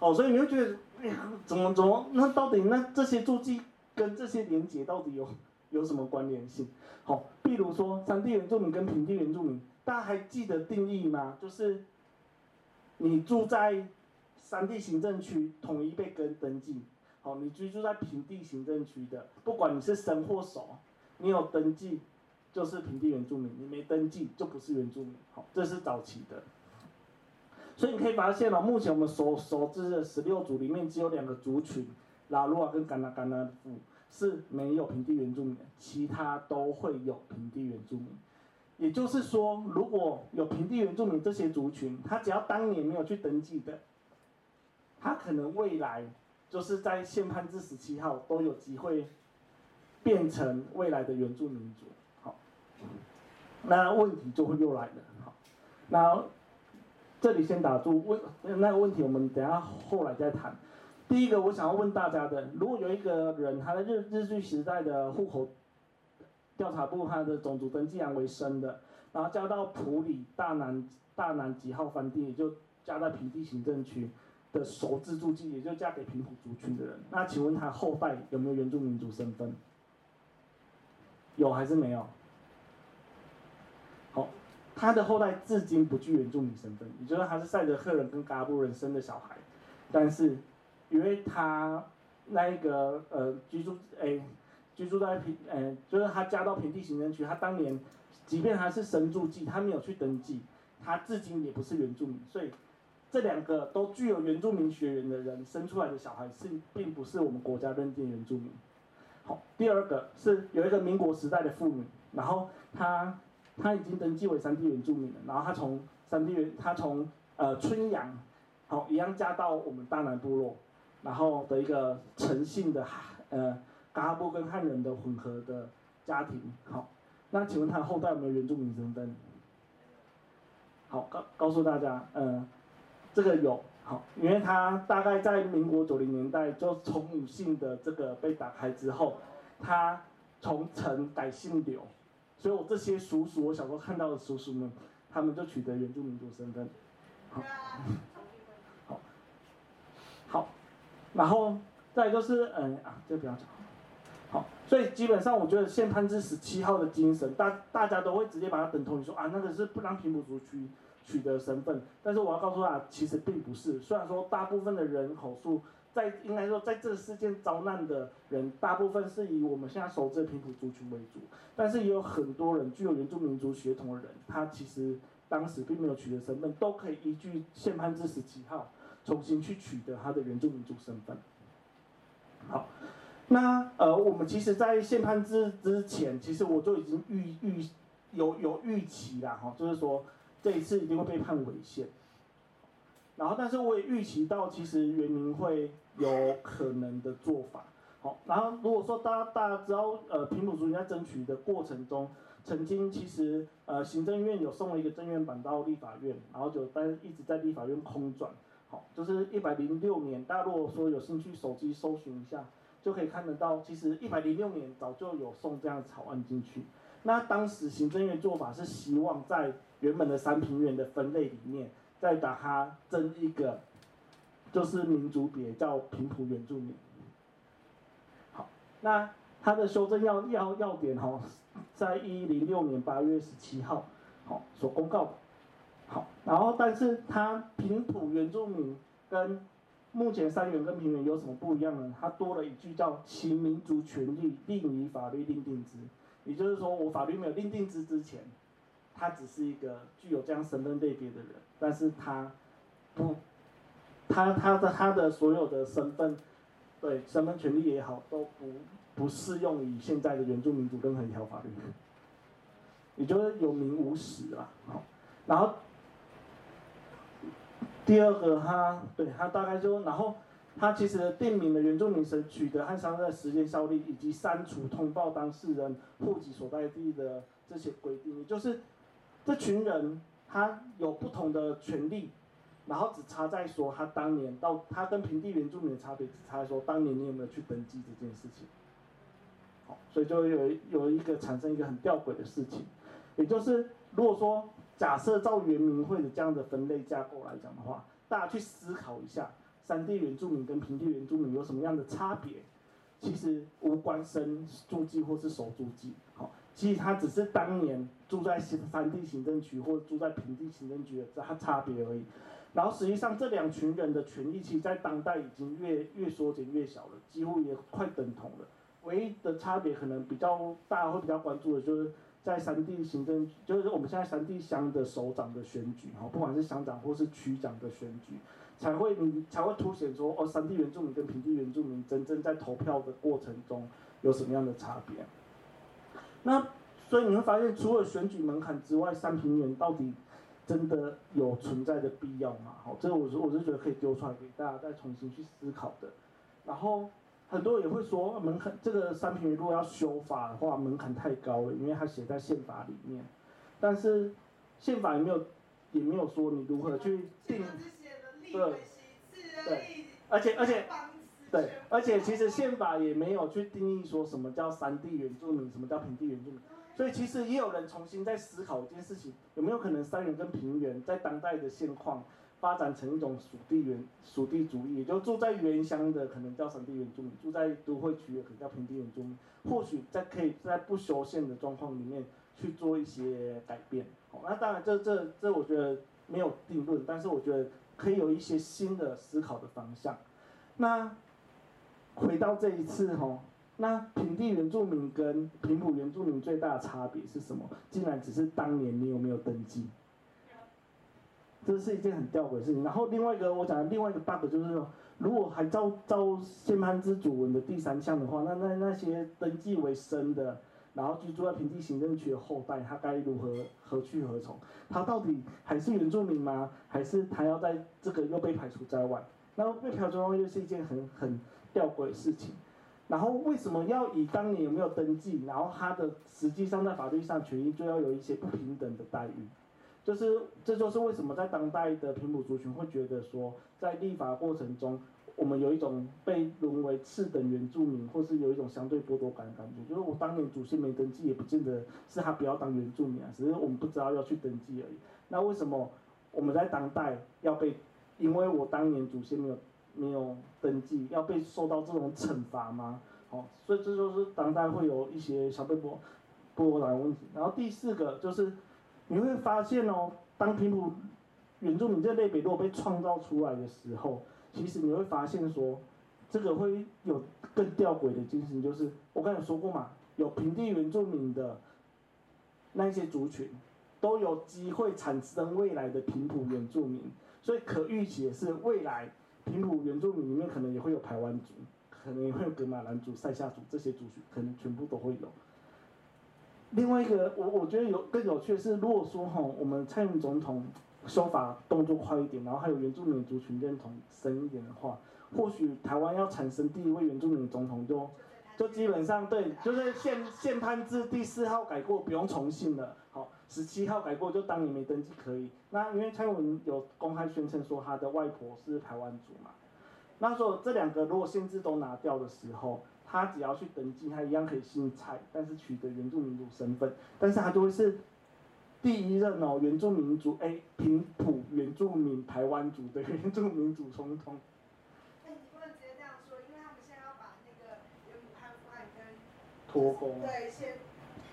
哦，所以你会觉得，哎呀，怎么怎么？那到底那这些注记跟这些连结到底有有什么关联性？好，比如说山地原住民跟平地原住民，大家还记得定义吗？就是你住在山地行政区，统一被跟登记。好，你居住在平地行政区的，不管你是生或熟，你有登记就是平地原住民，你没登记就不是原住民。好，这是早期的。所以你可以发现哦，目前我们所熟知的十六族里面，只有两个族群，拉鲁瓦跟甘纳甘纳夫是没有平地原住民，其他都会有平地原住民。也就是说，如果有平地原住民这些族群，他只要当年没有去登记的，他可能未来。就是在宪判字十七号都有机会变成未来的原住民族，好，那问题就会又来了，好，那这里先打住问那个问题，我们等下后来再谈。第一个我想要问大家的，如果有一个人他在日日据时代的户口调查部他的种族登记栏为生的，然后嫁到埔里大南大南几号番地，也就加在平地行政区。的熟字住地，也就嫁给平埔族群的人。那请问他后代有没有原住民族身份？有还是没有？好，他的后代至今不具原住民身份，也就是他是赛德克人跟噶布人生的小孩，但是因为他那一个呃居住诶居住在平呃就是他嫁到平地行政区，他当年即便他是生住记，他没有去登记，他至今也不是原住民，所以这两个都具有原住民血缘的人生出来的小孩是并不是我们国家认定原住民。好，第二个是有一个民国时代的妇女，然后她她已经登记为山地原住民了，然后她从山地原她从呃春阳，好一样嫁到我们大南部落，然后的一个诚信的呃嘎哈布跟汉人的混合的家庭，好，那请问他后代有没有原住民身份？好，告告诉大家，呃，这个有。好，因为他大概在民国九零年代就从母姓的这个被打开之后，他从陈改姓刘，所以我这些叔叔，我小时候看到的叔叔们，他们就取得原住民族身份。好，好，然后再就是嗯啊，这个不要讲。好，所以基本上我觉得宪判字十七号的精神，大大家都会直接把它等同于说啊，那个是不让平埔族区。取得身份，但是我要告诉他，其实并不是。虽然说大部分的人口数，在应该说在这个事件遭难的人，大部分是以我们现在熟知的平埔族群为主，但是也有很多人具有原住民族血统的人，他其实当时并没有取得身份，都可以依据宪判字十七号重新去取得他的原住民族身份。好，那呃，我们其实，在宪判之之前，其实我就已经预预有有预期啦，哈，就是说。这一次一定会被判违宪，然后，但是我也预期到，其实原民会有可能的做法。好，然后如果说大家大家知道，呃，平埔族人在争取的过程中，曾经其实呃行政院有送了一个政院版到立法院，然后就但一直在立法院空转。好，就是一百零六年，大家如果说有兴趣手机搜寻一下，就可以看得到，其实一百零六年早就有送这样的草案进去。那当时行政院做法是希望在原本的三平原的分类里面，再把它增一个，就是民族别叫平埔原住民。好，那它的修正要要要点哈，在一零六年八月十七号，好所公告。好，然后但是它平埔原住民跟目前三原跟平原有什么不一样呢？它多了一句叫其民族权利另以法律另定之，也就是说我法律没有另定之之前。他只是一个具有这样身份类别的人，但是他不，他他的他的所有的身份，对身份权利也好，都不不适用于现在的原住民族任何一条法律，也就是有名无实啦。好，然后第二个他对他大概就，然后他其实定名的原住民审取得和丧葬的时间效力，以及删除通报当事人户籍所在地的这些规定，也就是。这群人他有不同的权利，然后只差在说他当年到他跟平地原住民的差别，只差说当年你有没有去登记这件事情。好，所以就有有一个产生一个很吊诡的事情，也就是如果说假设照原民会的这样的分类架构来讲的话，大家去思考一下，山地原住民跟平地原住民有什么样的差别？其实无关生住记或是熟住记，好。其实他只是当年住在山地行政区或住在平地行政区的差差别而已，然后实际上这两群人的权利，其实在当代已经越越缩减越小了，几乎也快等同了。唯一的差别可能比较大家，会比较关注的就是在山地行政，就是我们现在山地乡的首长的选举，哈，不管是乡长或是区长的选举，才会你才会凸显说，哦，山地原住民跟平地原住民真正在投票的过程中有什么样的差别。那所以你会发现，除了选举门槛之外，三平原到底真的有存在的必要吗？好，这个我是我是觉得可以丢出来给大家再重新去思考的。然后很多人也会说，门槛这个三平如果要修法的话，门槛太高了，因为它写在宪法里面。但是宪法也没有也没有说你如何去定，对，对，而且而且。对，而且其实宪法也没有去定义说什么叫山地原住民，什么叫平地原住民，所以其实也有人重新在思考一件事情，有没有可能三原跟平原在当代的现况发展成一种属地原属地主义，也就住在原乡的可能叫山地原住民，住在都会区的可能叫平地原住民，或许在可以在不修宪的状况里面去做一些改变。那当然这这这我觉得没有定论，但是我觉得可以有一些新的思考的方向。那。回到这一次吼，那平地原住民跟平埔原住民最大的差别是什么？竟然只是当年你有没有登记，这是一件很吊诡的事情。然后另外一个我讲的另外一个 bug 就是说，如果还照照宪判之主文的第三项的话，那那那些登记为生的，然后居住在平地行政区的后代，他该如何何去何从？他到底还是原住民吗？还是他要在这个又被排除在外？那被排除在外又是一件很很吊诡的事情。然后为什么要以当年有没有登记，然后他的实际上在法律上权益就要有一些不平等的待遇？就是这就是为什么在当代的平埔族群会觉得说，在立法过程中。我们有一种被沦为次等原住民，或是有一种相对剥夺感的感觉，就是我当年祖先没登记，也不见得是他不要当原住民啊，只是我们不知道要去登记而已。那为什么我们在当代要被，因为我当年祖先没有没有登记，要被受到这种惩罚吗？哦，所以这就是当代会有一些相对剥剥夺感的问题。然后第四个就是你会发现哦，当平埔原住民这类别如果被创造出来的时候。其实你会发现说，这个会有更吊诡的精神，就是我刚才说过嘛，有平地原住民的那些族群，都有机会产生未来的平埔原住民，所以可预期的是，未来平埔原住民里面可能也会有排湾族，可能也会有噶玛兰族、赛夏族这些族群，可能全部都会有。另外一个，我我觉得有更有趣的是，如果说哈，我们蔡英文总统。修法动作快一点，然后还有原住民族群认同深一点的话，或许台湾要产生第一位原住民总统就，就基本上对，就是宪宪判制第四号改过不用重新了，好，十七号改过就当你没登记可以。那因为蔡英文有公开宣称说他的外婆是台湾族嘛，那说这两个如果限制都拿掉的时候，他只要去登记，他一样可以姓蔡，但是取得原住民族身份，但是他就会是。第一任哦，原住民族哎，平埔原住民台湾族的原住民族总统。哎，你不能直接这样说，因为他们现在要把那个原母汉夫案跟脱钩。对，先，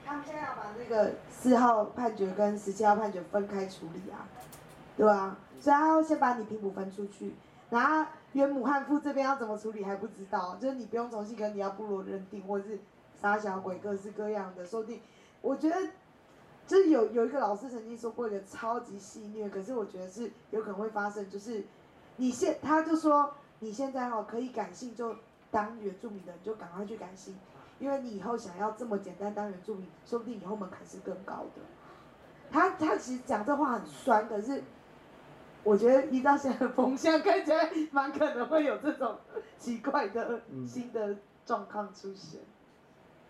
他们现在要把那个四号判决跟十七号判决分开处理啊，对、啊？所以他要先把你平埔分出去，然后原母汉父这边要怎么处理还不知道，就是你不用重新跟你要部落认定，或者是杀小鬼各式各样的说不定，我觉得。就是有有一个老师曾经说过一个超级戏虐，可是我觉得是有可能会发生，就是你现他就说你现在哦可以改姓就当原住民的，你就赶快去改姓，因为你以后想要这么简单当原住民，说不定以后门槛是更高的。他他其实讲这话很酸，可是我觉得依照现在的风向看起来，蛮可能会有这种奇怪的新的状况出现。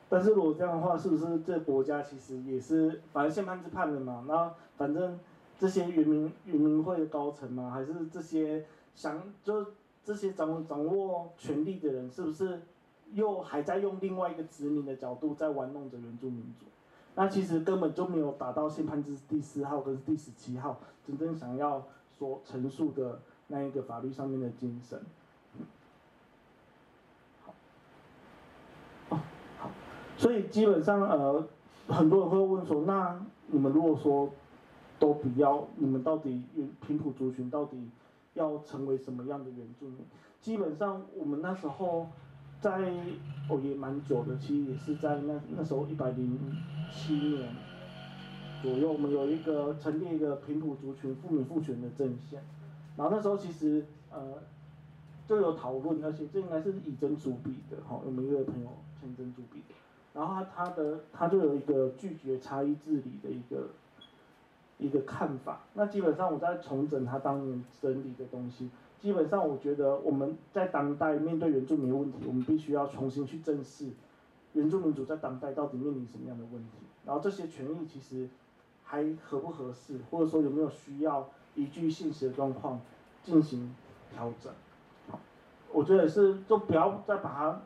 但是如果这样的话，是不是这国家其实也是反正宪判是判的嘛？那反正这些原民原民会的高层嘛，还是这些想就这些掌掌握权力的人，是不是又还在用另外一个殖民的角度在玩弄着原住民族？那其实根本就没有达到宪判之第四号跟第十七号真正想要所陈述的那一个法律上面的精神。所以基本上，呃，很多人会问说，那你们如果说都不要，你们到底平埔族群到底要成为什么样的原住民？基本上我们那时候在哦也蛮久的，其实也是在那那时候一百零七年左右，我们有一个成立一个平埔族群复民复权的阵线，然后那时候其实呃就有讨论，而且这应该是以真主笔的，哈，我们一个朋友签真主笔的。然后他他的他就有一个拒绝差异治理的一个一个看法。那基本上我在重整他当年整理的东西。基本上我觉得我们在当代面对原住民问题，我们必须要重新去正视原住民族在当代到底面临什么样的问题。然后这些权益其实还合不合适，或者说有没有需要依据现实的状况进行调整。好，我觉得是就不要再把它。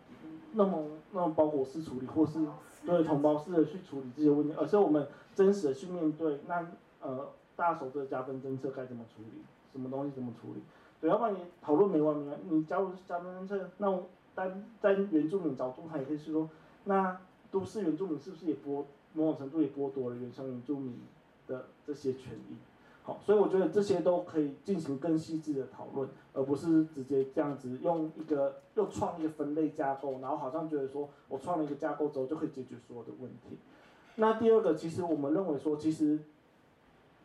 那么那么包裹式处理，或是对同胞式的去处理这些问题，而是我们真实的去面对。那呃，大手的加分政策该怎么处理？什么东西怎么处理？对，要不然你讨论没完没完。你加入加分政策，那我单在原住民角度，他也可以是说，那都市原住民是不是也剥某种程度也剥夺了原生原住民的这些权益？好，所以我觉得这些都可以进行更细致的讨论，而不是直接这样子用一个又创一个分类架构，然后好像觉得说我创了一个架构之后就可以解决所有的问题。那第二个，其实我们认为说，其实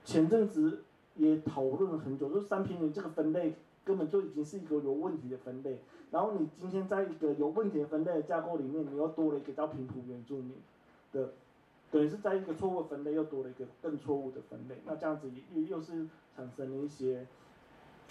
前阵子也讨论了很久，就三坪林这个分类根本就已经是一个有问题的分类。然后你今天在一个有问题的分类的架构里面，你又多了一个叫平埔原住民的，等于是在一个错误的分类又多了一个更错误的分类。那这样子也又是产生了一些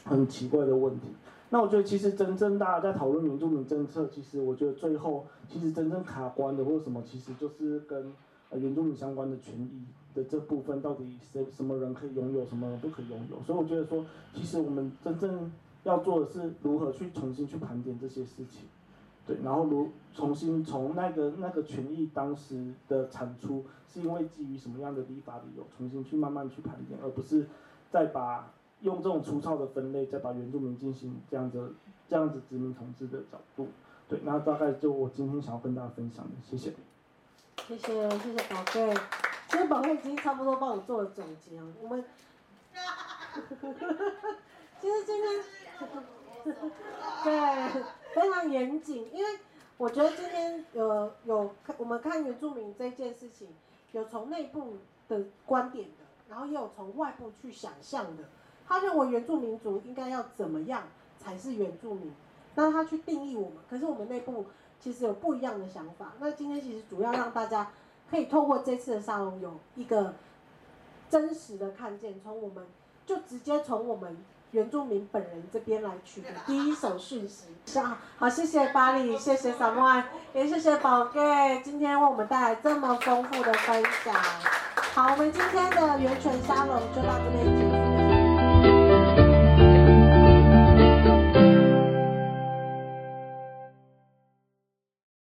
很奇怪的问题。那我觉得其实真正大家在讨论原住民政策，其实我觉得最后其实真正卡关的或者什么，其实就是跟。呃，原住民相关的权益的这部分，到底谁什么人可以拥有，什么人不可以拥有？所以我觉得说，其实我们真正要做的是如何去重新去盘点这些事情，对，然后如重新从那个那个权益当时的产出是因为基于什么样的立法理由，重新去慢慢去盘点，而不是再把用这种粗糙的分类，再把原住民进行这样子这样子殖民统治的角度，对，那大概就我今天想要跟大家分享的，谢谢。谢谢谢谢宝贝，其实宝贝已经差不多帮我做了总结了。我们 其实今天，对，非常严谨，因为我觉得今天有有我们看原住民这件事情，有从内部的观点的，然后也有从外部去想象的。他认为原住民族应该要怎么样才是原住民，那他去定义我们，可是我们内部。其实有不一样的想法。那今天其实主要让大家可以透过这次的沙龙有一个真实的看见，从我们就直接从我们原住民本人这边来取得第一手讯息。好，好，谢谢巴力，谢谢萨莫安，也谢谢宝盖，今天为我们带来这么丰富的分享。好，我们今天的源泉沙龙就到这边结束。